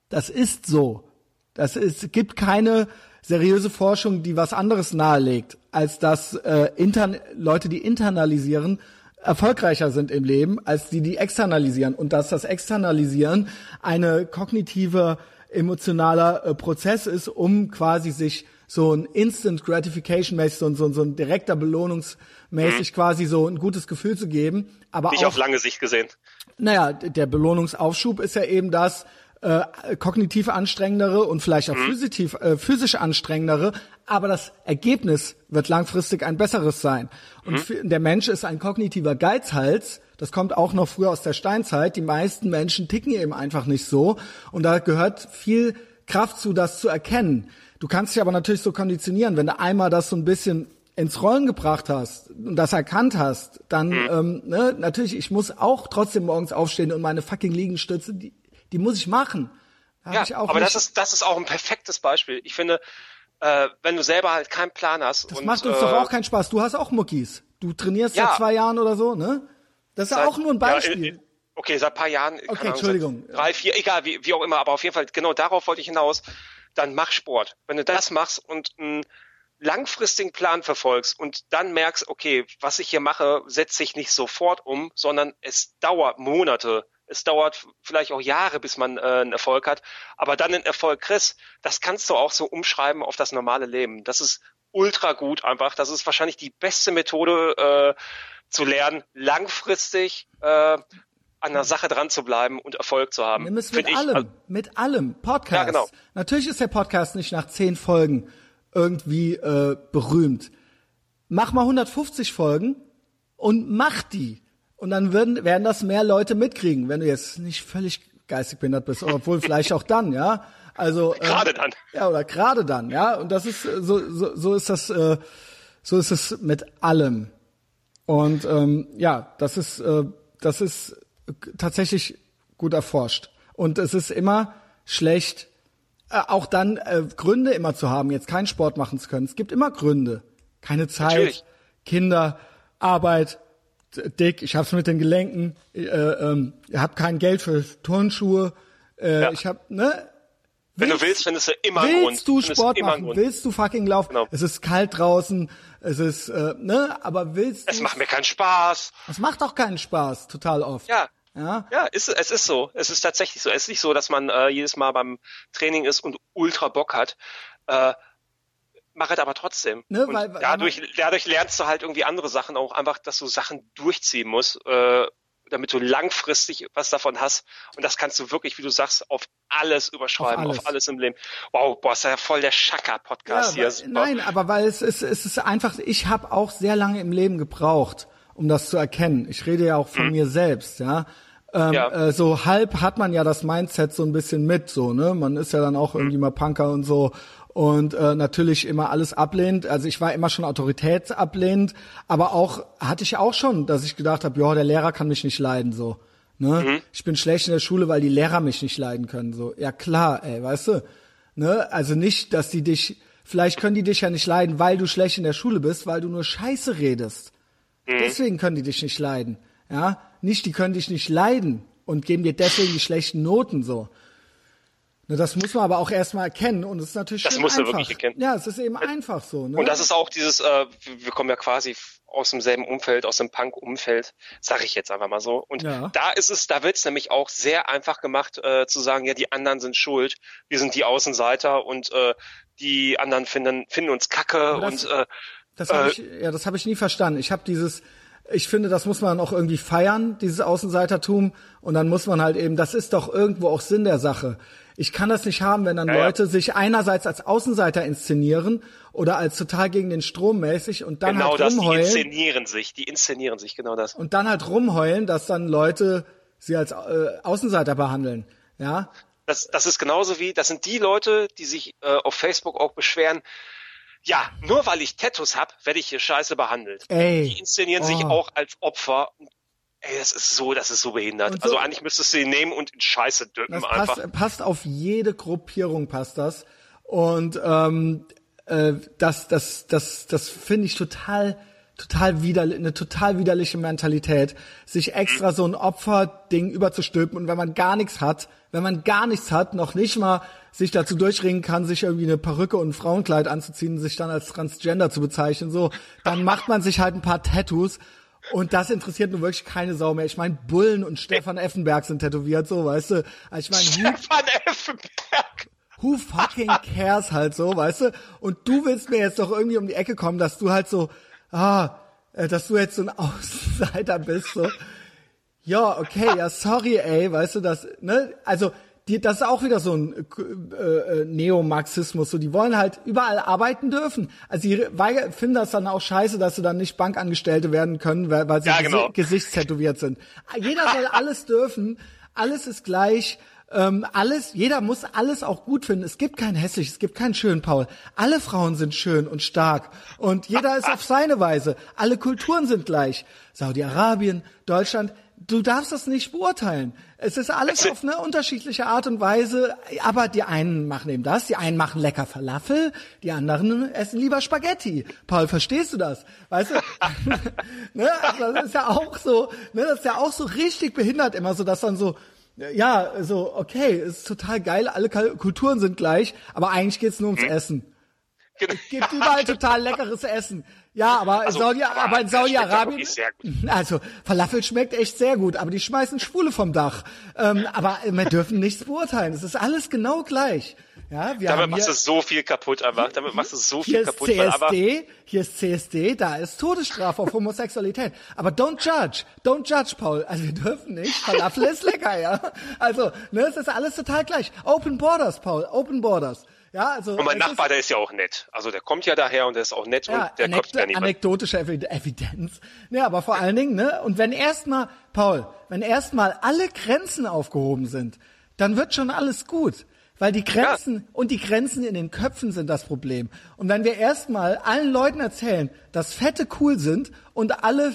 Das ist so. Das ist, es gibt keine seriöse Forschung, die was anderes nahelegt, als dass äh, intern, Leute, die internalisieren, erfolgreicher sind im Leben, als die, die externalisieren. Und dass das Externalisieren eine kognitive, emotionaler äh, Prozess ist, um quasi sich so ein Instant Gratification mäßig, so, ein- so, ein- so ein direkter Belohnungsmäßig quasi so ein gutes Gefühl zu geben. Aber Nicht auch, auf lange Sicht gesehen. naja, der Belohnungsaufschub ist ja eben das äh, kognitiv anstrengendere und vielleicht auch physisch, äh, physisch anstrengendere, aber das Ergebnis wird langfristig ein besseres sein. Und für, der Mensch ist ein kognitiver Geizhals. Das kommt auch noch früher aus der Steinzeit. Die meisten Menschen ticken eben einfach nicht so. Und da gehört viel Kraft zu, das zu erkennen. Du kannst dich aber natürlich so konditionieren, wenn du einmal das so ein bisschen ins Rollen gebracht hast und das erkannt hast, dann ähm, ne, natürlich, ich muss auch trotzdem morgens aufstehen und meine fucking Liegestütze, die, die muss ich machen. Da Ja, ich aber das ist, das ist auch ein perfektes Beispiel. Ich finde, äh, wenn du selber halt keinen Plan hast das und macht uns äh, doch auch keinen Spaß. Du hast auch Muckis. Du trainierst Ja. seit zwei Jahren oder so, ne? Das ist ja seit- auch nur ein ja, Beispiel. äh, okay, seit ein paar Jahren. Okay, Ahnung, Entschuldigung. Drei, vier, egal, wie, wie auch immer, aber auf jeden Fall, genau darauf wollte ich hinaus. Dann mach Sport. Wenn du das machst und einen langfristigen Plan verfolgst und dann merkst, okay, was ich hier mache, setzt sich nicht sofort um, sondern es dauert Monate. Es dauert vielleicht auch Jahre, bis man äh, einen Erfolg hat. Aber dann einen Erfolg kriegst, das kannst du auch so umschreiben auf das normale Leben. Das ist ultra gut einfach. Das ist wahrscheinlich die beste Methode äh, zu lernen, langfristig äh, an der Sache dran zu bleiben und Erfolg zu haben. Nimm es mit allem, mit allem. Podcast. Ja, genau. Natürlich ist der Podcast nicht nach zehn Folgen irgendwie äh, berühmt. Mach mal 150 Folgen und mach die. Und dann werden, werden das mehr Leute mitkriegen, wenn du jetzt nicht völlig geistig behindert bist, obwohl vielleicht auch dann, ja. Also äh, Gerade dann. Ja, oder gerade dann, ja. Und das ist äh, so, so, so ist das, äh, so ist es mit allem. Und ähm, ja, das ist, äh, das ist tatsächlich gut erforscht. Und es ist immer schlecht, äh, auch dann äh, Gründe immer zu haben, jetzt keinen Sport machen zu können. Es gibt immer Gründe. Keine Zeit, Natürlich. Kinder, Arbeit, dick, ich hab's mit den Gelenken, äh, ähm, ich hab kein Geld für Turnschuhe, äh, Ja. ich hab, ne? Wenn du willst, findest du immer einen Grund. Willst du Sport machen? Grund. Willst du fucking laufen? Genau. Es ist kalt draußen, es ist, äh, ne? Aber willst Es du? macht mir keinen Spaß. Es macht auch keinen Spaß, total oft. Ja. Ja. Ja, ist, es ist so. Es ist tatsächlich so. Es ist nicht so, dass man äh, jedes Mal beim Training ist und ultra Bock hat. Äh, mach es aber trotzdem. Ne, und weil- weil dadurch, dadurch lernst du halt irgendwie andere Sachen auch einfach, dass du Sachen durchziehen musst, äh, damit du langfristig was davon hast. Und das kannst du wirklich, wie du sagst, auf alles überschreiben, Auf auf alles. alles, im Leben. Wow, boah, ist ja voll der Schacker-Podcast Ja, hier. Super. nein, aber weil es ist, es ist einfach, ich habe auch sehr lange im Leben gebraucht, um das zu erkennen. Ich rede ja auch von mir selbst, ja. Ähm, Mhm. Ja. Äh, so halb hat man ja das Mindset so ein bisschen mit, so, ne? Man ist ja dann auch Mhm. irgendwie mal Punker und so und äh, natürlich immer alles ablehnt. Also ich war immer schon autoritätsablehnend, aber auch hatte ich auch schon, dass ich gedacht habe, ja, der Lehrer kann mich nicht leiden, so. Ne? Mhm. Ich bin schlecht in der Schule, weil die Lehrer mich nicht leiden können. So, ja klar, ey, weißt du? Ne? Also nicht, dass die dich, vielleicht können die dich ja nicht leiden, weil du schlecht in der Schule bist, weil du nur Scheiße redest. Deswegen können die dich nicht leiden. Ja, nicht, die können dich nicht leiden und geben dir deswegen die schlechten Noten so. Ne, das muss man aber auch erstmal erkennen und es ist natürlich das einfach. du wirklich erkennen. Ja, es ist eben einfach so. Ne? Und das ist auch dieses, äh, wir kommen ja quasi aus demselben Umfeld, aus dem Punk-Umfeld, sage ich jetzt einfach mal so. Und Ja. da ist es, da wird es nämlich auch sehr einfach gemacht, äh, zu sagen, ja, die anderen sind schuld, wir sind die Außenseiter und äh, die anderen finden, finden uns kacke das- und äh, Das habe Äh, ich, ja, das habe ich nie verstanden. Ich habe dieses, ich finde, das muss man auch irgendwie feiern, dieses Außenseitertum. Und dann muss man halt eben, das ist doch irgendwo auch Sinn der Sache. Ich kann das nicht haben, wenn dann Ja, ja. Leute sich einerseits als Außenseiter inszenieren oder als total gegen den Strom mäßig und dann genau halt das, die rumheulen inszenieren sich, die inszenieren sich, genau das. und dann halt rumheulen, dass dann Leute sie als äh, Außenseiter behandeln. Ja, Das, das ist genauso wie, das sind die Leute, die sich äh, auf Facebook auch beschweren, ja, nur weil ich Tattoos hab, werde ich hier scheiße behandelt. Ey. Die inszenieren sich Oh. auch als Opfer. Ey, das ist so, das ist so behindert. So- also eigentlich müsstest du ihn nehmen und in Scheiße Das einfach. passt, passt auf jede Gruppierung passt das. Und ähm, äh, das, das, das, das finde ich total, total widerlich, eine total widerliche Mentalität, sich extra so ein Opferding überzustülpen und wenn man gar nichts hat, wenn man gar nichts hat, noch nicht mal sich dazu durchringen kann, sich irgendwie eine Perücke und ein Frauenkleid anzuziehen, sich dann als Transgender zu bezeichnen, so, dann macht man sich halt ein paar Tattoos und das interessiert nun wirklich keine Sau mehr. Ich meine, Bullen und Stefan Effenberg sind tätowiert, so, weißt du. Also ich meine, Stefan Effenberg. who fucking cares halt so, weißt du? Und du willst mir jetzt doch irgendwie um die Ecke kommen, dass du halt so, ah, äh, dass du jetzt so ein Außenseiter bist, so. Ja, okay, ja, sorry, ey, weißt du, das, ne, also, die, das ist auch wieder so ein äh, äh, Neomarxismus, so, die wollen halt überall arbeiten dürfen. Also, die weiger- finden das dann auch scheiße, dass sie dann nicht Bankangestellte werden können, weil, weil sie Ja, genau. gesichtstätowiert sind. Jeder soll alles dürfen, alles ist gleich, ähm, alles, jeder muss alles auch gut finden. Es gibt kein hässlich, es gibt keinen schönen Paul. Alle Frauen sind schön und stark und jeder ist auf seine Weise. Alle Kulturen sind gleich. Saudi-Arabien, Deutschland, du darfst das nicht beurteilen. Es ist alles Also- auf eine unterschiedliche Art und Weise, aber die einen machen eben das, die einen machen lecker Falafel, die anderen essen lieber Spaghetti. Paul, verstehst du das? Weißt du? ne? also das ist ja auch so, ne? das ist ja auch so richtig behindert immer so, dass dann so, ja, so, okay, ist total geil, alle Kulturen sind gleich, aber eigentlich geht's nur ums Hm. Essen. Genau. Gibt überall total leckeres Essen. Ja, aber, Also, Saudi, aber aber in Saudi-Arabien, also Falafel schmeckt echt sehr gut, aber die schmeißen Schwule vom Dach. Ähm, aber wir dürfen nichts beurteilen. Es ist alles genau gleich. Ja, wir Damit haben machst du so viel kaputt einfach. Damit machst du so viel kaputt. Weil aber, CSD, hier ist CSD, da ist Todesstrafe auf Homosexualität. Aber don't judge, don't judge, Paul. Also wir dürfen nicht. Falafel ist lecker, ja. Also, ne, es ist alles total gleich. Open Borders, Paul, Open Borders. Ja, also. und mein es ist- Nachbar, der ist ja auch nett. Also der kommt ja daher und der ist auch nett ja, und der kommt ja niemand. anekdotische Evi- Evidenz. Ja, aber vor allen Dingen, ne? Und wenn erstmal, Paul, wenn erstmal alle Grenzen aufgehoben sind, dann wird schon alles gut. Weil die Grenzen und die Grenzen in den Köpfen sind das Problem. Und wenn wir erstmal allen Leuten erzählen, dass Fette cool sind und alle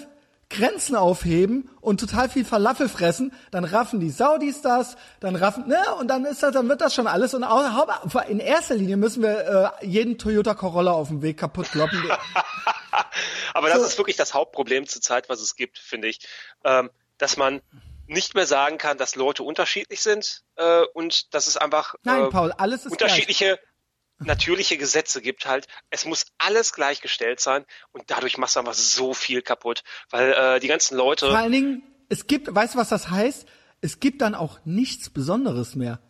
Grenzen aufheben und total viel Falafel fressen, dann raffen die Saudis das, dann raffen, ne, und dann ist das, dann wird das schon alles. Und auch, in erster Linie müssen wir äh, jeden Toyota Corolla auf dem Weg kaputt kloppen. Aber das So. ist wirklich das Hauptproblem zurzeit, was es gibt, finde ich. Ähm, dass man nicht mehr sagen kann, dass Leute unterschiedlich sind äh, und dass es einfach Nein, äh, Paul, alles ist unterschiedliche natürliche Gesetze gibt halt. Es muss alles gleichgestellt sein und dadurch machst du einfach so viel kaputt, weil äh, die ganzen Leute Vor allen Dingen, es gibt, weißt du, was das heißt? Es gibt dann auch nichts Besonderes mehr.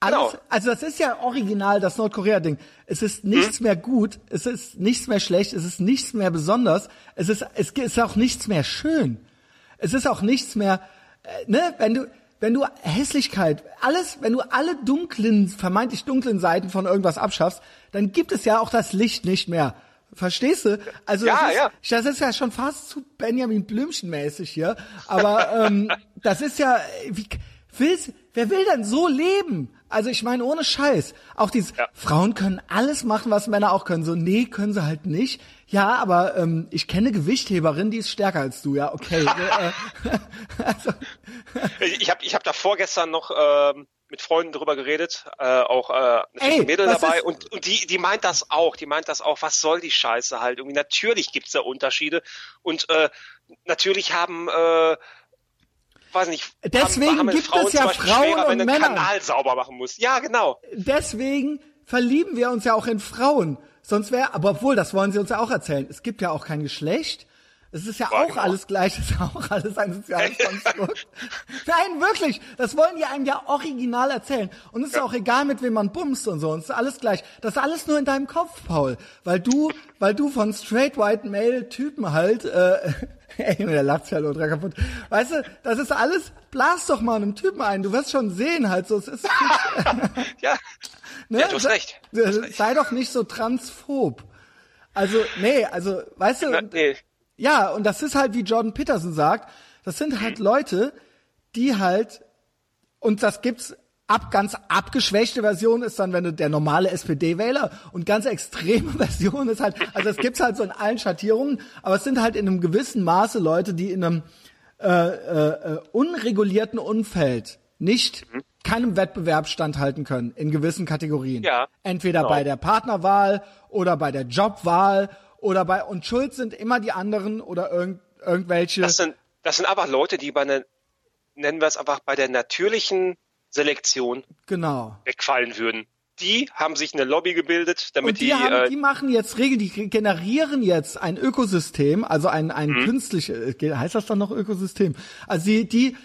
Alles, Genau. Also das ist ja original das Nordkorea-Ding. Es ist nichts Hm? mehr gut, es ist nichts mehr schlecht, es ist nichts mehr besonders, es ist, es ist auch nichts mehr schön. Es ist auch nichts mehr, äh, ne, wenn du, wenn du Hässlichkeit, alles, wenn du alle dunklen, vermeintlich dunklen Seiten von irgendwas abschaffst, dann gibt es ja auch das Licht nicht mehr. Verstehst du? Also Ja, das, ist, ja. das ist ja schon fast zu Benjamin Blümchen mäßig hier. Aber ähm, das ist ja, wie, willst, wer will denn so leben? Also ich meine, ohne Scheiß. Auch dieses, Ja. Frauen können alles machen, was Männer auch können. So, nee, können sie halt nicht. Ja, aber ähm, ich kenne eine Gewichtheberin, die ist stärker als du. Ja, okay. äh, also, ich habe ich hab da vorgestern noch ähm, mit Freunden drüber geredet, äh, auch äh, natürlich Ey, Mädel dabei ist- und, und die, die meint das auch, die meint das auch, was soll die Scheiße halt irgendwie. Natürlich gibt's da Unterschiede und äh, natürlich haben äh, weiß nicht, Deswegen haben, haben gibt Frauen es ja Frauen schwerer, und Männer. Kanal sauber machen musst. Ja, genau. Deswegen verlieben wir uns ja auch in Frauen. Sonst wäre, aber obwohl, das wollen sie uns ja auch erzählen. Es gibt ja auch kein Geschlecht. Es ist ja Ja, auch genau. alles gleich, es ist auch alles ein soziales Konstrukt. Nein, wirklich. Das wollen die einem ja original erzählen. Und es ist auch egal, mit wem man bumst und so. Und es ist alles gleich. Das ist alles nur in deinem Kopf, Paul. Weil du, weil du von straight white male Typen halt, äh, ey, der lacht sich halt ultra kaputt. Weißt du, das ist alles, blas doch mal einem Typen ein. Du wirst schon sehen halt so. Es ist, Ja, Ne? ja du hast recht. Du hast recht. Sei doch nicht so transphob. Also, nee, also, weißt du, Na, nee. ja, und das ist halt, wie Jordan Peterson sagt, das sind halt Leute, die halt, und das gibt's ab, ganz abgeschwächte Version ist dann, wenn du der normale SPD-Wähler und ganz extreme Version ist halt, also es gibt's halt so in allen Schattierungen, aber es sind halt in einem gewissen Maße Leute, die in einem äh, äh, äh, unregulierten Umfeld nicht keinem Wettbewerb standhalten können in gewissen Kategorien. Ja, Entweder genau. bei der Partnerwahl oder bei der Jobwahl oder bei und schuld sind immer die anderen oder irgend, irgendwelche. Das sind, das sind einfach Leute, die bei einer, nennen wir es einfach, bei der natürlichen Selektion genau. wegfallen würden. Die haben sich eine Lobby gebildet, damit Und die, die, haben, äh, die machen jetzt Regeln, die generieren jetzt ein Ökosystem, also ein, ein Mhm. künstlich, äh, heißt das dann noch Ökosystem? Also die, die,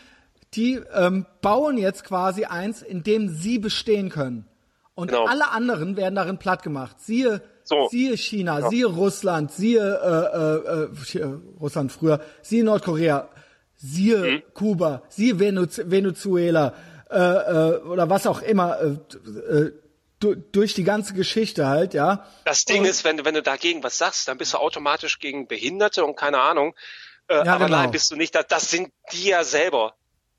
die ähm, bauen jetzt quasi eins, in dem sie bestehen können. Und Genau. alle anderen werden darin platt gemacht. Siehe, So. siehe China, siehe Russland, siehe äh, äh, äh, Russland früher, siehe Nordkorea, siehe Mhm. Kuba, siehe Venez Venezuela äh, äh, oder was auch immer. Äh, äh, du, durch die ganze Geschichte halt, ja. Das Ding Und- ist, wenn, du- wenn du dagegen was sagst, dann bist du automatisch gegen Behinderte und keine Ahnung. Äh, Ja, aber genau. nein, bist du nicht. Das, das sind die ja selber.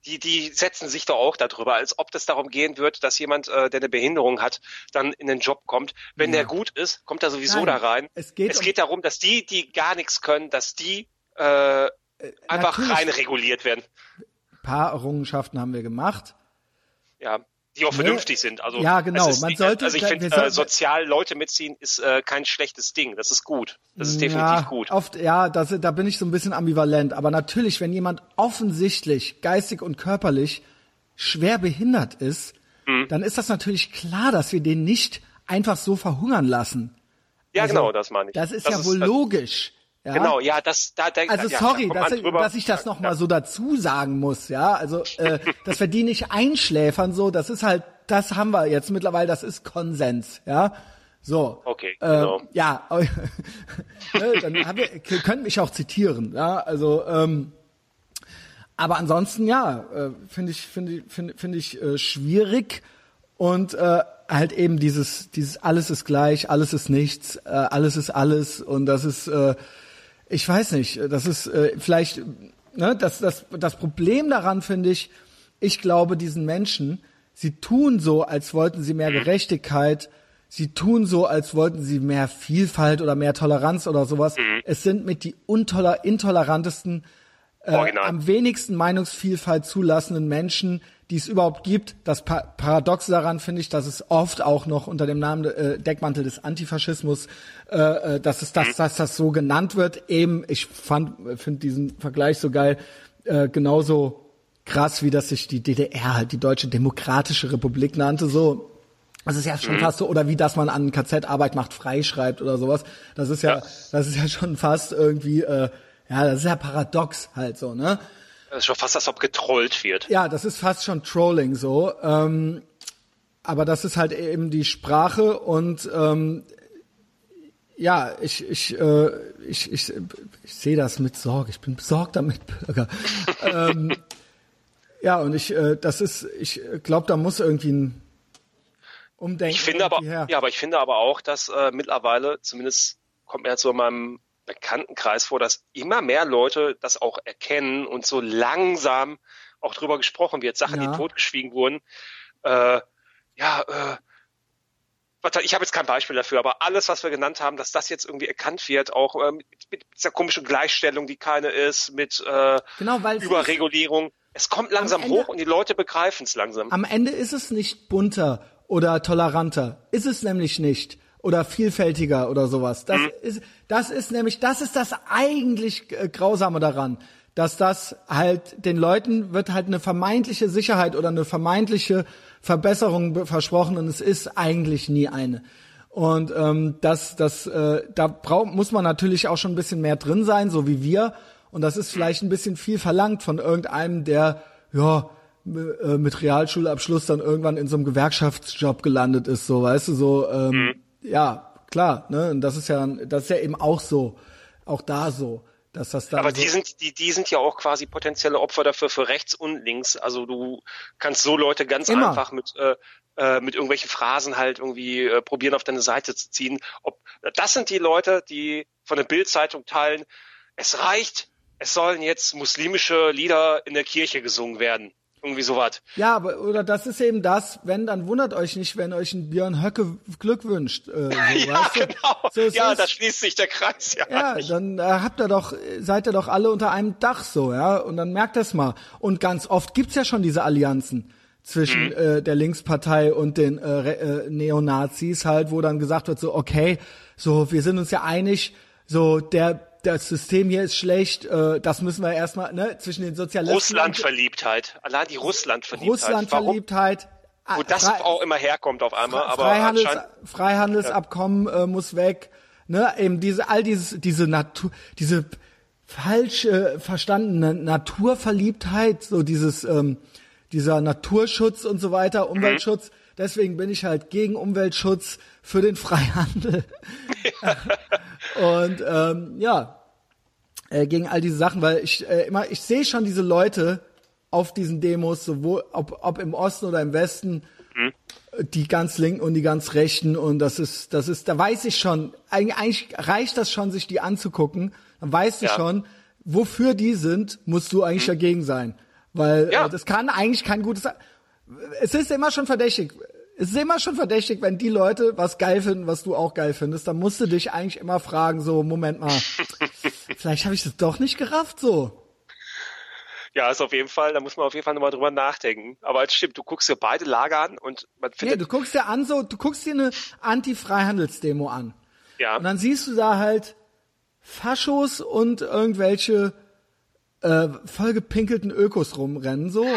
Die, die setzen sich doch auch darüber, als ob das darum gehen wird, dass jemand, äh, der eine Behinderung hat, dann in den Job kommt. Wenn der gut ist, kommt er sowieso Nein, da rein. es geht es um- geht darum, dass die, die gar nichts können, dass die äh, einfach natürlich. rein reguliert werden. paar Errungenschaften haben wir gemacht. Ja, die auch vernünftig sind. Also Ja, genau. ist Man sollte- also ich finde, äh, sozial Leute mitziehen ist äh, kein schlechtes Ding. Das ist gut. Das ist definitiv ja, gut. Oft, ja, das, da bin ich so ein bisschen ambivalent. Aber natürlich, wenn jemand offensichtlich geistig und körperlich schwer behindert ist, Mhm. dann ist das natürlich klar, dass wir den nicht einfach so verhungern lassen. Ja, Also, genau, das meine ich. Das ist ja wohl das- logisch. Ja? Genau, ja, das, da denkt Also ja, sorry, da dass, dass ich das noch mal so dazu sagen muss, ja. Also, äh, dass wir die nicht einschläfern, so, das ist halt, das haben wir jetzt mittlerweile, das ist Konsens, ja. So. Okay, äh, genau. Ja, ne, dann haben wir, ihr könnt mich auch zitieren, ja. Also, ähm, aber ansonsten, ja, äh, finde ich, finde ich, finde finde ich äh, schwierig und äh, halt eben dieses, dieses alles ist gleich, alles ist nichts, äh, alles ist alles und das ist, äh, ich weiß nicht, das ist äh, vielleicht, ne, das, das, das Problem daran finde ich, ich glaube diesen Menschen, sie tun so, als wollten sie mehr Gerechtigkeit, sie tun so, als wollten sie mehr Vielfalt oder mehr Toleranz oder sowas. Es sind mit die intolerantesten äh, am wenigsten Meinungsvielfalt zulassenden Menschen, die es überhaupt gibt. Das pa Paradoxe daran finde ich, dass es oft auch noch unter dem Namen äh, Deckmantel des Antifaschismus, äh, äh, dass es das, dass das so genannt wird. Eben, ich fand, finde diesen Vergleich so geil, äh, genauso krass, wie das sich die DDR halt die Deutsche Demokratische Republik nannte. So, das ist ja schon fast so, oder wie dass man an KZ Arbeit macht freischreibt oder sowas. Das ist ja, Ja. das ist ja schon fast irgendwie, äh, ja, das ist ja paradox halt so, ne? Das ist schon fast, als ob getrollt wird. Ja, das ist fast schon Trolling so. Ähm, aber das ist halt eben die Sprache und ähm, ja, ich, ich, äh, ich, ich, ich sehe das mit Sorge. Ich bin besorgter Mitbürger. ähm, ja, und ich, äh, das ist, ich glaube, da muss irgendwie ein Umdenken Ich finde aber, her. ja, aber ich finde aber auch, dass äh, mittlerweile, zumindest kommt mir jetzt so in meinem Bekanntenkreis vor, dass immer mehr Leute das auch erkennen und so langsam auch drüber gesprochen wird, Sachen, Ja. die totgeschwiegen wurden. Äh, ja, äh, ich habe jetzt kein Beispiel dafür, aber alles, was wir genannt haben, dass das jetzt irgendwie erkannt wird, auch äh, mit, mit dieser komischen Gleichstellung, die keine ist, mit äh, Genau, Überregulierung. Es kommt langsam Ende- hoch und die Leute begreifen es langsam. Am Ende ist es nicht bunter oder toleranter. Ist es nämlich nicht. Oder vielfältiger oder sowas. Das ist, das ist nämlich, das ist das eigentlich äh, Grausame daran. dass das halt den Leuten wird halt eine vermeintliche Sicherheit oder eine vermeintliche Verbesserung versprochen und es ist eigentlich nie eine. Und ähm, das, das, äh, da braucht, muss man natürlich auch schon ein bisschen mehr drin sein, so wie wir. Und das ist vielleicht ein bisschen viel verlangt von irgendeinem, der ja äh, mit Realschulabschluss dann irgendwann in so einem Gewerkschaftsjob gelandet ist, so weißt du, so ähm, mhm. Ja klar, ne? Und das ist ja, das ist ja eben auch so, auch da so. Dass das dann Aber so die sind, die, die sind ja auch quasi potenzielle Opfer dafür für rechts und links. Also du kannst so Leute ganz Immer. einfach mit, äh, äh, mit irgendwelchen Phrasen halt irgendwie äh, probieren, auf deine Seite zu ziehen. Ob, das sind die Leute, die von der Bildzeitung teilen, es reicht, es sollen jetzt muslimische Lieder in der Kirche gesungen werden. Irgendwie sowas. Ja, aber oder das ist eben das, wenn, dann wundert euch nicht, wenn euch ein Björn Höcke Glück wünscht. Äh, so, ja, genau. So, ja, da schließt sich der Kreis. Ja, Ja, dann äh, habt ihr doch, seid ihr doch alle unter einem Dach so, ja, und dann merkt das mal. Und ganz oft gibt's ja schon diese Allianzen zwischen äh, der Linkspartei und den äh, äh, Neonazis halt, wo dann gesagt wird so, okay, so wir sind uns ja einig, so der das System hier ist schlecht, äh, das müssen wir erstmal, ne, zwischen den Sozialisten Russlandverliebtheit. Allein die Russlandverliebtheit. Russlandverliebtheit, Warum? Wo das Frei- auch immer herkommt auf einmal, aber Freihandels. Freihandelsabkommen äh, muss weg. Ne, eben diese all dieses diese Natur diese falsch äh, verstandene Naturverliebtheit, so dieses ähm, dieser Naturschutz und so weiter, Umweltschutz. Deswegen bin ich halt gegen Umweltschutz für den Freihandel. und ähm, ja, äh, gegen all diese Sachen, weil ich äh, immer, ich sehe schon diese Leute auf diesen Demos, sowohl ob, ob im Osten oder im Westen, die ganz Linken und die ganz Rechten und das ist, das ist, da weiß ich schon, eigentlich, reicht das schon, sich die anzugucken, dann weißt du Ja. schon, wofür die sind, musst du eigentlich dagegen sein, weil Ja. äh, das kann eigentlich kein gutes, es ist immer schon verdächtig. Es ist immer schon verdächtig, wenn die Leute was geil finden, was du auch geil findest, dann musst du dich eigentlich immer fragen, so, Moment mal, vielleicht habe ich das doch nicht gerafft, so. Ja, ist auf jeden Fall, da muss man auf jeden Fall nochmal drüber nachdenken. Aber es stimmt, du guckst dir beide Lager an und man Nee, findet, du guckst dir an, so, du guckst dir eine Anti-Freihandelsdemo an. ja, Und dann siehst du da halt Faschos und irgendwelche äh, vollgepinkelten Ökos rumrennen, so.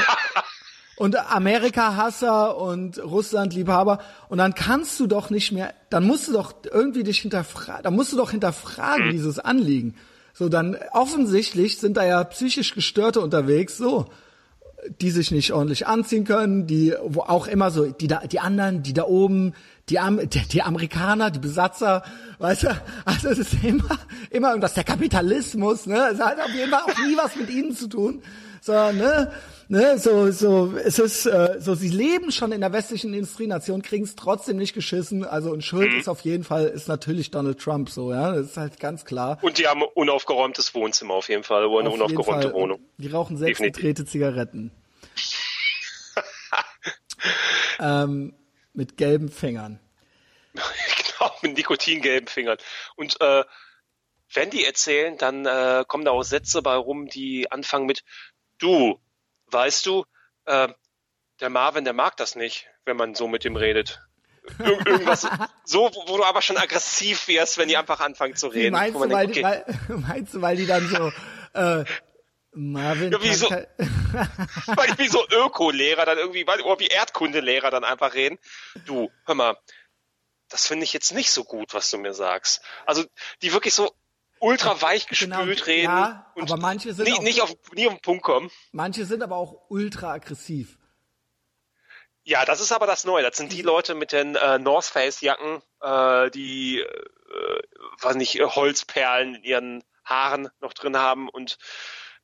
und Amerika-Hasser und Russland-Liebhaber. Und dann kannst du doch nicht mehr, dann musst du doch irgendwie dich hinterfragen, dann musst du doch hinterfragen, dieses Anliegen. So, dann offensichtlich sind da ja psychisch Gestörte unterwegs, so die sich nicht ordentlich anziehen können, die wo auch immer so die da die anderen, die da oben, die Am die, die Amerikaner, die Besatzer, weißt du, also es ist immer immer irgendwas der Kapitalismus, ne? Es hat auf jeden Fall auch nie was mit ihnen zu tun, sondern ne, ne, so so es ist äh, so sie leben schon in der westlichen Industrienation, kriegen es trotzdem nicht geschissen, also und Schuld ist auf jeden Fall ist natürlich Donald Trump so, ja, das ist halt ganz klar. und die haben ein unaufgeräumtes Wohnzimmer auf jeden Fall, oder eine Auf unaufgeräumte. Wohnung. Die rauchen selbst gedrehte Zigaretten. ähm, mit gelben Fingern. genau, mit nikotingelben Fingern. Und äh, wenn die erzählen, dann äh, kommen da auch Sätze bei rum, die anfangen mit Du, weißt du, äh, der Marvin, der mag das nicht, wenn man so mit ihm redet. Ir irgendwas so, wo, wo du aber schon aggressiv wirst, wenn die einfach anfangen zu Wie reden. meinst, du, man weil, denkt, die, weil, meinst du, weil die dann so äh, Marvin Ja, wie kann so- kein- weil wie so Öko-Lehrer dann irgendwie, weil- oder wie Erdkundelehrer dann einfach reden. Du, hör mal, das finde ich jetzt nicht so gut, was du mir sagst. Also, die wirklich so ultra weich gespült Genau, reden ja, und aber manche sind nie, auch- nicht auf, nie auf den Punkt kommen. Manche sind aber auch ultra aggressiv. Ja, das ist aber das Neue. Das sind die Leute mit den äh, North Face Jacken, äh, die, äh, weiß nicht, Holzperlen in ihren Haaren noch drin haben und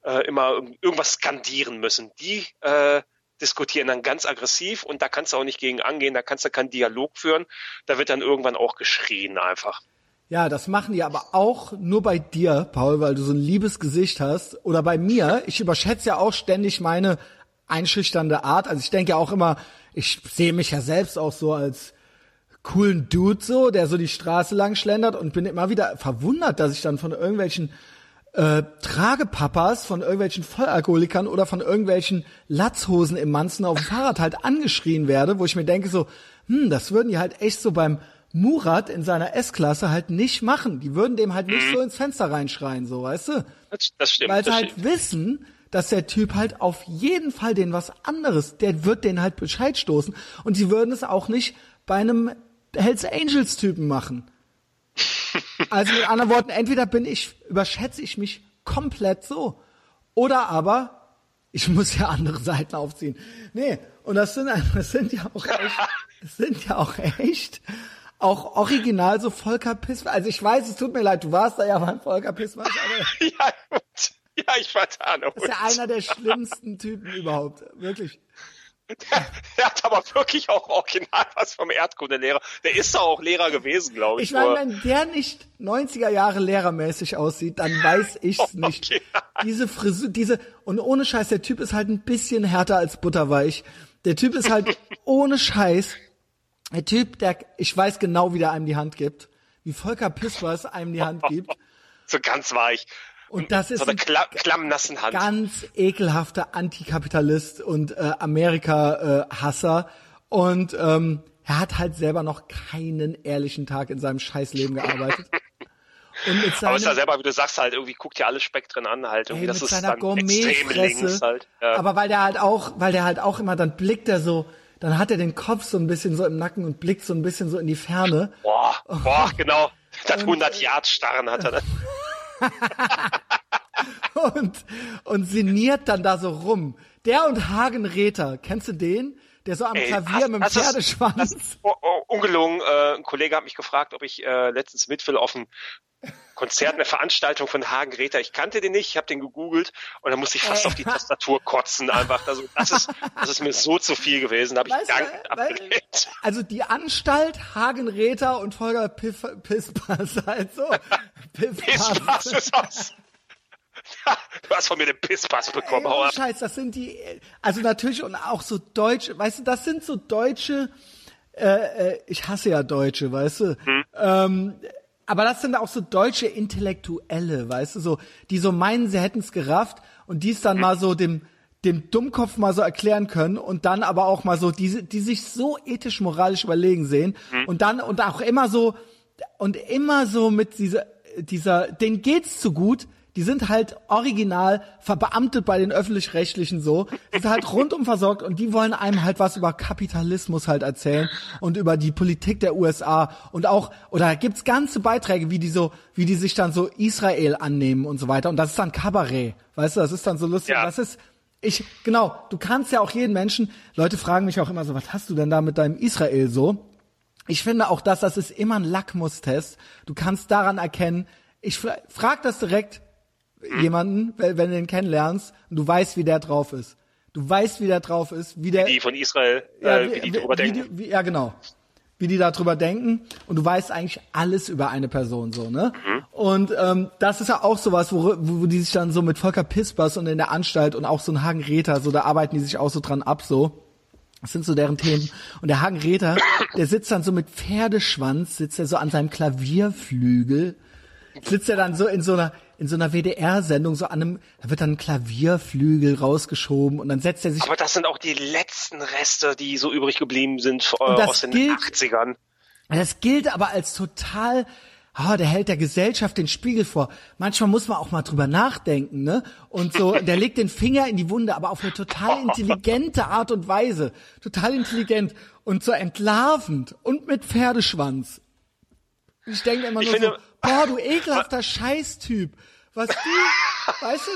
äh, immer irg- irgendwas skandieren müssen. Die äh, diskutieren dann ganz aggressiv und da kannst du auch nicht gegen angehen, da kannst du keinen Dialog führen. Da wird dann irgendwann auch geschrien einfach. Ja, das machen die aber auch nur bei dir, Paul, weil du so ein liebes Gesicht hast. Oder bei mir. Ich überschätze ja auch ständig meine einschüchternde Art. Also ich denke ja auch immer, ich sehe mich ja selbst auch so als coolen Dude so, der so die Straße lang schlendert und bin immer wieder verwundert, dass ich dann von irgendwelchen äh, Tragepapas, von irgendwelchen Vollalkoholikern oder von irgendwelchen Latzhosen im Manzen auf dem Fahrrad halt angeschrien werde, wo ich mir denke so, hm, das würden die halt echt so beim Murat in seiner S-Klasse halt nicht machen. Die würden dem halt nicht so ins Fenster reinschreien, so, weißt du? Das, das stimmt. Weil sie halt stimmt. wissen, dass der Typ halt auf jeden Fall den was anderes, der wird den halt Bescheid stoßen. Und sie würden es auch nicht bei einem Hells Angels Typen machen. Also mit anderen Worten, entweder bin ich, überschätze ich mich komplett so. Oder aber, ich muss ja andere Seiten aufziehen. Nee, und das sind, das sind ja auch echt, das sind ja auch echt, auch original so Volker Pissmann. Also ich weiß, es tut mir leid, du warst da ja beim Volker Pissmann, aber Ja, gut. ja, ich vertane das ist ja einer der schlimmsten Typen überhaupt. Wirklich. Der hat aber wirklich auch original was vom Erdkundelehrer. Der ist doch auch Lehrer gewesen, glaube ich. Ich meine, wenn der nicht 90er Jahre lehrermäßig aussieht, dann weiß ich's nicht. Okay. Diese Frisur, diese, und ohne Scheiß, der Typ ist halt ein bisschen härter als butterweich. Der Typ ist halt ohne Scheiß, der Typ, der, ich weiß genau, wie der einem die Hand gibt. Wie Volker Pispers einem die Hand gibt. so ganz weich. Und das ist so eine ein kla klammnassen Hand. ganz ekelhafter Antikapitalist und äh, Amerika-Hasser. und ähm, er hat halt selber noch keinen ehrlichen Tag in seinem Scheißleben gearbeitet. Und mit aber ist ja seinem, selber, wie du sagst, halt irgendwie guckt ja alle Spektren an, halt irgendwie. ey, das mit ist seiner dann extrem links Gourmetfresse. halt. Ja. Aber weil der halt auch, weil der halt auch immer, dann blickt er so, dann hat er den Kopf so ein bisschen so im Nacken und blickt so ein bisschen so in die Ferne. boah, boah, genau. Das 100 Yard starren hat er dann. und, und sinniert dann da so rum. Der und Hagen Räther, kennst du den? Der so am Ey, Klavier hast- mit dem hast Pferdeschwanz. Das, oh, oh, ungelogen, äh, ein Kollege hat mich gefragt, ob ich äh, letztens mit will auf ein Konzert, eine Veranstaltung von Hagen Räther. Ich kannte den nicht, ich habe den gegoogelt und dann musste ich fast Ey. auf die Tastatur kotzen einfach. Also das ist, das ist mir so zu viel gewesen, da habe ich dankend abgelehnt. Also die Anstalt, Hagen Räther und Volker Piff, Pisspass, halt so. Pisspass Pisspass. ist was. Du hast von mir den Pisspass bekommen, ab. Scheiß, das sind die, also natürlich und auch so deutsche, weißt du, das sind so deutsche, äh, äh, ich hasse ja Deutsche, weißt du, ähm, aber das sind auch so deutsche Intellektuelle, weißt du, so, die so meinen, sie hätten's gerafft und dies dann mal so dem, dem Dummkopf mal so erklären können und dann aber auch mal so, diese, die sich so ethisch moralisch überlegen sehen und dann, und auch immer so, und immer so mit dieser, dieser, denen geht's zu gut, die sind halt original verbeamtet bei den öffentlich-rechtlichen so, die sind halt rundum versorgt und die wollen einem halt was über Kapitalismus halt erzählen und über die Politik der USA und auch, oder da gibt's ganze Beiträge, wie die so, wie die sich dann so Israel annehmen und so weiter und das ist dann Kabarett, weißt du, das ist dann so lustig, Ja. das ist, ich, genau, du kannst ja auch jeden Menschen, Leute fragen mich auch immer so, was hast du denn da mit deinem Israel so? Ich finde auch das, das ist immer ein Lackmustest. Du kannst daran erkennen, ich fra frag das direkt jemanden, wenn, wenn du den kennenlernst und du weißt, wie der drauf ist. Du weißt, wie der drauf ist, wie der, Die von Israel, ja, äh, wie die drüber denken. die- wie, ja, genau. Wie die darüber denken und du weißt eigentlich alles über eine Person so, ne? Mhm. Und ähm, das ist ja auch sowas, wo, wo, wo die sich dann so mit Volker Pispers und in der Anstalt und auch so ein Hagen Räther, so da arbeiten die sich auch so dran ab, so. Das sind so deren Themen. Und der Hagen Räther, der sitzt dann so mit Pferdeschwanz, sitzt er so an seinem Klavierflügel, sitzt er dann so in so einer in so einer WDR-Sendung so an einem, da wird dann ein Klavierflügel rausgeschoben und dann setzt er sich Aber das sind auch die letzten Reste, die so übrig geblieben sind äh, aus den gilt- 80ern. Das gilt aber als total, ah, der hält der Gesellschaft den Spiegel vor. Manchmal muss man auch mal drüber nachdenken, ne? Und so, der legt den Finger in die Wunde, aber auf eine total intelligente Art und Weise. Total intelligent und so entlarvend und mit Pferdeschwanz. Ich denke immer Ich nur so, finde- boah, du ekelhafter Scheißtyp. Was du, weißt du,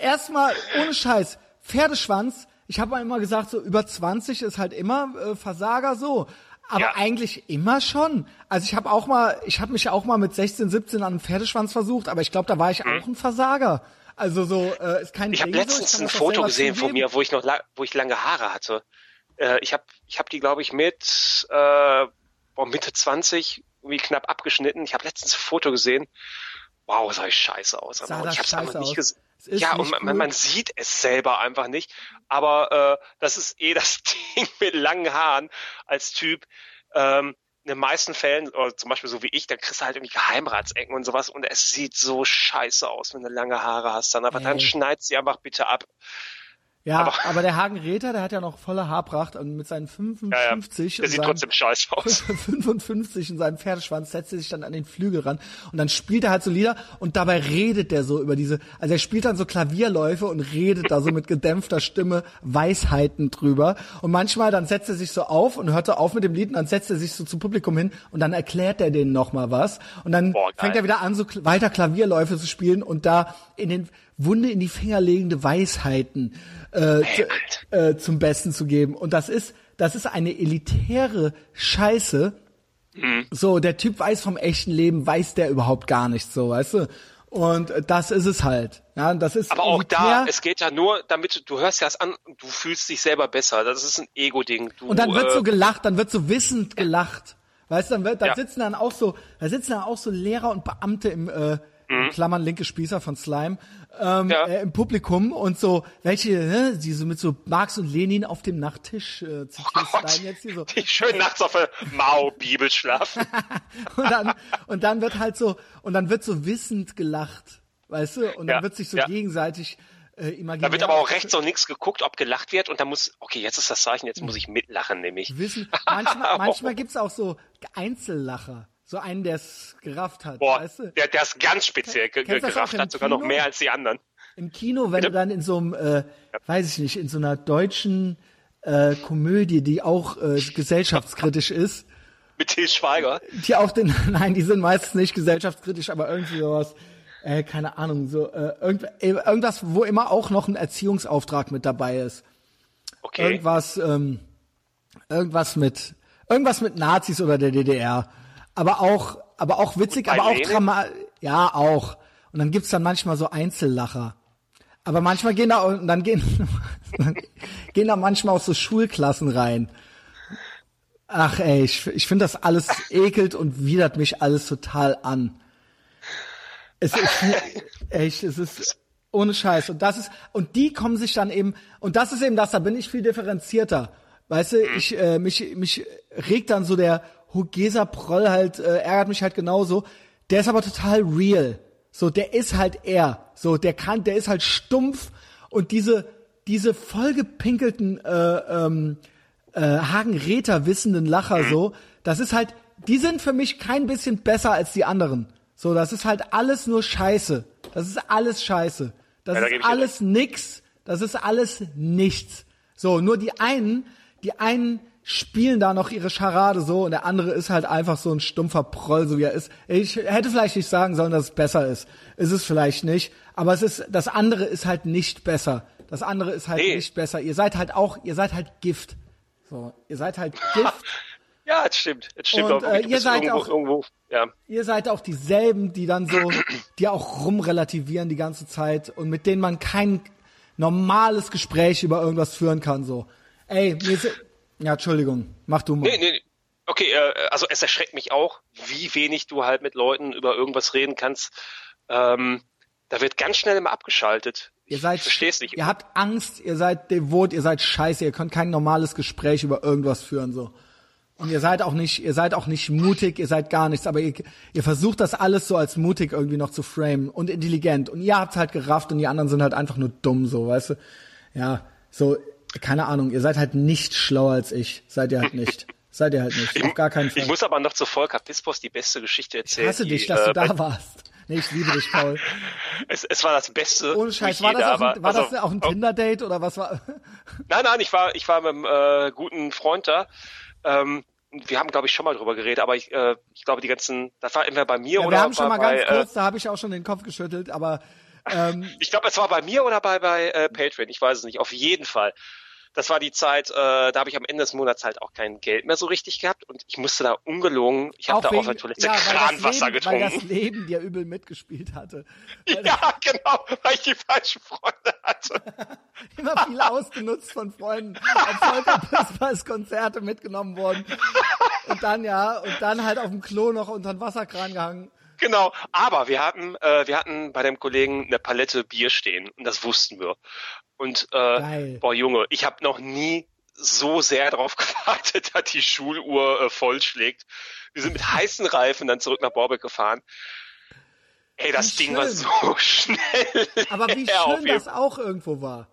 erstmal ohne Scheiß, Pferdeschwanz, ich habe immer gesagt, so über 20 ist halt immer äh, Versager so. Aber Ja. eigentlich immer schon. Also ich habe auch mal, ich habe mich auch mal mit 16, 17 an einem Pferdeschwanz versucht, aber ich glaube, da war ich auch ein Versager. Also so äh, ist kein Mhm. Ich habe letztens ein Foto gesehen von mir, wo ich noch wo ich lange Haare hatte. Äh, ich habe ich hab die, glaube ich, mit äh, Mitte 20 irgendwie knapp abgeschnitten. Ich habe letztens ein Foto gesehen. Wow, sah ich scheiße aus. Sah Aber ich habe es einfach nicht gesehen. Ja, und man, man sieht es selber einfach nicht. Aber äh, das ist eh das Ding mit langen Haaren als Typ. Ähm, in den meisten Fällen, oder zum Beispiel so wie ich, dann kriegst du halt irgendwie Geheimratsecken und sowas und es sieht so scheiße aus, wenn du lange Haare hast. Dann aber dann Ey. schneid sie einfach bitte ab. Ja, aber, aber der Hagen Räther, der hat ja noch volle Haarpracht und mit seinen 55 ja, ja. Der sieht seinem, trotzdem scheiße aus. 55 in seinem Pferdeschwanz setzt er sich dann an den Flügel ran und dann spielt er halt so Lieder und dabei redet er so über diese, also er spielt dann so Klavierläufe und redet da so mit gedämpfter Stimme Weisheiten drüber und manchmal dann setzt er sich so auf und hört so auf mit dem Lied und dann setzt er sich so zum Publikum hin und dann erklärt er denen nochmal was und dann Boah, fängt er wieder an so weiter Klavierläufe zu spielen und da in den Wunde in die Finger legende Weisheiten äh, hey, äh, zum Besten zu geben. Und das ist, das ist eine elitäre Scheiße. Mhm. So, der Typ weiß vom echten Leben, weiß der überhaupt gar nichts, so, weißt du? Und das ist es halt. Ja, das ist Aber auch da, es geht ja nur, damit du hörst ja es an, du fühlst dich selber besser. Das ist ein Ego-Ding. Und dann wird äh, so gelacht, dann wird so wissend gelacht. Weißt du, dann, wird, dann ja. sitzen dann auch so, da sitzen dann auch so Lehrer und Beamte im, äh, mhm. Klammern linke Spießer von Slime, ähm, ja. äh, im Publikum und so, welche, ne, die so mit so Marx und Lenin auf dem Nachttisch äh, zitierst oh jetzt hier so. Die schön nachts auf der Mao-Bibel schlafen. und, dann, und dann wird halt so, und dann wird so wissend gelacht, weißt du, und dann ja. wird sich so ja. gegenseitig äh. Da wird aber auch rechts und links geguckt, ob gelacht wird und dann muss, okay, jetzt ist das Zeichen, jetzt muss ich mitlachen, nämlich. Wissen, manchmal, manchmal gibt's auch so Einzellacher. So einen, der es gerafft hat, Boah, weißt du? Der, der es ganz speziell ge gerafft hat, sogar Kino? noch mehr als die anderen. Im Kino, wenn Bitte? du dann in so einem, äh, ja. weiß ich nicht, in so einer deutschen äh, Komödie, die auch äh, gesellschaftskritisch ist. Mit Til Schweiger? Die auch den, nein, die sind meistens nicht gesellschaftskritisch, aber irgendwie sowas, äh, keine Ahnung, so äh, irgend, äh, irgendwas, wo immer auch noch ein Erziehungsauftrag mit dabei ist. Okay. Irgendwas, ähm, irgendwas mit, irgendwas mit Nazis oder der DDR aber auch, aber auch witzig, aber auch dramatisch. Ja, auch. Und dann gibt's dann manchmal so Einzellacher. Aber manchmal gehen da, und dann gehen, gehen da manchmal auch so Schulklassen rein. Ach ey, ich, ich finde das alles ekelt und widert mich alles total an. Es ist echt, es ist ohne Scheiß. Und das ist, und die kommen sich dann eben, und das ist eben das, da bin ich viel differenzierter. Weißt du, ich, äh, mich, mich regt dann so der Hugesa Proll halt, äh, ärgert mich halt genauso. Der ist aber total real. So, der ist halt er. So, der kann, der ist halt stumpf und diese, diese vollgepinkelten, äh, ähm, äh, Hagen-Räter wissenden Lacher mhm. so, das ist halt, die sind für mich kein bisschen besser als die anderen. So, das ist halt alles nur Scheiße. Das ist alles Scheiße. Das ja, ist alles nix. Das ist alles nichts. So, nur die einen, die einen spielen da noch ihre Scharade so und der andere ist halt einfach so ein stumpfer Proll, so wie er ist. Ich hätte vielleicht nicht sagen sollen, dass es besser ist. Ist es vielleicht nicht, aber es ist, das andere ist halt nicht besser. Das andere ist halt nee. nicht besser. Ihr seid halt auch, ihr seid halt Gift. So, ihr seid halt Gift. ja, das stimmt. Das stimmt und, äh, ihr seid irgendwo, auch, irgendwo, ja. ihr seid auch dieselben, die dann so, die auch rumrelativieren die ganze Zeit und mit denen man kein normales Gespräch über irgendwas führen kann, so. Ey, mir ist, ja, Entschuldigung, mach du mal. Nee, nee, okay, äh, also es erschreckt mich auch, wie wenig du halt mit Leuten über irgendwas reden kannst. Ähm, da wird ganz schnell immer abgeschaltet. Ihr seid, verstehst nicht. Ihr habt Angst, ihr seid devot, ihr seid scheiße, ihr könnt kein normales Gespräch über irgendwas führen, so. Und ihr seid auch nicht, ihr seid auch nicht mutig, ihr seid gar nichts, aber ihr, ihr versucht das alles so als mutig irgendwie noch zu framen und intelligent. Und ihr habt's halt gerafft und die anderen sind halt einfach nur dumm, so, weißt du? Ja, so, keine Ahnung, ihr seid halt nicht schlauer als ich. Seid ihr halt nicht. seid ihr halt nicht. Auf gar keinen Fall. Ich muss aber noch zu Volker Pispos die beste Geschichte erzählen. Ich hasse dich, dass äh, du da warst. Nee, ich liebe dich, Paul. es, es war das Beste. Ohne Scheiß, war, das auch, ein, war das auch ein oh. Tinder-Date oder was war? nein, nein, ich war, ich war mit einem äh, guten Freund da. Ähm, wir haben, glaube ich, schon mal drüber geredet, aber ich, äh, ich glaube, die ganzen, das war entweder bei mir ja, oder Wir haben schon mal bei, ganz kurz, äh, da habe ich auch schon den Kopf geschüttelt, aber ähm, ich glaube, es war bei mir oder bei, bei äh, Patreon, ich weiß es nicht. Auf jeden Fall das war die Zeit, äh, da habe ich am Ende des Monats halt auch kein Geld mehr so richtig gehabt und ich musste da ungelogen, ich habe da wegen, auf der Toilette ja, Kranwasser Leben, getrunken. Weil das Leben dir übel mitgespielt hatte. ja, genau, weil ich die falschen Freunde hatte. Immer viel ausgenutzt von Freunden, auf als Konzerte mitgenommen worden. Und dann ja, und dann halt auf dem Klo noch unter den Wasserkran gehangen. Genau, aber wir hatten, äh, wir hatten bei dem Kollegen eine Palette Bier stehen und das wussten wir. Und äh, boah Junge, ich habe noch nie so sehr darauf gewartet, dass die Schuluhr äh, vollschlägt. Wir sind mit heißen Reifen dann zurück nach Borbeck gefahren. Ey, das wie Ding schön. war so schnell. Aber wie schön das auch irgendwo war.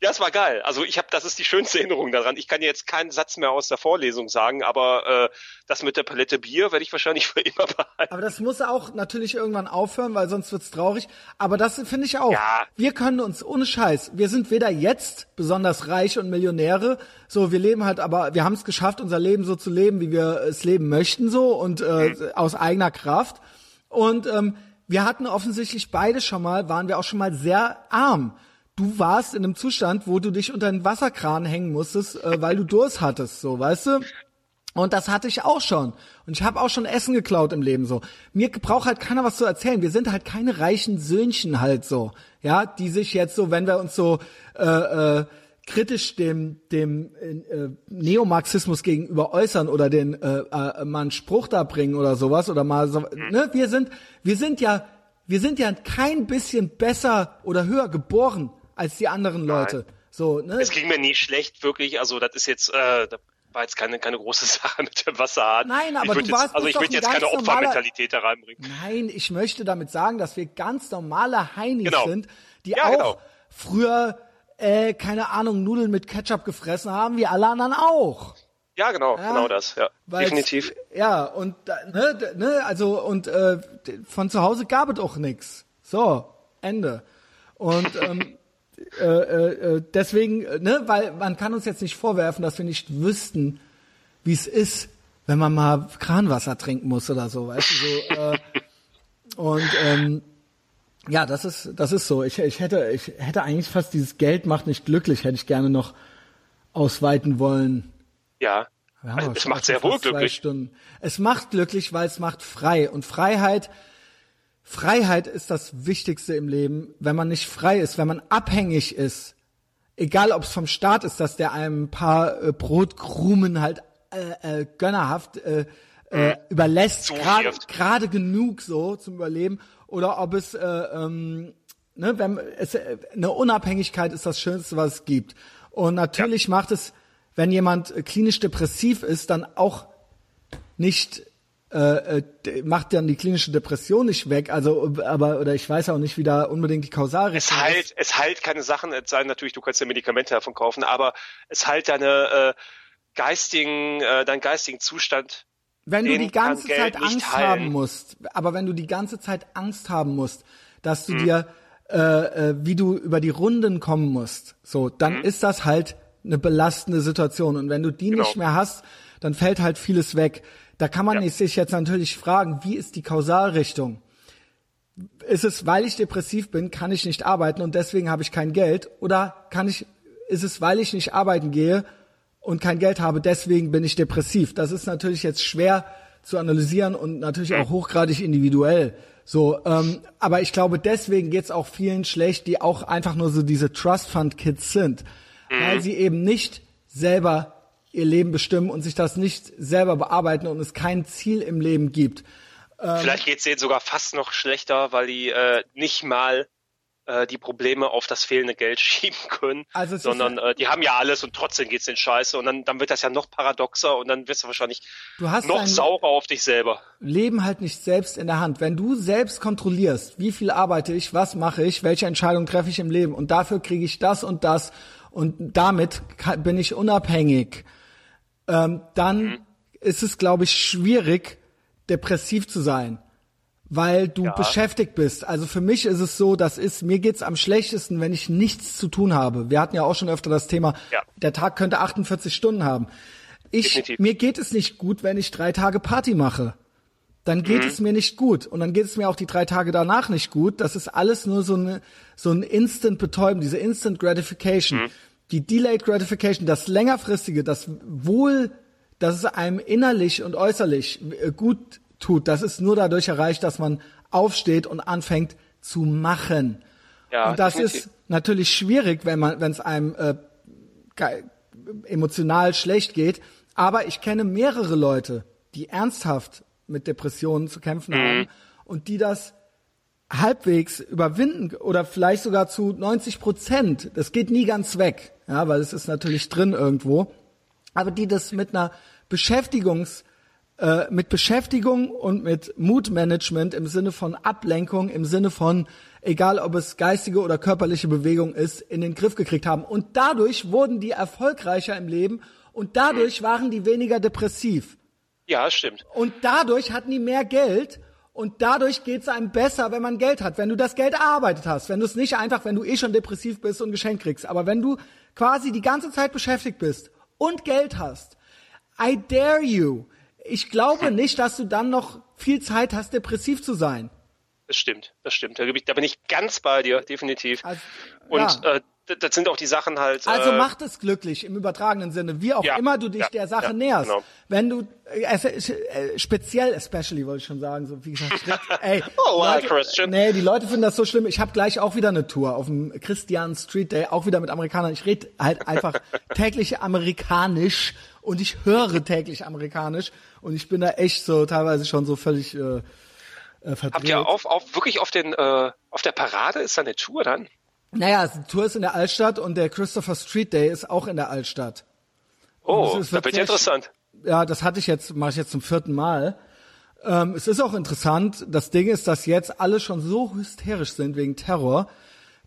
Ja, es war geil. Also ich habe, das ist die schönste Erinnerung daran. Ich kann jetzt keinen Satz mehr aus der Vorlesung sagen, aber äh, das mit der Palette Bier werde ich wahrscheinlich für immer behalten. Aber das muss auch natürlich irgendwann aufhören, weil sonst wird's traurig. Aber das finde ich auch. Ja. Wir können uns ohne Scheiß. Wir sind weder jetzt besonders reich und Millionäre. So, wir leben halt, aber wir haben es geschafft, unser Leben so zu leben, wie wir es leben möchten, so und äh, Mhm. aus eigener Kraft. Und ähm, wir hatten offensichtlich beide schon mal, waren wir auch schon mal sehr arm. Du warst in einem Zustand, wo du dich unter den Wasserkran hängen musstest, äh, weil du Durst hattest, so, weißt du? Und das hatte ich auch schon. Und ich habe auch schon Essen geklaut im Leben so. Mir braucht halt keiner was zu erzählen. Wir sind halt keine reichen Söhnchen halt so. Ja, die sich jetzt so, wenn wir uns so äh, äh, kritisch dem dem äh, Neomarxismus gegenüber äußern oder den äh, äh, mal einen Spruch da bringen oder sowas oder mal so, ne, wir sind wir sind ja wir sind ja kein bisschen besser oder höher geboren als die anderen Leute. So, ne? Es ging mir nie schlecht, wirklich. Also das ist jetzt, äh, da war jetzt keine, keine große Sache mit dem Wasserhahn. Nein, aber du jetzt, warst- Also ich würde jetzt keine normaler- Opfermentalität da reinbringen. Nein, ich möchte damit sagen, dass wir ganz normale Heinis Genau. sind, die Ja, auch genau. früher, äh, keine Ahnung, Nudeln mit Ketchup gefressen haben, wie alle anderen auch. Ja, genau, Ja, genau das, ja. Definitiv. Ja, und ne, ne, also und äh, von zu Hause gab es auch nix. So, Ende. Und ähm, äh, äh, äh, deswegen, äh, ne, weil man kann uns jetzt nicht vorwerfen, dass wir nicht wüssten, wie es ist, wenn man mal Kranwasser trinken muss oder so, weißt du, so. Äh, und ähm, ja, das ist das ist so. Ich, ich hätte ich hätte eigentlich fast dieses Geld macht nicht glücklich, hätte ich gerne noch ausweiten wollen. Ja. Also, es macht sehr wohl glücklich. Stunden. Es macht glücklich, weil es macht frei. Und Freiheit, Freiheit ist das Wichtigste im Leben. Wenn man nicht frei ist, wenn man abhängig ist, egal ob es vom Staat ist, dass der einem ein paar äh, Brotkrumen halt äh, äh, gönnerhaft äh, äh, überlässt, gerade genug so zum Überleben, oder ob es äh, ähm, ne, wenn es äh, eine Unabhängigkeit ist das Schönste, was es gibt. Und natürlich macht es, wenn jemand äh, klinisch depressiv ist, dann auch nicht äh, äh, macht dann die klinische Depression nicht weg. Also, aber oder ich weiß auch nicht, wie da unbedingt die Es Kausalrichtung ist. heilt, es heilt keine Sachen, es sei natürlich, du kannst ja Medikamente davon kaufen, aber es heilt deine äh, geistigen, äh, deinen geistigen Zustand. Wenn du die ganze Zeit Angst haben musst, aber wenn du die ganze Zeit Angst haben musst, dass du dir, äh, äh, wie du über die Runden kommen musst, so, dann ist das halt eine belastende Situation. Und wenn du die. Genau. nicht mehr hast, dann fällt halt vieles weg. Da kann man Ja. sich jetzt natürlich fragen, wie ist die Kausalrichtung? Ist es, weil ich depressiv bin, kann ich nicht arbeiten und deswegen habe ich kein Geld? Oder kann ich, ist es, weil ich nicht arbeiten gehe und kein Geld habe, deswegen bin ich depressiv? Das ist natürlich jetzt schwer zu analysieren und natürlich auch hochgradig individuell. So, ähm, aber ich glaube, deswegen geht's auch vielen schlecht, die auch einfach nur so diese Trust Fund Kids sind, weil sie eben nicht selber ihr Leben bestimmen und sich das nicht selber bearbeiten und es kein Ziel im Leben gibt. Ähm. Vielleicht geht's denen sogar fast noch schlechter, weil die äh, nicht mal äh, die Probleme auf das fehlende Geld schieben können, Also es sondern äh, die haben ja alles und trotzdem geht's denen scheiße und dann, dann wird das ja noch paradoxer und dann wirst du wahrscheinlich Du hast noch saurer auf dich selber. Leben halt nicht selbst in der Hand. Wenn du selbst kontrollierst, wie viel arbeite ich, was mache ich, welche Entscheidung treffe ich im Leben und dafür kriege ich das und das und damit kann, bin ich unabhängig, ähm, dann Mhm. ist es, glaube ich, schwierig, depressiv zu sein, weil du Ja. beschäftigt bist. Also für mich ist es so, das ist, mir geht's am schlechtesten, wenn ich nichts zu tun habe. Wir hatten ja auch schon öfter das Thema, Ja. der Tag könnte 48 Stunden haben. Ich, Definitiv. mir geht es nicht gut, wenn ich drei Tage Party mache dann geht Mhm. es mir nicht gut. Und dann geht es mir auch die drei Tage danach nicht gut. Das ist alles nur so, eine, so ein Instant Betäuben, diese Instant Gratification. Mhm. Die Delayed Gratification, das längerfristige, das Wohl, dass es einem innerlich und äußerlich äh, gut tut, das ist nur dadurch erreicht, dass man aufsteht und anfängt zu machen. Ja, und das definitiv. ist natürlich schwierig, wenn man, wenn es einem äh, emotional schlecht geht. Aber ich kenne mehrere Leute, die ernsthaft mit Depressionen zu kämpfen Mhm. haben und die das halbwegs überwinden oder vielleicht sogar zu 90 Prozent. Das geht nie ganz weg, ja, weil es ist natürlich drin irgendwo. Aber die das mit einer Beschäftigungs äh, mit Beschäftigung und mit Moodmanagement im Sinne von Ablenkung, im Sinne von, egal ob es geistige oder körperliche Bewegung ist, in den Griff gekriegt haben. Und dadurch wurden die erfolgreicher im Leben und dadurch waren die weniger depressiv. Ja, stimmt. Und dadurch hatten die mehr Geld und dadurch geht's einem besser, wenn man Geld hat. Wenn du das Geld erarbeitet hast, wenn du es nicht einfach, wenn du eh schon depressiv bist und Geschenk kriegst, aber wenn du quasi die ganze Zeit beschäftigt bist und Geld hast, I dare you. Ich glaube nicht, dass du dann noch viel Zeit hast, depressiv zu sein. Das stimmt, das stimmt. Da, bin ich, ganz bei dir, definitiv. Also, Und ja. äh, das sind auch die Sachen halt. Also äh, macht es glücklich im übertragenen Sinne, wie auch Ja, immer du dich ja, der Sache ja, näherst. genau. Wenn du äh, äh, speziell, especially wollte ich schon sagen, so wie gesagt, ey, Oh, wow, Leute, Christian. nee, die Leute finden das so schlimm. Ich habe gleich auch wieder eine Tour auf dem Christian Street Day, auch wieder mit Amerikanern. Ich rede halt einfach täglich amerikanisch und ich höre täglich amerikanisch und ich bin da echt so teilweise schon so völlig äh, äh, verdreht. Habt ihr auf, auf wirklich auf den äh, auf der Parade ist da eine Tour dann? Naja, die Tour ist in der Altstadt und der Christopher Street Day ist auch in der Altstadt. Oh, es- es da wird wird ja interessant. ja, das hatte ich jetzt, mache ich jetzt zum vierten Mal. Ähm, es ist auch interessant. Das Ding ist, dass jetzt alle schon so hysterisch sind wegen Terror,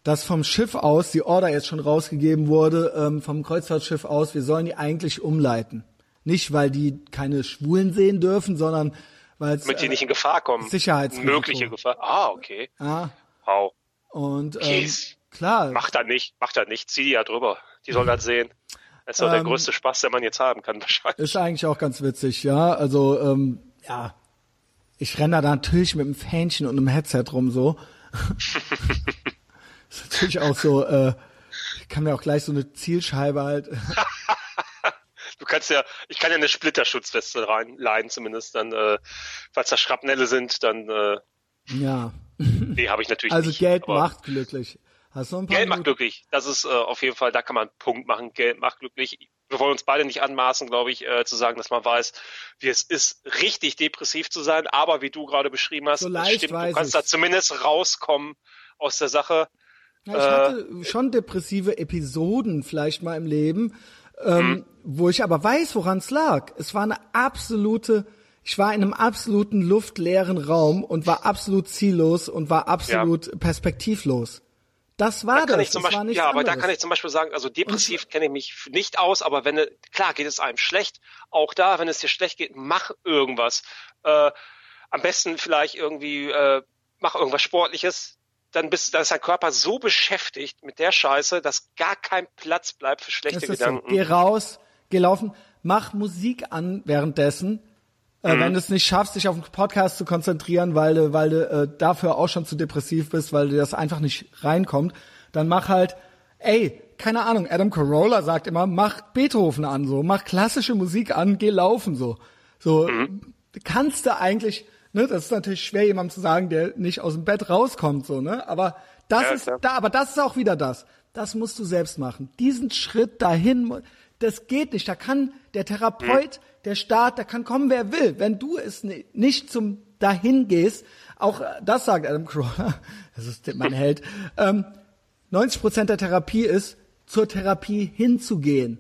dass vom Schiff aus die Order jetzt schon rausgegeben wurde, ähm, vom Kreuzfahrtschiff aus, wir sollen die eigentlich umleiten. Nicht, weil die keine Schwulen sehen dürfen, sondern weil es Damit die äh, nicht in Gefahr kommen. Sicherheitsrisiko. Mögliche Gefahr. Ah, okay. ja, Wow. und ähm, Jeez. Klar, Macht er nicht, macht er nicht. Zieh die ja drüber. Die sollen das sehen. Das ist doch der Ähm, größte Spaß, den man jetzt haben kann, wahrscheinlich. Ist eigentlich auch ganz witzig, ja. Also, ähm, ja, ich renne da natürlich mit einem Fähnchen und einem Headset rum so. ist natürlich auch so, äh, ich kann mir auch gleich so eine Zielscheibe halt. Du kannst ja, ich kann ja eine Splitterschutzweste reinleihen, zumindest dann, äh, falls da Schrapnelle sind, dann, äh, ja. nee, habe ich natürlich Also nicht. Geld aber macht glücklich. Hast du ein paar Geld macht glücklich. Das ist äh, auf jeden Fall, da kann man einen Punkt machen. Geld macht glücklich. Wir wollen uns beide nicht anmaßen, glaube ich, äh, zu sagen, dass man weiß, wie es ist, richtig depressiv zu sein. Aber wie du gerade beschrieben hast, So leicht stimmt, du kannst ich. da zumindest rauskommen aus der Sache. Ja, ich hatte schon depressive Episoden vielleicht mal im Leben, ähm, wo ich aber weiß, woran es lag. Es war eine absolute, ich war in einem absoluten luftleeren Raum und war absolut ziellos und war absolut perspektivlos. Das war Da das. das war Beispiel, nichts ja, aber da anderes. kann ich zum Beispiel sagen, also depressiv kenne ich mich nicht aus, aber wenn, klar geht es einem schlecht, auch da, wenn es dir schlecht geht, mach irgendwas. Äh, am besten vielleicht irgendwie, äh, mach irgendwas Sportliches, dann bist, dann ist dein Körper so beschäftigt mit der Scheiße, dass gar kein Platz bleibt für schlechte Das ist so. Gedanken. Geh raus, geh laufen, mach Musik an währenddessen. Mhm. Äh, wenn du es nicht schaffst, dich auf den Podcast zu konzentrieren, weil du, weil du äh, dafür auch schon zu depressiv bist, weil dir das einfach nicht reinkommt, dann mach halt, ey, keine Ahnung, Adam Carolla sagt immer, mach Beethoven an, so, mach klassische Musik an, geh laufen, so. So, Mhm. kannst du eigentlich, ne, das ist natürlich schwer, jemandem zu sagen, der nicht aus dem Bett rauskommt, so, ne, aber das Ja, ist, klar. da, aber das ist auch wieder das. Das musst du selbst machen. Diesen Schritt dahin, das geht nicht. Da kann der Therapeut, der Staat, da kann kommen, wer will. Wenn du es ni- nicht zum dahin gehst, auch äh, das sagt Adam Carolla, das ist mein Held, ähm, 90 Prozent der Therapie ist, zur Therapie hinzugehen.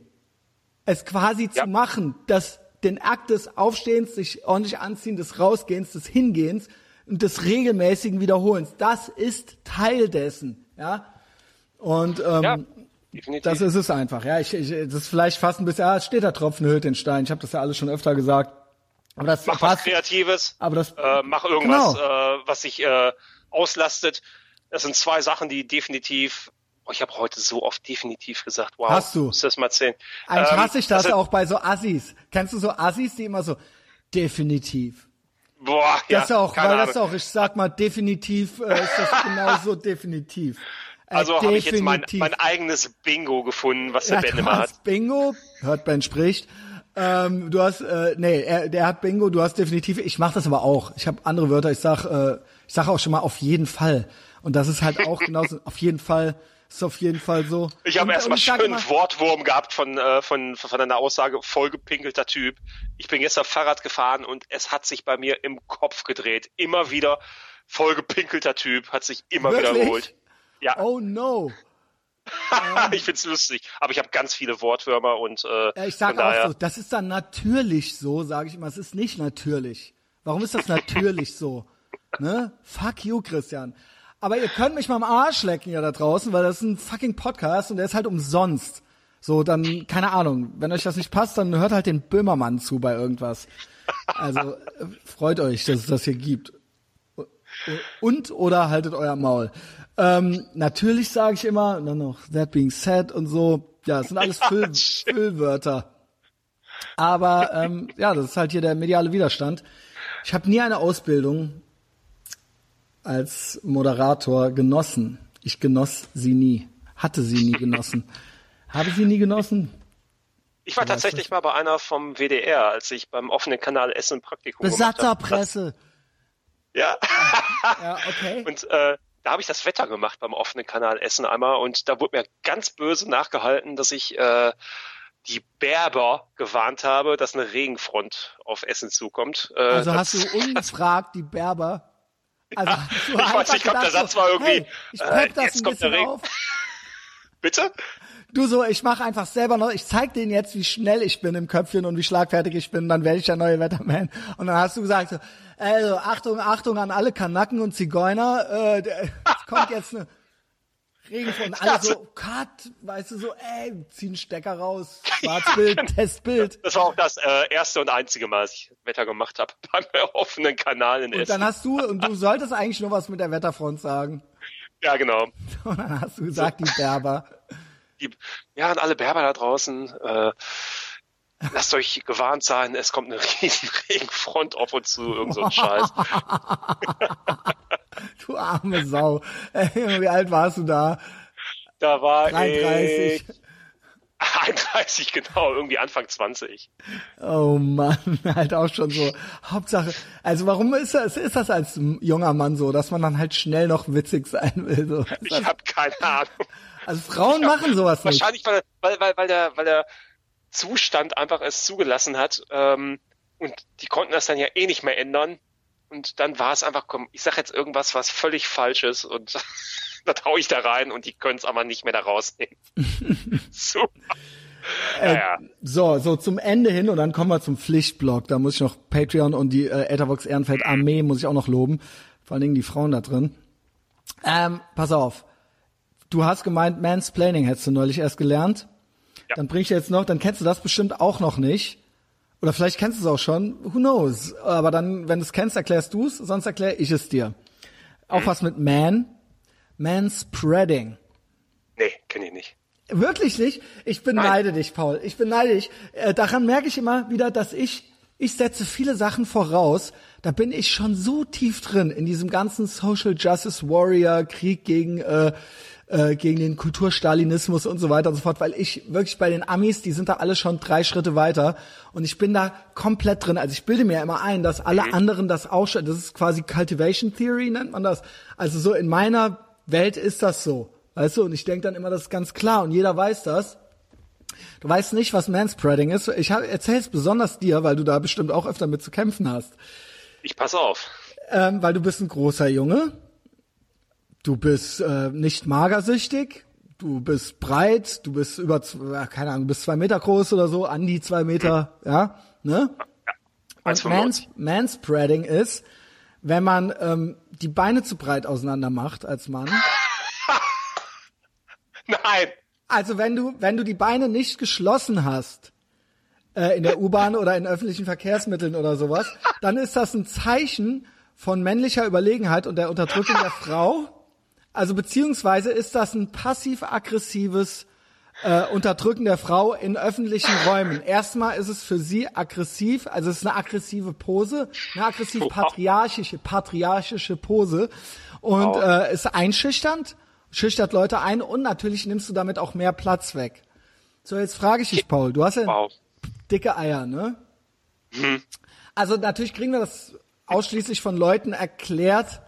Es quasi Ja. zu machen, das, den Akt des Aufstehens, sich ordentlich anziehen, des Rausgehens, des Hingehens und des regelmäßigen Wiederholens. Das ist Teil dessen, ja. Und ähm, Ja, definitiv. das ist es einfach, ja. Ich, ich, das ist vielleicht fast ein bisschen, ah, es steht da Tropfen hüllt den Stein. Ich habe das ja alles schon öfter gesagt. Aber das mach was passt. Kreatives, Aber das- äh, mach irgendwas, Genau. äh, was sich äh, auslastet. Das sind zwei Sachen, die definitiv, oh, ich habe heute so oft definitiv gesagt, wow, Hast du. musst du das mal erzählen. Eigentlich Ähm, hasse ich das sind- auch bei so Assis. Kennst du so Assis, die immer so definitiv. Boah, ja, Das ist auch, weil das Ahnung. auch, ich sag mal definitiv, äh, ist das genauso definitiv. Also habe ich jetzt mein, mein eigenes Bingo gefunden, was der Ja, Ben immer hat. Bingo, hört Ben spricht. Ähm, du hast, äh, nee, er, der hat Bingo, du hast definitiv, ich mache das aber auch. Ich habe andere Wörter, ich sag, äh, ich sag auch schon mal auf jeden Fall. Und das ist halt auch genauso, auf jeden Fall, ist auf jeden Fall so. Ich habe erstmal schön immer- Wortwurm gehabt von, äh, von, von einer Aussage, vollgepinkelter Typ. Ich bin gestern Fahrrad gefahren und es hat sich bei mir im Kopf gedreht. Immer wieder vollgepinkelter Typ, hat sich immer Wirklich? wiederholt. Ja, Oh no. ich find's lustig, aber ich habe ganz viele Wortwürmer und äh, ich sag von auch so, das ist dann natürlich so, sage ich immer. Es ist nicht natürlich. Warum ist das natürlich so? Ne? Fuck you, Christian. Aber ihr könnt mich mal am Arsch lecken ja da draußen, weil das ist ein fucking Podcast und der ist halt umsonst. So, dann, keine Ahnung, wenn euch das nicht passt, dann hört halt den Böhmermann zu bei irgendwas. Also freut euch, dass es das hier gibt. Und oder haltet euer Maul. Ähm, natürlich sage ich immer, und dann noch that being said und so. Ja, es sind alles Füll, Füllwörter. Aber ähm, ja, das ist halt hier der mediale Widerstand. Ich habe nie eine Ausbildung als Moderator genossen. Ich genoss sie nie. Hatte sie nie genossen. Habe sie nie genossen. ich war tatsächlich mal bei einer vom WDR, als ich beim offenen Kanal Essen Praktikum gemacht habe. Besatzerpresse. Ja, Ja, okay. und äh, da habe ich das Wetter gemacht beim offenen Kanal Essen einmal und da wurde mir ganz böse nachgehalten, dass ich äh, die Berber gewarnt habe, dass eine Regenfront auf Essen zukommt. Äh, Also hast du ungefragt die Berber. Also du ich weiß nicht, ich glaub, der Satz war irgendwie, Hey, ich äh, das jetzt ein kommt der Regen. auf. Bitte? Du so, ich mache einfach selber noch, ich zeig denen jetzt, wie schnell ich bin im Köpfchen und wie schlagfertig ich bin, dann werde ich der neue Wetterman. Und dann hast du gesagt, so, also Achtung, Achtung an alle Kanaken und Zigeuner, äh, es kommt jetzt eine Regenfront. Und alle so, cut, weißt du, so, ey, ziehen Stecker raus, Schwarzbild, Testbild. Das war auch das äh, erste und einzige Mal, dass ich Wetter gemacht habe beim offenen Kanal in Und Essen. dann hast du, und du solltest eigentlich nur was mit der Wetterfront sagen. ja, genau. Und dann hast du gesagt, die Berber. Die, ja, an alle Berber da draußen, äh, lasst euch gewarnt sein, es kommt eine riesen Regenfront auf uns zu, irgend so ein Scheiß. Du arme Sau. Ey, wie alt warst du da? Da war 33. ich 31, genau, irgendwie Anfang 20. Oh Mann, halt auch schon so. Hauptsache, also warum ist das, ist das als junger Mann so, dass man dann halt schnell noch witzig sein will? So. Ich habe keine Ahnung. Also Frauen machen sowas nicht. Wahrscheinlich, weil, weil, weil, der, weil der Zustand einfach es zugelassen hat. Ähm, und die konnten das dann ja eh nicht mehr ändern. Und dann war es einfach, komm, ich sag jetzt irgendwas, was völlig falsch ist und da hau ich da rein und die können es aber nicht mehr da rausnehmen. Super. Naja. So, so zum Ende hin und dann kommen wir zum Pflichtblock. Da muss ich noch Patreon und die äh, Ethervox Ehrenfeld Armee muss ich auch noch loben. Vor allen Dingen die Frauen da drin. Ähm, pass auf. Du hast gemeint, Mansplaining hättest du neulich erst gelernt. Ja. Dann bring ich dir jetzt noch, dann kennst du das bestimmt auch noch nicht. Oder vielleicht kennst du es auch schon. Who knows? Aber dann, wenn du es kennst, erklärst du es, sonst erkläre ich es dir. Auch was mit Man. Manspreading. Nee, kenne ich nicht. Wirklich nicht? Ich beneide dich, Paul. Ich beneide dich. Äh, daran merke ich immer wieder, dass ich, ich setze viele Sachen voraus. Da bin ich schon so tief drin in diesem ganzen Social Justice Warrior Krieg gegen, äh, äh, gegen den Kulturstalinismus und so weiter und so fort, weil ich wirklich bei den Amis, die sind da alle schon drei Schritte weiter und ich bin da komplett drin. Also ich bilde mir immer ein, dass alle anderen das auch schon, das ist quasi Cultivation Theory, nennt man das. Also so in meiner Welt ist das so. Weißt du, und ich denke dann immer, das ist ganz klar und jeder weiß das. Du weißt nicht, was Manspreading ist. Ich hab- erzähl's besonders dir, weil du da bestimmt auch öfter mit zu kämpfen hast. Ich pass auf. Ähm, weil du bist ein großer Junge. Du bist äh, nicht magersüchtig. Du bist breit. Du bist über, ja, keine Ahnung, du bist zwei Meter groß oder so, an die zwei Meter, ja, ne? Und 1,95. Mans, Manspreading ist, wenn man ähm, die Beine zu breit auseinander macht als Mann. Nein. Also wenn du, wenn du die Beine nicht geschlossen hast, äh, in der U-Bahn oder in öffentlichen Verkehrsmitteln oder sowas, dann ist das ein Zeichen von männlicher Überlegenheit und der Unterdrückung der Frau. Also beziehungsweise ist das ein passiv-aggressives äh, Unterdrücken der Frau in öffentlichen Räumen. Erstmal ist es für sie aggressiv, also es ist eine aggressive Pose, eine aggressiv-patriarchische, patriarchische Pose und äh, ist einschüchternd, schüchtert Leute ein und natürlich nimmst du damit auch mehr Platz weg. So, jetzt frage ich dich, Paul, du hast ja Wow. dicke Eier, ne? Also natürlich kriegen wir das ausschließlich von Leuten erklärt,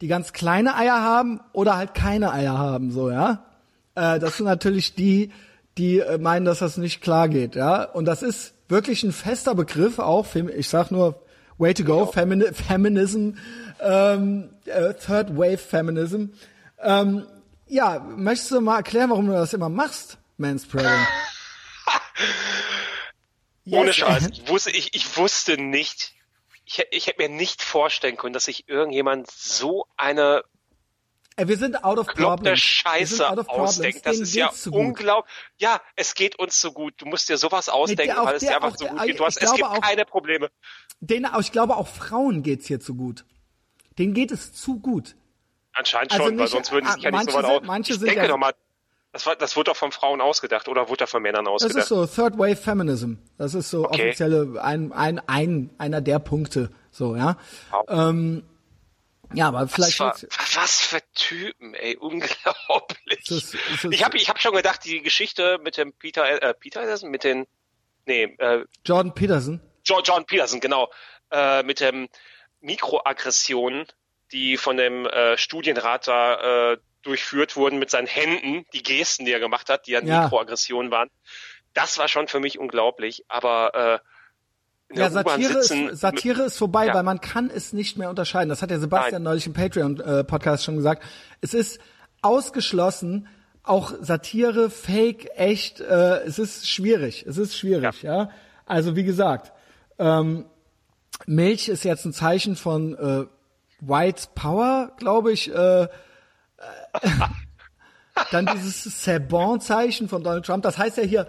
die ganz kleine Eier haben oder halt keine Eier haben, so, ja? Äh, das sind natürlich die, die äh, meinen, dass das nicht klar geht, ja? Und das ist wirklich ein fester Begriff auch, ich sag nur, way to go, Femini Feminism, ähm, äh, Third Wave Feminism. Ähm, Ja, möchtest du mal erklären, warum du das immer machst, Manspreading? Ohne Scheiß. Ich wusste, ich, ich wusste nicht, ich, ich hätte mir nicht vorstellen können, dass sich irgendjemand so eine Ey, wir sind out of problems. Scheiße ausdenkt. Das ist ja unglaublich. Ja, es geht uns so gut. Du musst dir sowas ausdenken, nee, weil es dir einfach so gut geht. Du hast, es gibt auch, keine Probleme. Den, ich glaube, auch Frauen geht's hier zu gut. Denen geht es zu gut. Anscheinend also schon, nicht, weil sonst würden sie sich ja nicht so weit aus. Manche ich sind denke ja, doch mal, das, war, das wurde doch von Frauen ausgedacht oder wurde da von Männern ausgedacht? Das ist so Third Wave Feminism. Das ist so okay. offizielle ein, ein, ein einer der Punkte. So ja. Wow. Ähm, ja, aber vielleicht. Was, für, was für Typen, ey, unglaublich. Das, das, ich habe ich hab schon gedacht, die Geschichte mit dem Peter, äh, Peter Peterson, mit den, nee, äh, Jordan Peterson. Jo, Jordan Peterson, genau, äh, mit dem Mikroaggressionen, die von dem äh, Studienrat da äh, durchführt wurden mit seinen Händen, die Gesten, die er gemacht hat, die ja, ja. Mikroaggressionen waren. Das war schon für mich unglaublich, aber äh, ja, Satire ist, Satire ist vorbei, ja. weil man kann es nicht mehr unterscheiden. Das hat der Sebastian Nein. neulich im Patreon-Podcast äh, schon gesagt. Es ist ausgeschlossen, auch Satire, Fake, echt, äh, es ist schwierig. Es ist schwierig, ja. ja? Also wie gesagt, ähm, Milch ist jetzt ein Zeichen von äh, White Power, glaube ich. Äh, dann dieses Sebon-Zeichen von Donald Trump. Das heißt ja hier,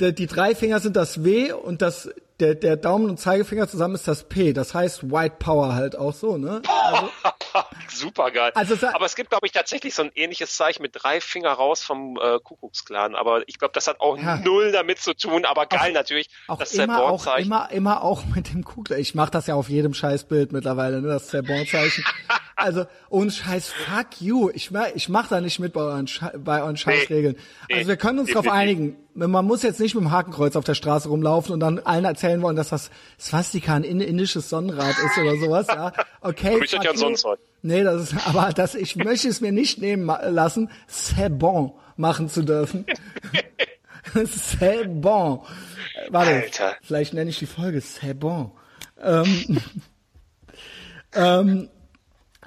die, die drei Finger sind das W und das der, der Daumen und Zeigefinger zusammen ist das P. Das heißt White Power halt auch so, ne? Also, Super geil. Also, aber es gibt, glaube ich, tatsächlich so ein ähnliches Zeichen mit drei Finger raus vom äh, Kuckucksklan. Aber ich glaube, das hat auch ja. null damit zu tun. Aber geil auch, natürlich. Auch das immer, auch immer, immer auch mit dem Kuckuck. Ich mache das ja auf jedem Scheißbild mittlerweile, ne? Das Zerborn-Zeichen. also ohne Scheiß, fuck you. Ich mach, ich mach da nicht mit bei euren, bei euren Scheißregeln. Nee, also wir können uns darauf einigen. Man muss jetzt nicht mit dem Hakenkreuz auf der Straße rumlaufen und dann allen erzählen wollen, dass das Swastika ein indisches Sonnenrad ist oder sowas. Ja, okay. Ich ja sonst. Nee, das ist, aber das, ich möchte es mir nicht nehmen lassen, c'est bon machen zu dürfen. c'est bon. Warte, Alter. vielleicht nenne ich die Folge c'est bon. Ähm, ähm,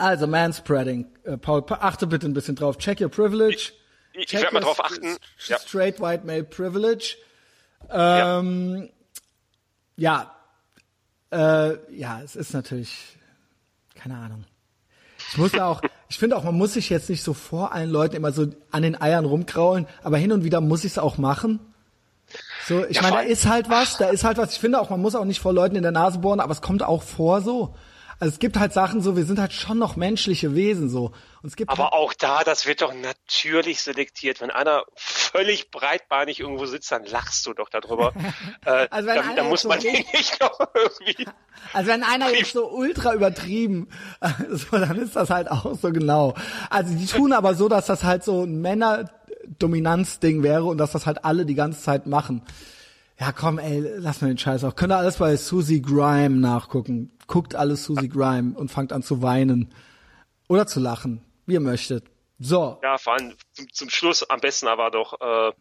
also Manspreading. Äh, Paul, achte bitte ein bisschen drauf. Check your privilege. Ich, ich werde mal drauf achten. Ja. Straight white male privilege. Ähm, ja. Ja, äh, ja, es ist natürlich, keine Ahnung. Ich muss ja auch, ich finde auch, man muss sich jetzt nicht so vor allen Leuten immer so an den Eiern rumkraulen, aber hin und wieder muss ich es auch machen. So, ich ja, meine, da ist halt was, da ist halt was. Ich finde auch, man muss auch nicht vor Leuten in der Nase bohren, aber es kommt auch vor so. Also es gibt halt Sachen so, wir sind halt schon noch menschliche Wesen so. Und es gibt Aber halt auch da, das wird doch natürlich selektiert. Wenn einer völlig breitbeinig irgendwo sitzt, dann lachst du doch darüber. äh, also wenn da, da muss man so nicht noch irgendwie. Also wenn einer jetzt so ultra übertrieben, so, dann ist das halt auch so genau. Also die tun aber so, dass das halt so ein Männerdominanzding wäre und dass das halt alle die ganze Zeit machen. Ja, komm, ey, lass mir den Scheiß auch. Könnt ihr alles bei Susie Grime nachgucken. Guckt alles Susie Grime und fangt an zu weinen. Oder zu lachen, wie ihr möchtet. So. Ja, vor allem zum, zum Schluss am besten aber doch, äh,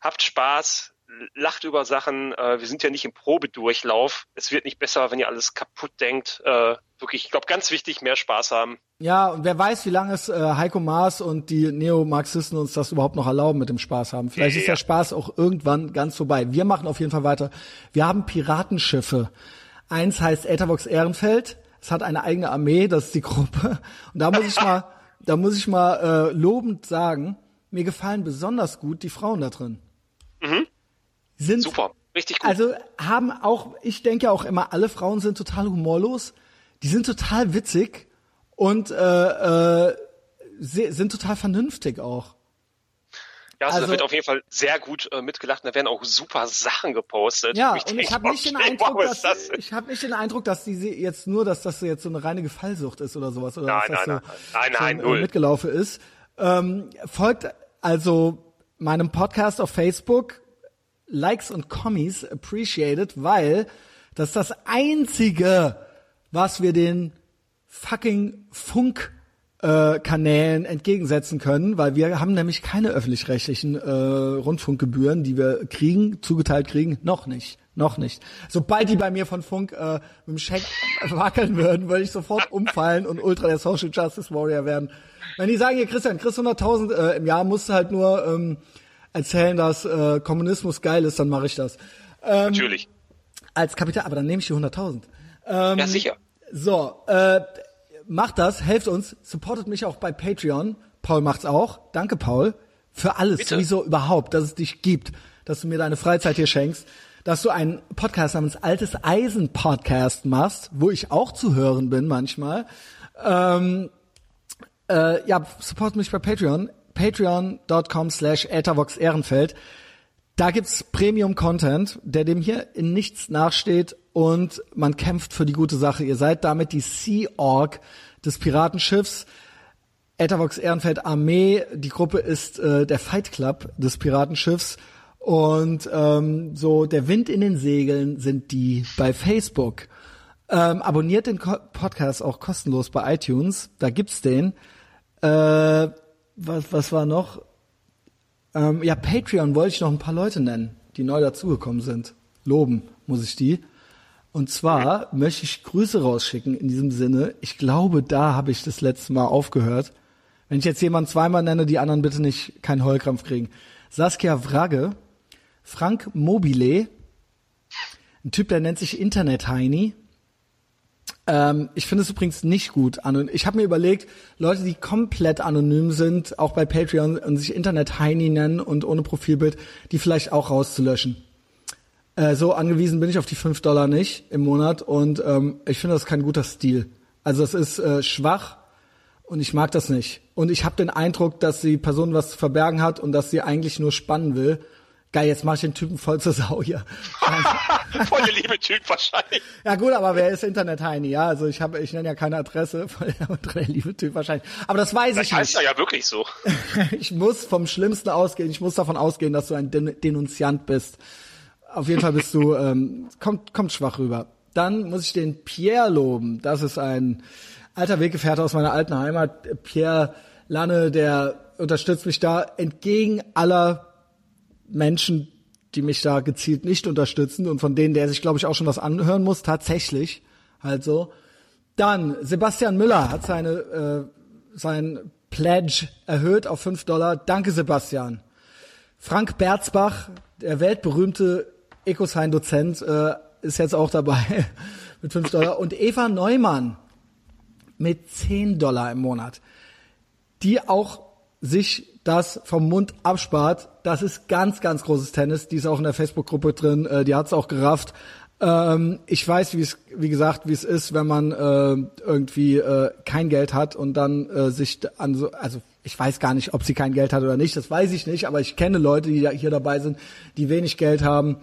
habt Spaß, lacht über Sachen. Äh, wir sind ja nicht im Probedurchlauf. Es wird nicht besser, wenn ihr alles kaputt denkt. Äh, wirklich, ich glaube, ganz wichtig, mehr Spaß haben. Ja, und wer weiß, wie lange es äh, Heiko Maas und die Neomarxisten uns das überhaupt noch erlauben mit dem Spaß haben. Vielleicht ja, ist der Spaß auch irgendwann ganz vorbei. Wir machen auf jeden Fall weiter. Wir haben Piratenschiffe. Eins heißt Etherbox Ehrenfeld. Es hat eine eigene Armee, das ist die Gruppe. Und da muss ich mal, da muss ich mal äh, lobend sagen, mir gefallen besonders gut die Frauen da drin. Mhm sind super, richtig gut. Also haben auch, ich denke auch immer, alle Frauen sind total humorlos, die sind total witzig und äh, äh, sind total vernünftig auch. Ja, also, also da wird auf jeden Fall sehr gut äh, mitgelacht. Da werden auch super Sachen gepostet. Ja, ich und ich habe nicht den Eindruck, wow, dass das ich habe nicht den Eindruck, dass die jetzt nur, dass das jetzt so eine reine Gefallsucht ist oder sowas oder nein, dass nein, das so nein, nein, nein, mitgelaufen ist. Ähm, folgt also meinem Podcast auf Facebook Likes und Kommis appreciated, weil das ist das einzige, was wir den fucking Funk äh, Kanälen entgegensetzen können, weil wir haben nämlich keine öffentlich-rechtlichen äh, Rundfunkgebühren, die wir kriegen, zugeteilt kriegen, noch nicht. Noch nicht. Sobald die bei mir von Funk äh, mit dem Scheck wackeln würden, würde ich sofort umfallen und ultra der Social Justice Warrior werden. Wenn die sagen, hier Christian, kriegst 100.000 äh, im Jahr, musst du halt nur ähm, erzählen, dass äh, Kommunismus geil ist, dann mache ich das. Ähm, Natürlich. Als Kapital, aber dann nehme ich die 100.000. Ähm, ja, sicher. So, äh, macht das, helft uns, supportet mich auch bei Patreon. Paul macht's auch. Danke, Paul, für alles, Bitte? sowieso überhaupt, dass es dich gibt, dass du mir deine Freizeit hier schenkst dass du einen Podcast namens Altes Eisen Podcast machst, wo ich auch zu hören bin manchmal. Ähm, äh, ja, support mich bei Patreon. Patreon.com slash Ehrenfeld. Da gibt's Premium-Content, der dem hier in nichts nachsteht und man kämpft für die gute Sache. Ihr seid damit die Sea Org des Piratenschiffs. Etavox Ehrenfeld Armee. Die Gruppe ist äh, der Fight Club des Piratenschiffs. Und ähm, so der Wind in den Segeln sind die bei Facebook. Ähm, abonniert den Ko Podcast auch kostenlos bei iTunes. Da gibt's den. Äh, was, was war noch? Ähm, ja, Patreon wollte ich noch ein paar Leute nennen, die neu dazugekommen sind. Loben muss ich die. Und zwar möchte ich Grüße rausschicken in diesem Sinne. Ich glaube, da habe ich das letzte Mal aufgehört. Wenn ich jetzt jemanden zweimal nenne, die anderen bitte nicht keinen Heulkrampf kriegen. Saskia Wragge, Frank Mobile, ein Typ, der nennt sich Internet Heini. Ähm, ich finde es übrigens nicht gut. Ich habe mir überlegt, Leute, die komplett anonym sind, auch bei Patreon und sich Internet Heini nennen und ohne Profilbild, die vielleicht auch rauszulöschen. Äh, so angewiesen bin ich auf die fünf Dollar nicht im Monat und ähm, ich finde das kein guter Stil. Also es ist äh, schwach und ich mag das nicht. Und ich habe den Eindruck, dass die Person was zu verbergen hat und dass sie eigentlich nur spannen will Geil, jetzt mach ich den Typen voll zur Sau hier. voll der liebe Typ wahrscheinlich. Ja gut, aber wer ist Internet-Heini? Ja, also ich habe, ich nenne ja keine Adresse, voll der liebe Typ wahrscheinlich. Aber das weiß das ich nicht. Das heißt ja wirklich so. ich muss vom Schlimmsten ausgehen. Ich muss davon ausgehen, dass du ein Den Denunziant bist. Auf jeden Fall bist du, ähm, kommt, kommt schwach rüber. Dann muss ich den Pierre loben. Das ist ein alter Weggefährte aus meiner alten Heimat. Pierre Lanne, der unterstützt mich da entgegen aller Menschen, die mich da gezielt nicht unterstützen und von denen der sich, glaube ich, auch schon was anhören muss, tatsächlich. Halt so. Dann, Sebastian Müller hat seine, äh, sein Pledge erhöht auf fünf Dollar. Danke, Sebastian. Frank Berzbach, der weltberühmte Ecosign-Dozent, äh, ist jetzt auch dabei mit fünf Dollar. Und Eva Neumann mit zehn Dollar im Monat, die auch sich das vom Mund abspart. Das ist ganz, ganz großes Tennis. Die ist auch in der Facebook-Gruppe drin. Äh, die hat's auch gerafft. Ähm, ich weiß, wie es, wie gesagt, wie es ist, wenn man äh, irgendwie äh, kein Geld hat und dann äh, sich an so, also ich weiß gar nicht, ob sie kein Geld hat oder nicht. Das weiß ich nicht. Aber ich kenne Leute, die hier dabei sind, die wenig Geld haben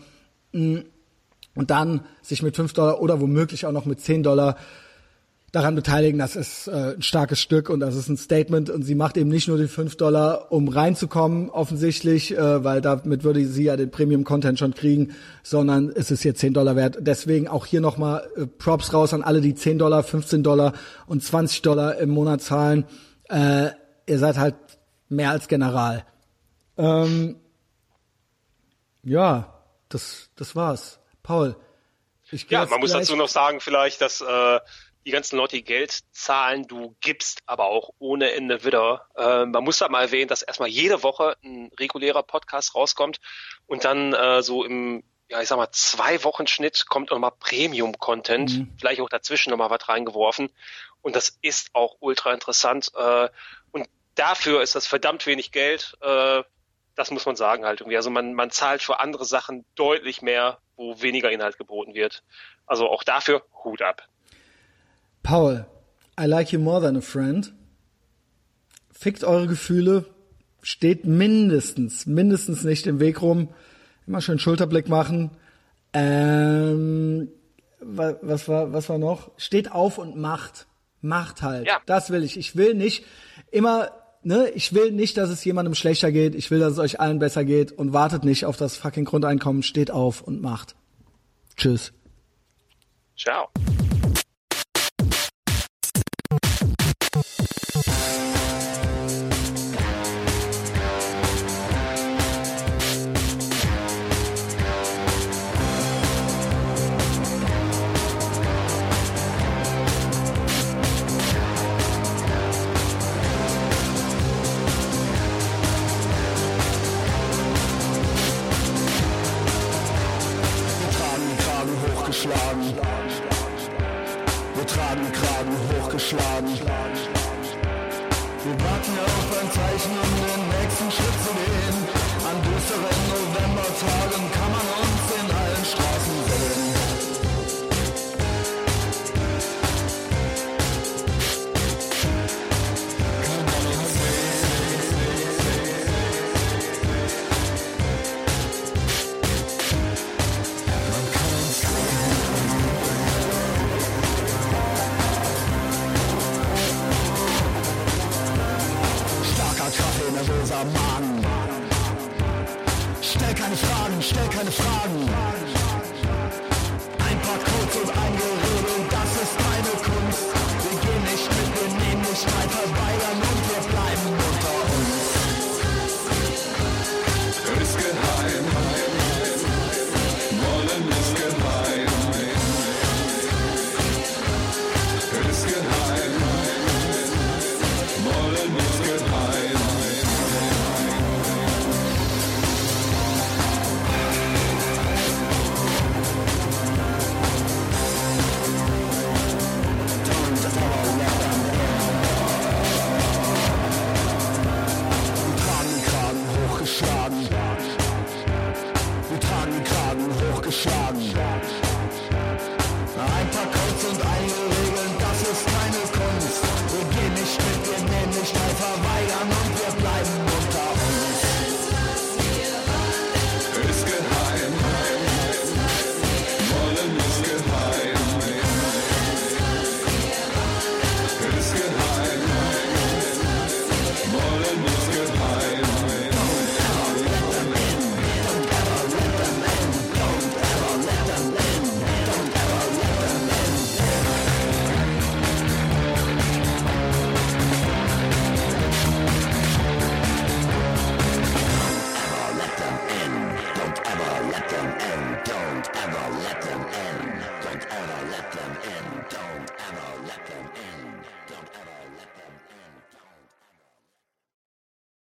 und dann sich mit fünf Dollar oder womöglich auch noch mit zehn Dollar daran beteiligen, das ist äh, ein starkes Stück und das ist ein Statement und sie macht eben nicht nur die fünf Dollar, um reinzukommen, offensichtlich, äh, weil damit würde sie ja den Premium-Content schon kriegen, sondern es ist hier zehn Dollar wert. Deswegen auch hier nochmal äh, Props raus an alle, die zehn Dollar, 15 Dollar und 20 Dollar im Monat zahlen. Äh, ihr seid halt mehr als General. Ähm, ja, das, das war's. Paul. Ich ja, man muss dazu noch sagen vielleicht, dass äh, die ganzen Leute, die Geld zahlen, du gibst aber auch ohne Ende wieder. Äh, man muss da mal erwähnen, dass erstmal jede Woche ein regulärer Podcast rauskommt und dann äh, so im, ja, ich sag mal, zwei Wochen Schnitt kommt nochmal Premium-Content, mhm. vielleicht auch dazwischen nochmal was reingeworfen. Und das ist auch ultra interessant. Äh, und dafür ist das verdammt wenig Geld. Äh, das muss man sagen halt irgendwie. Also man, man zahlt für andere Sachen deutlich mehr, wo weniger Inhalt geboten wird. Also auch dafür Hut ab. Paul, I like you more than a friend. Fickt eure Gefühle, steht mindestens, mindestens nicht im Weg rum. Immer schön Schulterblick machen. Ähm, was war, was war noch? Steht auf und macht. Macht halt. Ja. Das will ich. Ich will nicht immer, ne, ich will nicht, dass es jemandem schlechter geht. Ich will, dass es euch allen besser geht und wartet nicht auf das fucking Grundeinkommen. Steht auf und macht. Tschüss. Ciao.